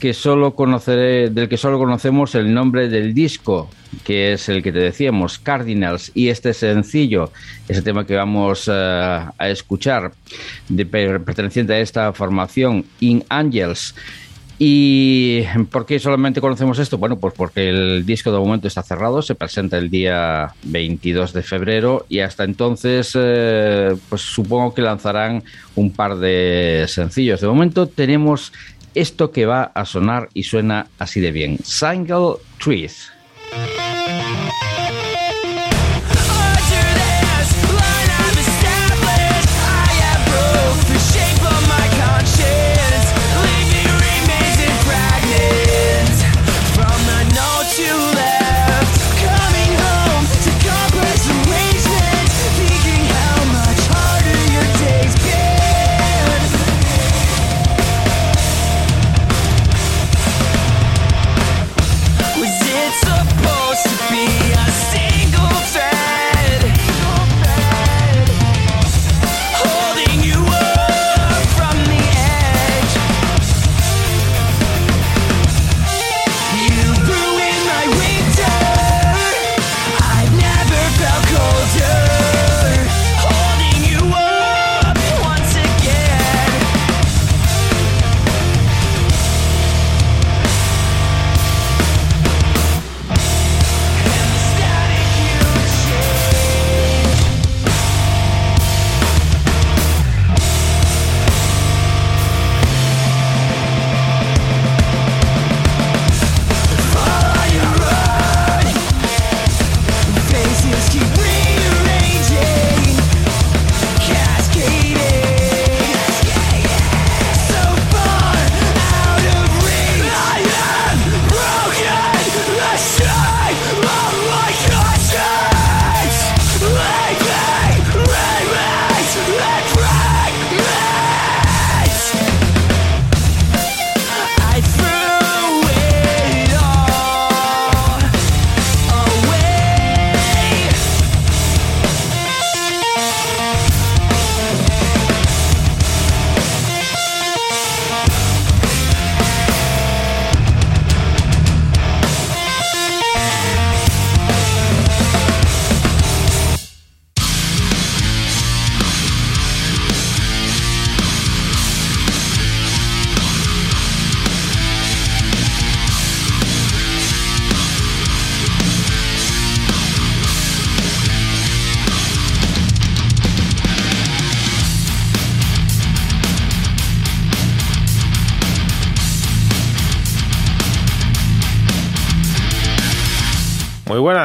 que solo conoceré, del que solo conocemos el nombre del disco, que es el que te decíamos, Cardinals, y este sencillo, ese tema que vamos eh, a escuchar, de, perteneciente a esta formación, In Angels. ¿Y por qué solamente conocemos esto? Bueno, pues porque el disco de momento está cerrado, se presenta el día 22 de febrero y hasta entonces eh, pues supongo que lanzarán un par de sencillos. De momento tenemos esto que va a sonar y suena así de bien. Single Trees.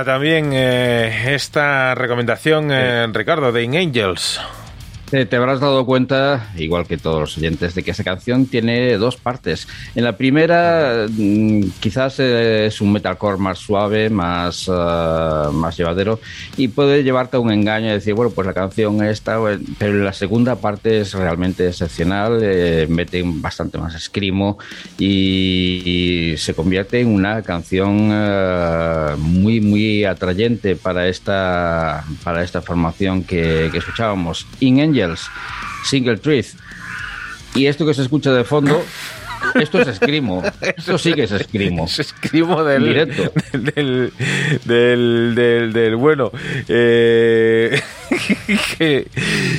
También eh, esta recomendación, eh, Ricardo, de In Angels. Te, habrás dado cuenta, igual que todos los oyentes, de que esa canción tiene dos partes. En la primera, mm, quizás eh, es un metalcore más suave, más, ah, más llevadero, y puede llevarte a un engaño y decir, bueno, pues la canción esta, pero la segunda parte es realmente excepcional, eh, mete bastante más escrimo y, y se convierte en una canción ah, muy, muy atrayente para esta, para esta formación que, que escuchábamos. In Angels, Single Truth. Y esto que se escucha de fondo, esto es escrimo. Esto sí que es escrimo. Es escrimo del, Directo. del, del, del, del bueno. Eh, que, eh,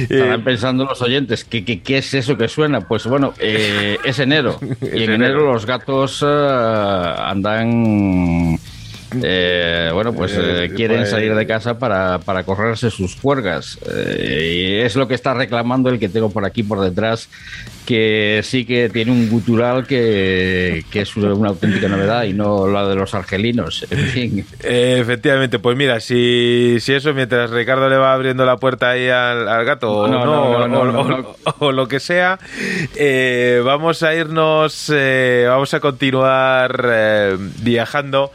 Estarán pensando los oyentes, ¿qué, qué, qué es eso que suena? Pues bueno, eh, es enero. Y en enero, enero. los gatos eh, andan... eh, bueno, pues Eh, eh, quieren pues- salir de casa para, para correrse sus juergas. Eh, y es lo que está reclamando el que tengo por aquí por detrás, que sí que tiene un gutural que, que es una auténtica novedad y no la de los argelinos. En fin. Efectivamente, pues mira, si, si eso mientras Ricardo le va abriendo la puerta ahí al, al gato o, No, o- o- lo que sea, vamos a irnos, vamos a continuar viajando,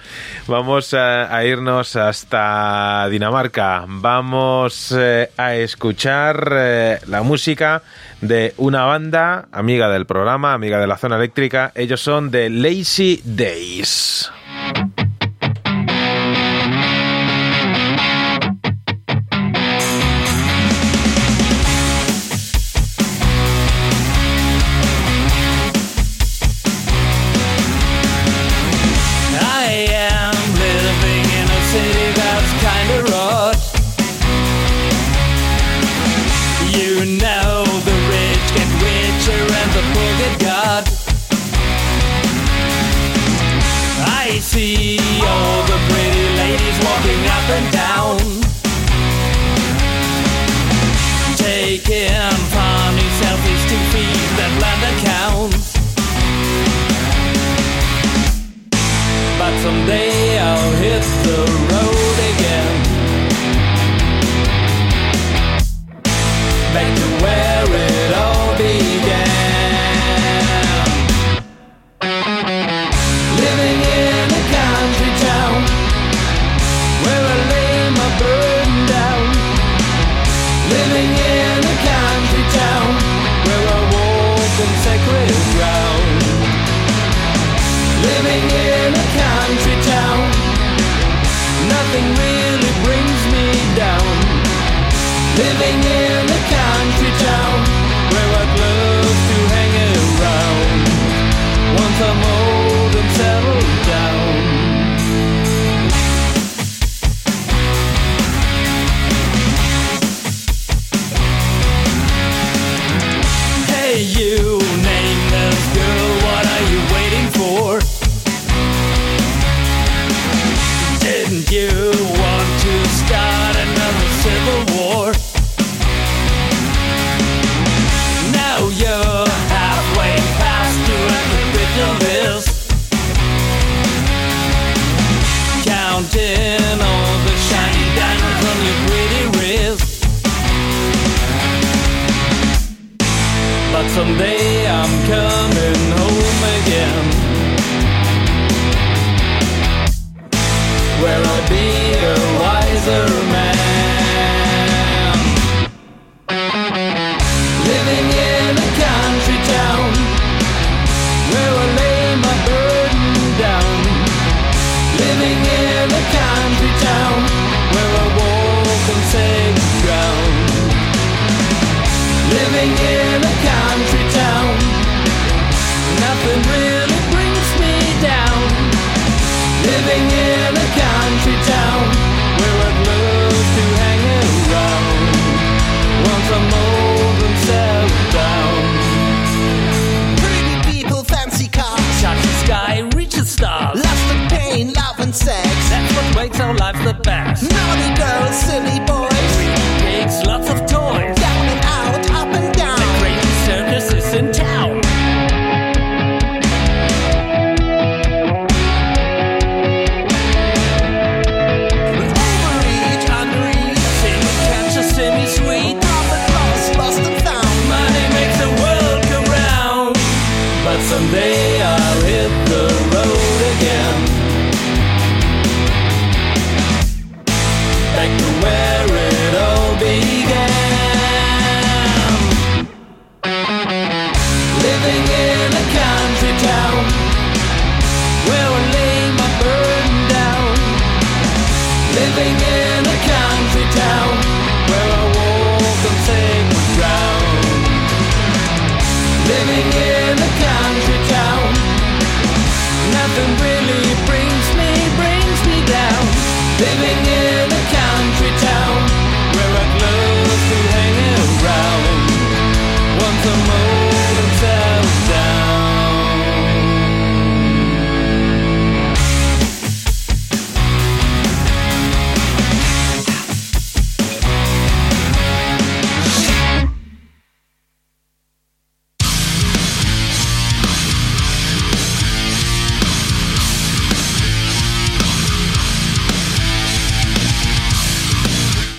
vamos a, a irnos hasta Dinamarca, vamos eh, a escuchar eh, la música de una banda amiga del programa, amiga de la zona eléctrica, ellos son de Lazy Days.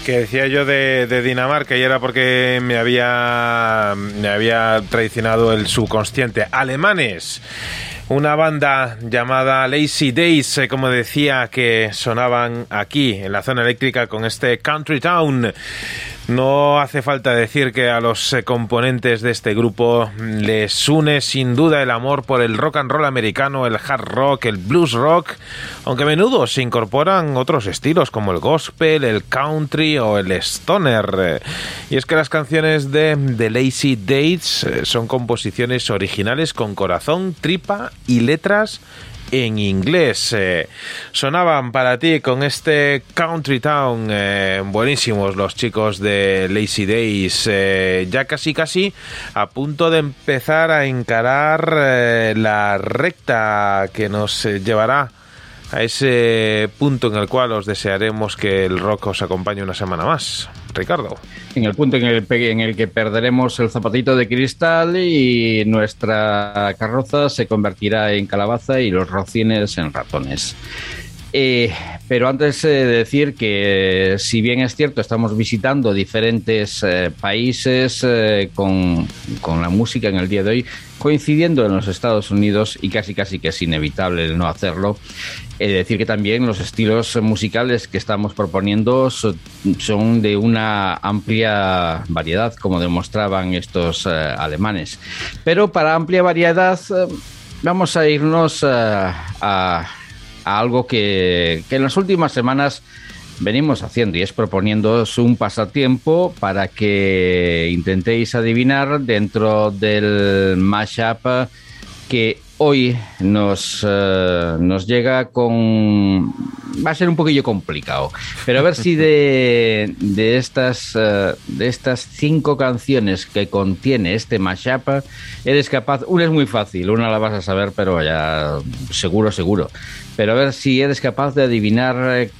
Que decía yo de, Dinamarca y era porque me había, me había traicionado el subconsciente. Alemanes. Una banda llamada Lazy Days, eh, como decía, que sonaban aquí en la zona eléctrica con este Country Town. No hace falta decir que a los eh, componentes de este grupo les une sin duda el amor por el rock and roll americano, el hard rock, el blues rock, aunque a menudo se incorporan otros estilos como el gospel, el country o el stoner. Y es que las canciones de The Lazy Days eh, son composiciones originales con corazón, tripa y letras en inglés. Eh, sonaban para ti con este Country Town. eh, buenísimos los chicos de Lazy Days. eh, ya casi casi a punto de empezar a encarar la recta que nos llevará a ese punto en el cual os desearemos que el rock os acompañe una semana más. Ricardo. En el punto en el, en el que perderemos el zapatito de cristal y nuestra carroza se convertirá en calabaza y los rocines en ratones. Eh, pero antes eh, de decir que, si bien es cierto, estamos visitando diferentes eh, países eh, con, con la música en el día de hoy, coincidiendo en los Estados Unidos y casi casi que es inevitable no hacerlo. Decir que también los estilos musicales que estamos proponiendo so- son de una amplia variedad, como demostraban estos eh, alemanes. Pero para amplia variedad eh, vamos a irnos eh, a, algo que, que en las últimas semanas venimos haciendo y es proponiéndoos un pasatiempo para que intentéis adivinar dentro del mashup que hoy nos, eh, nos llega con... Va a ser un poquillo complicado, pero a ver si de, de, estas, eh, de estas cinco canciones que contiene este mashup eres capaz... Una es muy fácil, una la vas a saber, pero ya seguro, seguro. Pero a ver si eres capaz de adivinar eh,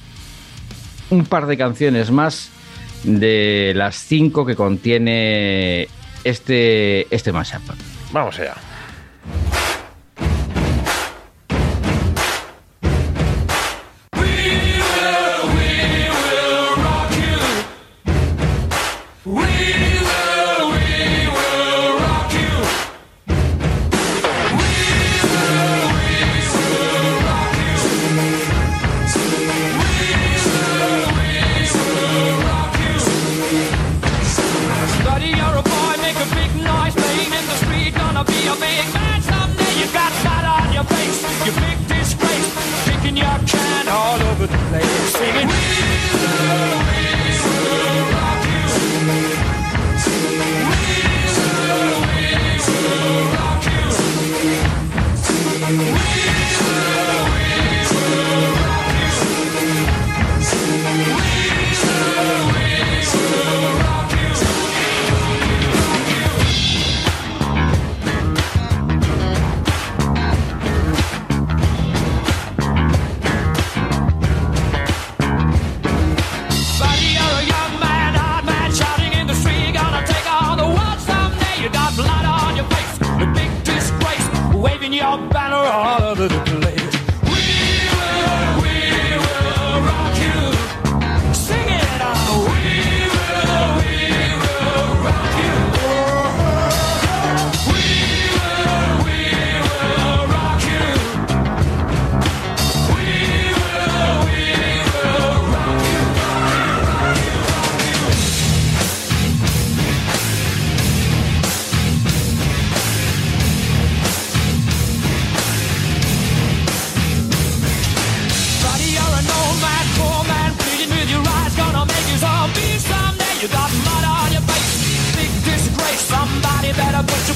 un par de canciones más de las cinco que contiene este, este mashup. Vamos allá. All over the place, singing. Banner all over the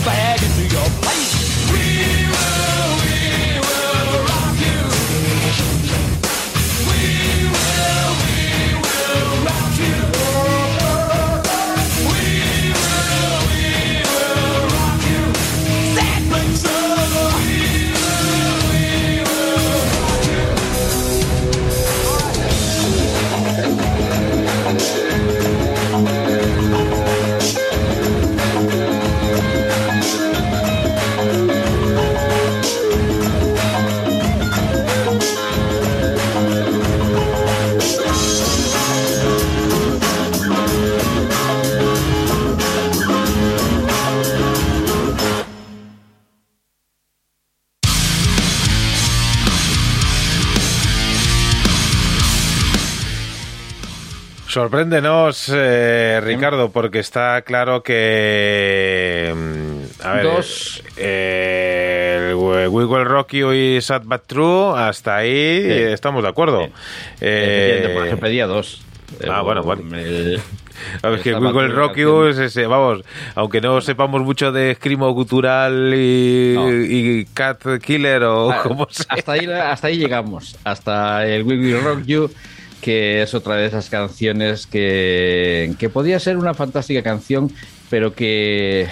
so. Sorpréndenos, eh, Ricardo, porque está claro que. mm, A ver, Dos. eh, el We We Will Rock You y Sad But True, hasta ahí estamos de acuerdo. Sí. Eh, por ejemplo, pedía dos. ah, bueno, bueno. el- A ver, que Estaba We Will con Rock una You canción. es ese, vamos, aunque no sepamos mucho de escrimo gutural y, No. y Cat Killer o Ah, como sea. hasta ahí, hasta ahí llegamos, hasta el We Will Rock You, que es otra de esas canciones que, que podía ser una fantástica canción, pero que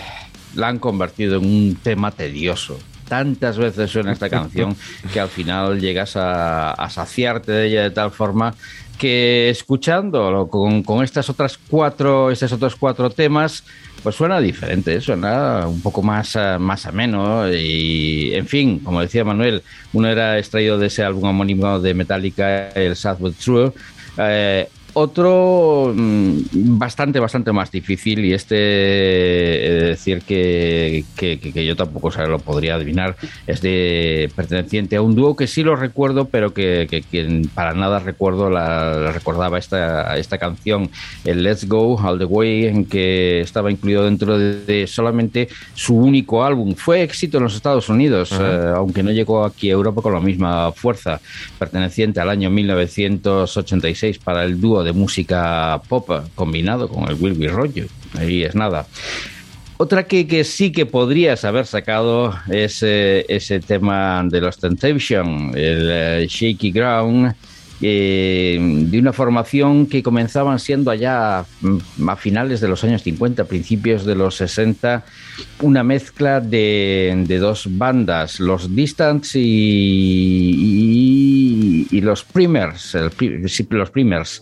la han convertido en un tema tedioso. Tantas veces suena esta canción que al final llegas a, a saciarte de ella de tal forma que escuchándolo con, con estas otras cuatro, estos otros cuatro temas, pues suena diferente, suena un poco más, eh, más ameno y, en fin, como decía Manuel, uno era extraído de ese álbum homónimo de Metallica, el But True, eh, otro mm, bastante, bastante más difícil y este, he de decir que, que, que- yo tampoco se lo podría adivinar, es de perteneciente a un dúo que sí lo recuerdo, pero que, que- que para nada recuerdo la, la recordaba esta, esta canción, el Let's Go All the Way, en que estaba incluido dentro de, de solamente su único álbum. Fue éxito en los Estados Unidos, eh, aunque no llegó aquí a Europa con la misma fuerza, perteneciente al año 1986 para el dúo de música pop combinado con el Will Be You. Ahí es nada. Otra que, que sí que podrías haber sacado es eh, ese tema de los Temptation, el eh, Shaky Ground, eh, de una formación que comenzaban siendo allá mm, a finales de los años 50, principios de los 60, una mezcla de, de dos bandas, los Distance y, y- y los Primers, el los Primers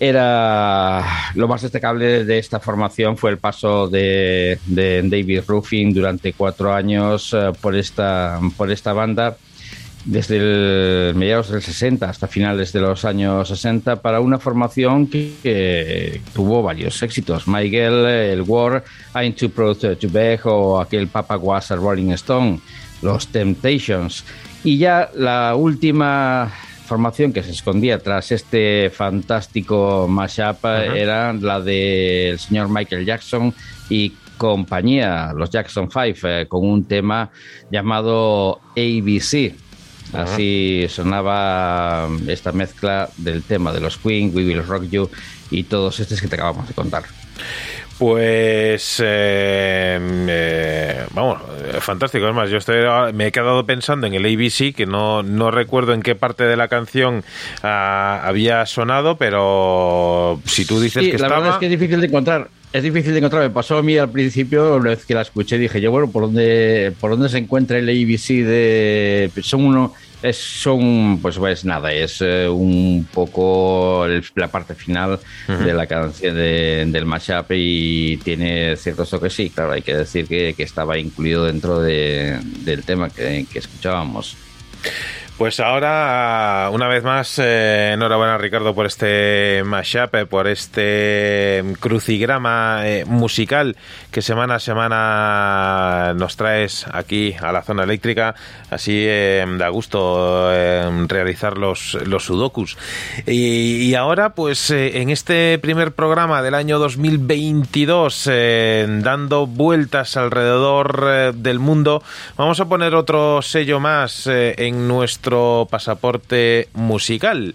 era lo más destacable de esta formación fue el paso de, David Ruffin durante cuatro años eh, por esta por esta banda desde mediados del 60 hasta finales de los años 60 para una formación que, tuvo varios éxitos. Miguel, el War, I'm Too Proud to Beg o aquel Papa Was a Rolling Stone los Temptations. Y ya la última formación que se escondía tras este fantástico mashup eh, era la del señor Michael Jackson y compañía, los Jackson 5, eh, con un tema llamado ABC. Así sonaba esta mezcla del tema de los Queen, We Will Rock You y todos estos que te acabamos de contar. Pues eh, eh, vamos, eh, fantástico. Es más, yo estoy, me he quedado pensando en el ABC, que no, no recuerdo en qué parte de la canción ah, había sonado, pero si tú dices Sí, que la estaba... verdad es que es difícil de encontrar. Es difícil de encontrar. Me pasó a mí al principio, una vez que la escuché, dije yo, bueno, ¿por dónde, por dónde se encuentra el ABC de... Son uno... Es, son, pues, pues nada, es eh, un poco el- la parte final de la canción de- del mashup y tiene ciertos toques, sí, claro, hay que decir que, que estaba incluido dentro de- del tema que, que escuchábamos. Pues ahora, una vez más, eh, enhorabuena Ricardo por este mashup, eh, por este crucigrama eh, musical que semana a semana nos traes aquí a la zona eléctrica. Así eh, da gusto realizar los, los sudokus. Y, y ahora, pues en este primer programa del año 2022, eh, dando vueltas alrededor del mundo, vamos a poner otro sello más en nuestro pasaporte musical.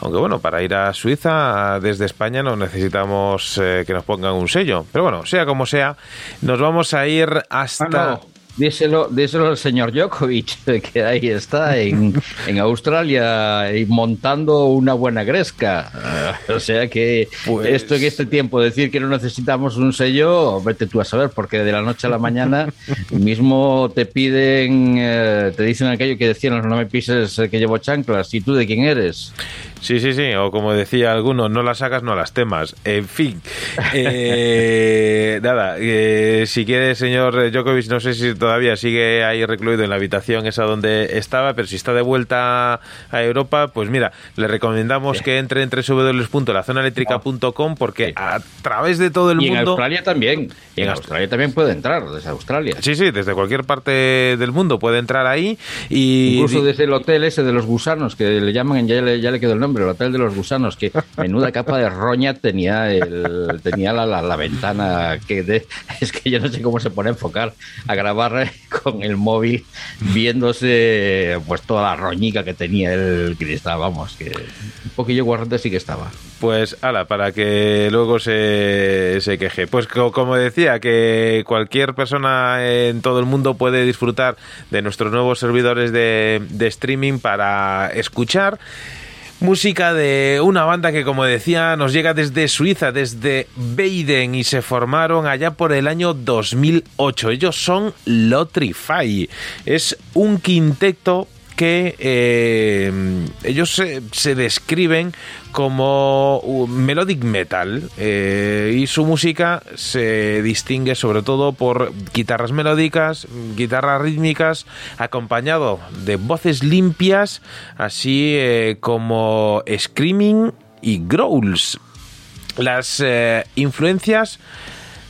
Aunque bueno, para ir a Suiza desde España no necesitamos eh, que nos pongan un sello. Pero bueno, sea como sea, nos vamos a ir hasta... Ah. Díselo, díselo al señor Djokovic, que ahí está en, en Australia y montando una buena gresca. Ah, O sea que Pues- esto en este tiempo, decir que no necesitamos un sello, vete tú a saber, porque de la noche a la mañana mismo te piden, eh, te dicen aquello que decían, no me pises eh, que llevo chanclas, ¿y tú de quién eres? Sí, sí, sí, o como decía alguno, no las hagas, no las temas. En fin, eh, nada, eh, si quiere, señor Djokovic, no sé si todavía sigue ahí recluido en la habitación esa donde estaba, pero si está de vuelta a Europa, pues mira, le recomendamos que entre en www.lazonaeléctrica.com porque a través de todo el y en mundo... Australia también. Y en En Australia también puede entrar, desde Australia. Sí, sí, desde cualquier parte del mundo puede entrar ahí y... Incluso desde el hotel ese de los gusanos, que le llaman, ya le, ya le quedó el nombre, el hotel de los gusanos, que menuda capa de roña tenía el, tenía la, la, la ventana, que de- es que yo no sé cómo se pone a enfocar, a grabar con el móvil, viéndose pues toda la roñica que tenía el cristal, vamos, que un poquillo guarrante sí que estaba. Pues, ala, para que luego se, se queje. Pues co- como decía, que cualquier persona en todo el mundo puede disfrutar de nuestros nuevos servidores de, de streaming para escuchar música de una banda que, como decía, nos llega desde Suiza, desde Beiden, y se formaron allá por el año 2008. Ellos son Lotrify. Es un quinteto que eh, ellos se, describen como uh, melodic metal eh, y su música se distingue sobre todo por guitarras melódicas, guitarras rítmicas, acompañado de voces limpias, así eh, como screaming y growls. Las influencias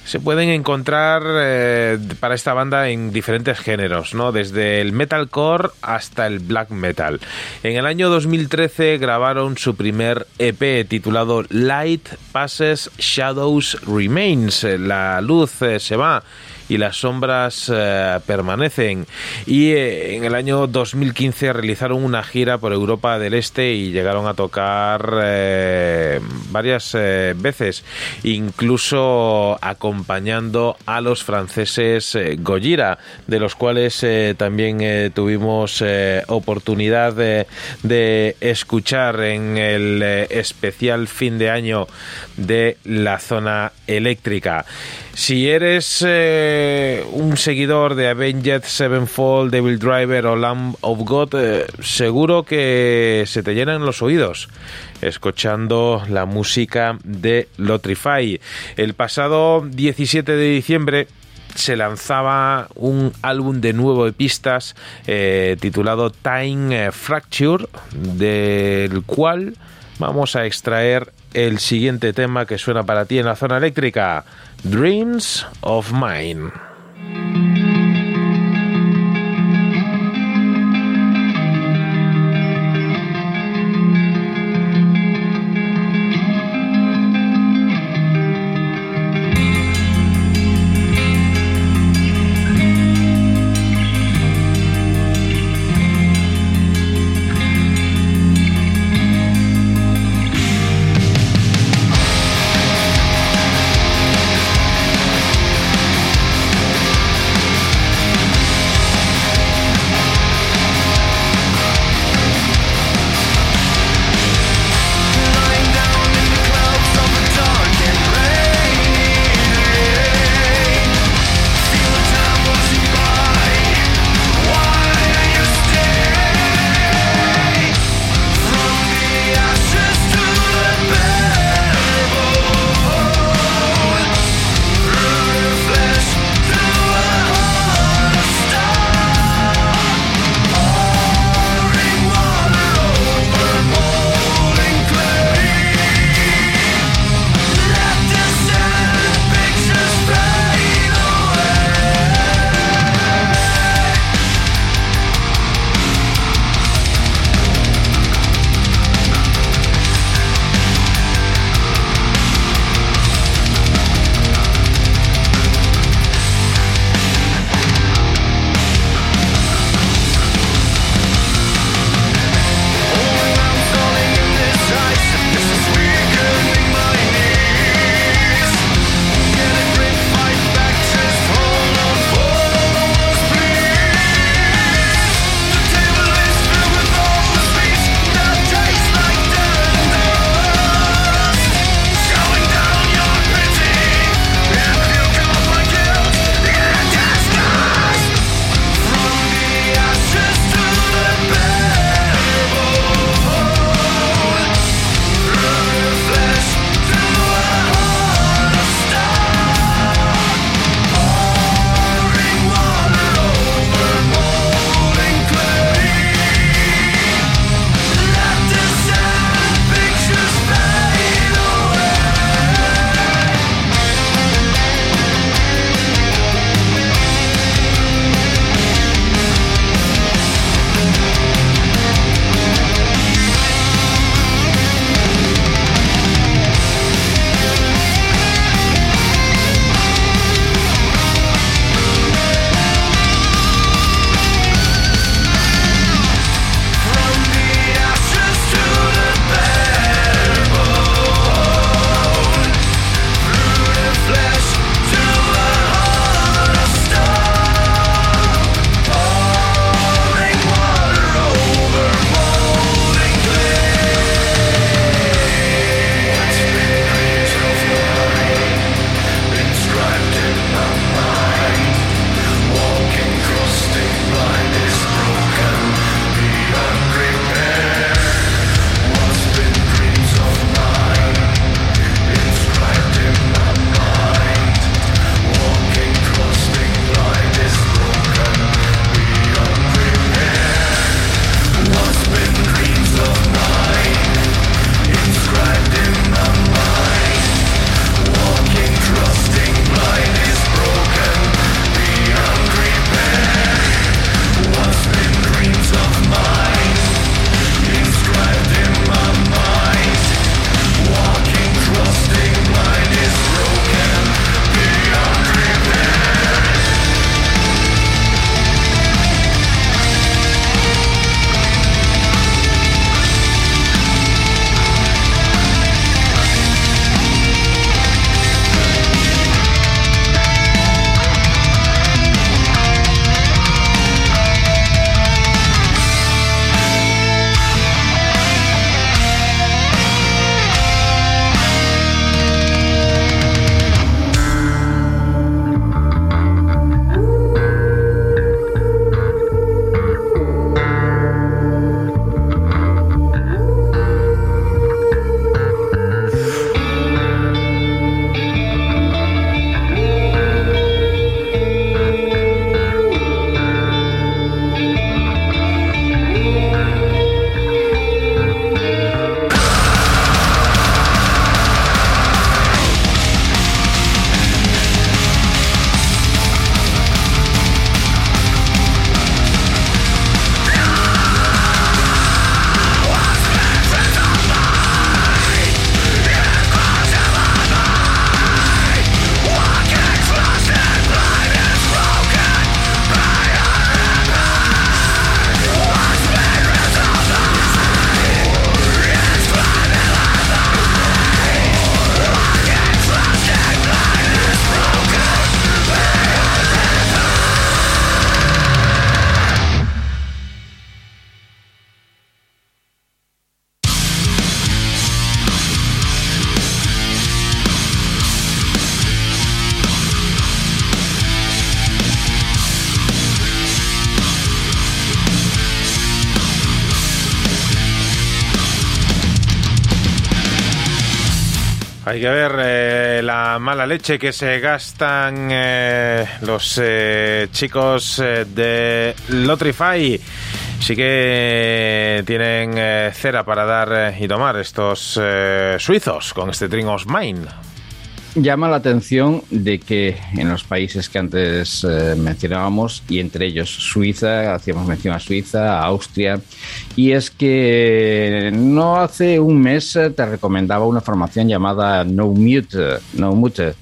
se pueden encontrar eh, para esta banda en diferentes géneros, ¿no? Desde el metalcore hasta el black metal. En el año 2013 grabaron su primer EP titulado Light Passes Shadows Remains. La luz eh, se va y las sombras eh, permanecen. Y eh, en el año 2015 realizaron una gira por Europa del Este y llegaron a tocar eh, varias veces, incluso acompañando a los franceses Gojira, de los cuales también tuvimos oportunidad de, escuchar en el especial fin de año de la zona eléctrica. Si eres eh, un seguidor de Avenged Sevenfold, Devil Driver o Lamb of God, eh, seguro que se te llenan los oídos escuchando la música de Lotrify. El pasado 17 de diciembre se lanzaba un álbum de nuevo de pistas eh, titulado Time Fracture, del cual vamos a extraer el siguiente tema que suena para ti en la zona eléctrica, Dreams of Mine. La leche que se gastan eh, los eh, chicos eh, de Lotrify. Sí que tienen cera para dar y tomar estos suizos con este of Mine. Llama la atención de que en los países que antes eh, mencionábamos, y entre ellos Suiza, hacíamos mención a Suiza, a Austria, y es que no hace un mes eh, te recomendaba una formación llamada No Mute, no Mute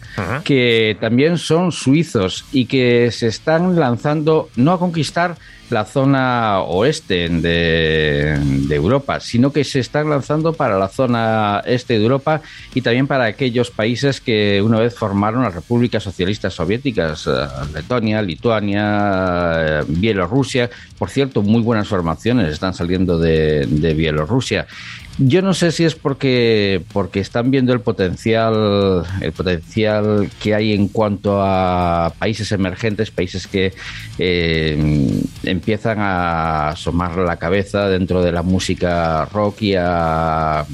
que también son suizos y que se están lanzando no a conquistar la zona oeste de, Europa, sino que se están lanzando para la zona este de Europa y también para aquellos países que una vez formaron las repúblicas socialistas soviéticas, eh, Letonia, Lituania, eh, Bielorrusia. Por cierto, muy buenas formaciones están saliendo de Bielorrusia. Yo no sé si es porque, porque están viendo el potencial, el potencial que hay en cuanto a países emergentes, países que eh, empiezan a asomar la cabeza dentro de la música rock y a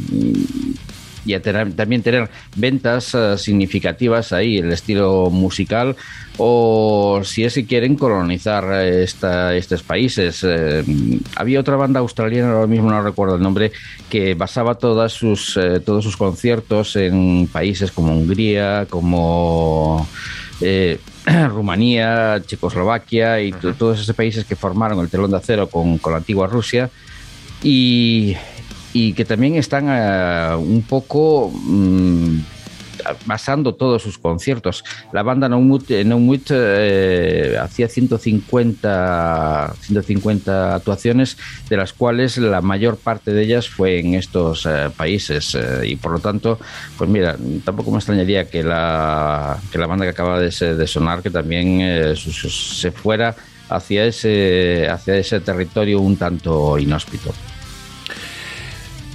y a tener- también tener ventas eh, significativas ahí, el estilo musical, o si es que quieren colonizar eh, esta- estos países. Eh, había otra banda australiana, ahora mismo no recuerdo el nombre, que basaba todas sus, eh, todos sus conciertos en países como Hungría, como... eh, Rumanía, Checoslovaquia y to- todos esos países que formaron el telón de acero con, con la antigua Rusia y, y que también están un poco mm, basando todos sus conciertos. La banda No Mood, eh, No Mood, eh, hacía 150, 150 actuaciones, de las cuales la mayor parte de ellas fue en estos eh, países eh, y por lo tanto, pues mira, tampoco me extrañaría que la, que la banda que acaba de, sonar, que también se fuera hacia ese, hacia ese territorio un tanto inhóspito.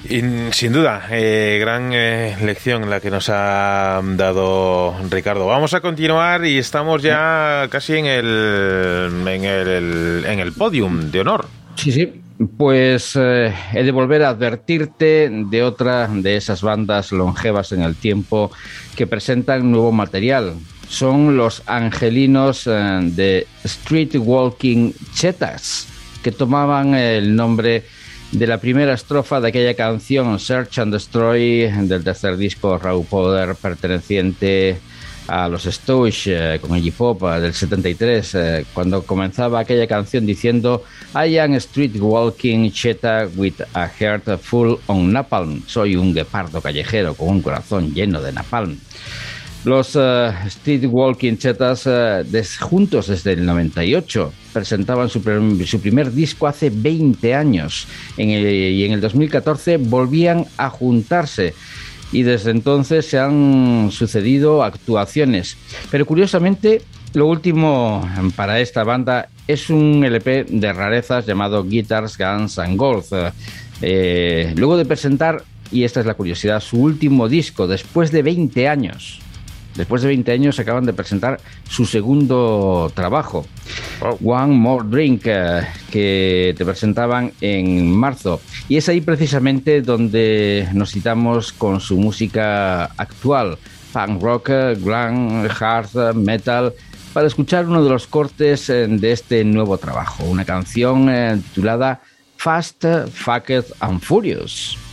Sin duda, eh, gran eh, lección la que nos ha dado Ricardo. Vamos a continuar y estamos ya casi en el, en el, en el podium de honor. Sí, sí. Pues eh, he de volver a advertirte de otra de esas bandas longevas en el tiempo que presentan nuevo material. Son los angelinos de Street Walking Chetas, que tomaban el nombre de la primera estrofa de aquella canción Search and Destroy del tercer disco Raw Powder perteneciente a los Stooges eh, con Iggy Pop eh, del 73 eh, cuando comenzaba aquella canción diciendo I am street walking cheetah with a heart full on napalm. Soy un guepardo callejero con un corazón lleno de napalm los eh, Street Walking Chetas des- juntos desde el 98 presentaban su, prim- su primer disco hace 20 años En el- y en el 2014 volvían a juntarse y desde entonces se han sucedido actuaciones. Pero curiosamente, lo último para esta banda es un LP de rarezas llamado Guitars, Guns and Gold. Eh, luego de presentar, y esta es la curiosidad, su último disco después de 20 años. Después de 20 años acaban de presentar su segundo trabajo, One More Drink, eh, que te presentaban en marzo. Y es ahí precisamente donde nos citamos con su música actual, punk rock, glam, hard, metal, para escuchar uno de los cortes eh, de este nuevo trabajo, una canción eh, titulada Fast, Fucked and Furious.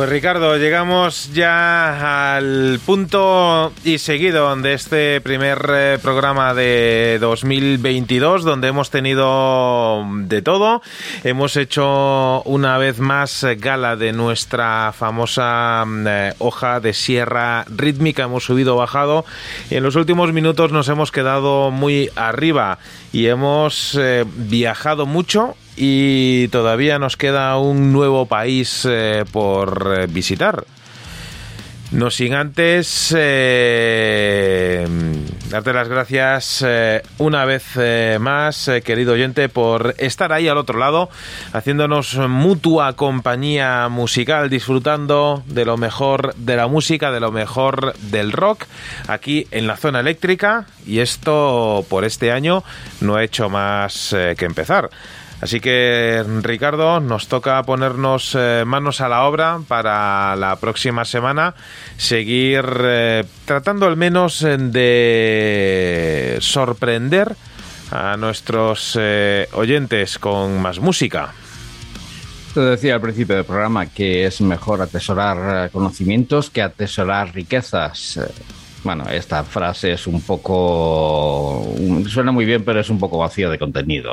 Pues Ricardo, llegamos ya al punto y seguido de este primer eh, programa de 2022, donde hemos tenido de todo. Hemos hecho una vez más gala de nuestra famosa mm, eh, hoja de sierra rítmica. Hemos subido, bajado. Y en los últimos minutos nos hemos quedado muy arriba y hemos eh, viajado mucho y todavía nos queda un nuevo país eh, por eh, visitar. No sin antes eh, darte las gracias una vez más, querido oyente, por estar ahí al otro lado, haciéndonos mutua compañía musical, disfrutando de lo mejor de la música, de lo mejor del rock, aquí en la zona eléctrica. Y esto por este año no ha hecho más que empezar. Así que, Ricardo, nos toca ponernos eh, manos a la obra para la próxima semana, seguir eh, tratando al menos eh, de sorprender a nuestros eh, oyentes con más música. Te decía al principio del programa que es mejor atesorar conocimientos que atesorar riquezas. Bueno, esta frase es un poco... un- Suena muy bien, pero es un poco vacío de contenido.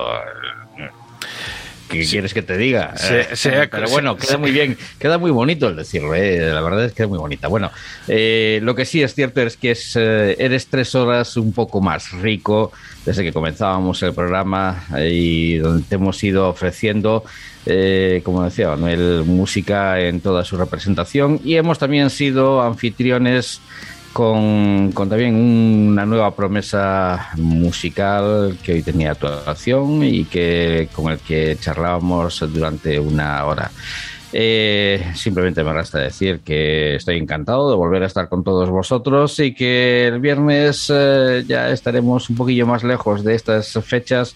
¿Qué quieres que te diga? Se- Eh, se- pero se- bueno, queda muy bien, queda muy bonito el decirlo, eh, la verdad es que queda muy bonita. Bueno, eh, lo que sí es cierto es que es, eh, eres tres horas un poco más rico desde que comenzábamos el programa y donde te hemos ido ofreciendo, eh, como decía Manuel, música en toda su representación y hemos también sido anfitriones con, también una nueva promesa musical que hoy tenía tu actuación y que con el que charlábamos durante una hora. Eh, simplemente me resta decir que estoy encantado de volver a estar con todos vosotros y que el viernes eh, ya estaremos un poquillo más lejos de estas fechas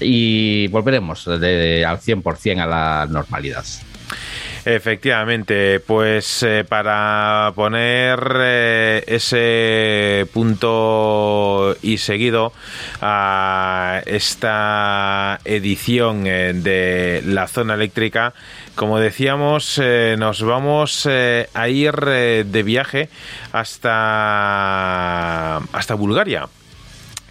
y volveremos de- al 100% a la normalidad. Efectivamente, pues eh, para poner eh, ese punto y seguido a esta edición eh, de la zona eléctrica, como decíamos, nos vamos a ir de viaje hasta, hasta Bulgaria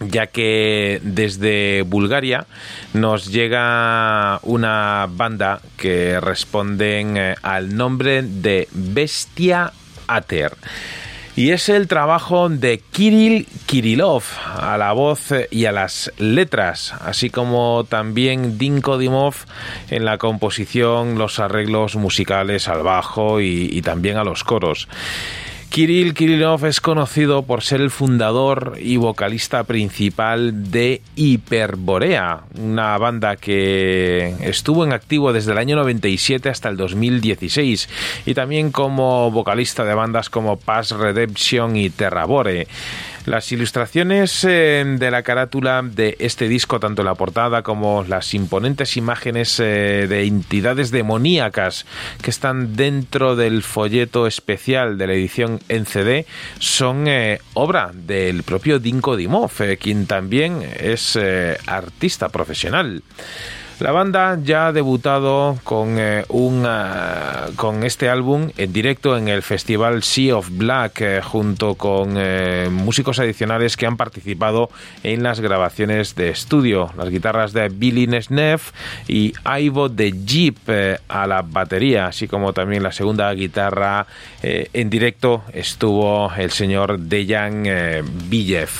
ya que desde Bulgaria nos llega una banda que responden eh, al nombre de Bestia Ater. Y es el trabajo de Kirill Kirillov a la voz eh, y a las letras, así como también Dinko Dimov en la composición, los arreglos musicales al bajo y también a los coros. Kirill Kirillov es conocido por ser el fundador y vocalista principal de Hyperborea, una banda que estuvo en activo desde el año 97 hasta el 2016 y también como vocalista de bandas como Past Redemption y Terrabore. Las ilustraciones eh, de la carátula de este disco, tanto la portada como las imponentes imágenes eh, de entidades demoníacas que están dentro del folleto especial de la edición en CD, son eh, obra del propio Dinko Dimov, quien también es artista profesional. La banda ya ha debutado con, eh, un, ah, con este álbum en directo en el festival Sea of Black eh, junto con eh, músicos adicionales que han participado en las grabaciones de estudio. Las guitarras de Billy Nesneff y Ivo de Jeep eh, a la batería, así como también la segunda guitarra eh, en directo estuvo el señor Dejan eh, Villev.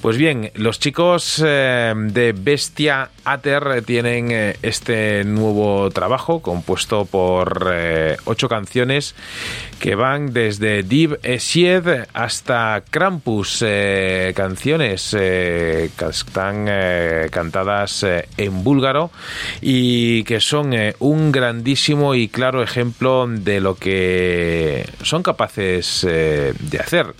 Pues bien, los chicos eh, de Bestia Ater eh, tienen eh, este nuevo trabajo compuesto por eh, ocho canciones que van desde Div Esied hasta Krampus, eh, canciones eh, que están cantadas en búlgaro y que son un grandísimo y claro ejemplo de lo que son capaces de hacer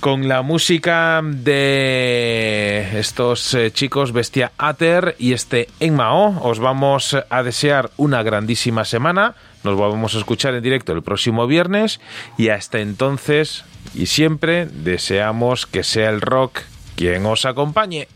con la música de estos eh, chicos Bestia Ater y este Enmao. Os vamos a desear una grandísima semana. Nos volvemos a escuchar en directo el próximo viernes y hasta entonces y siempre deseamos que sea el rock quien os acompañe.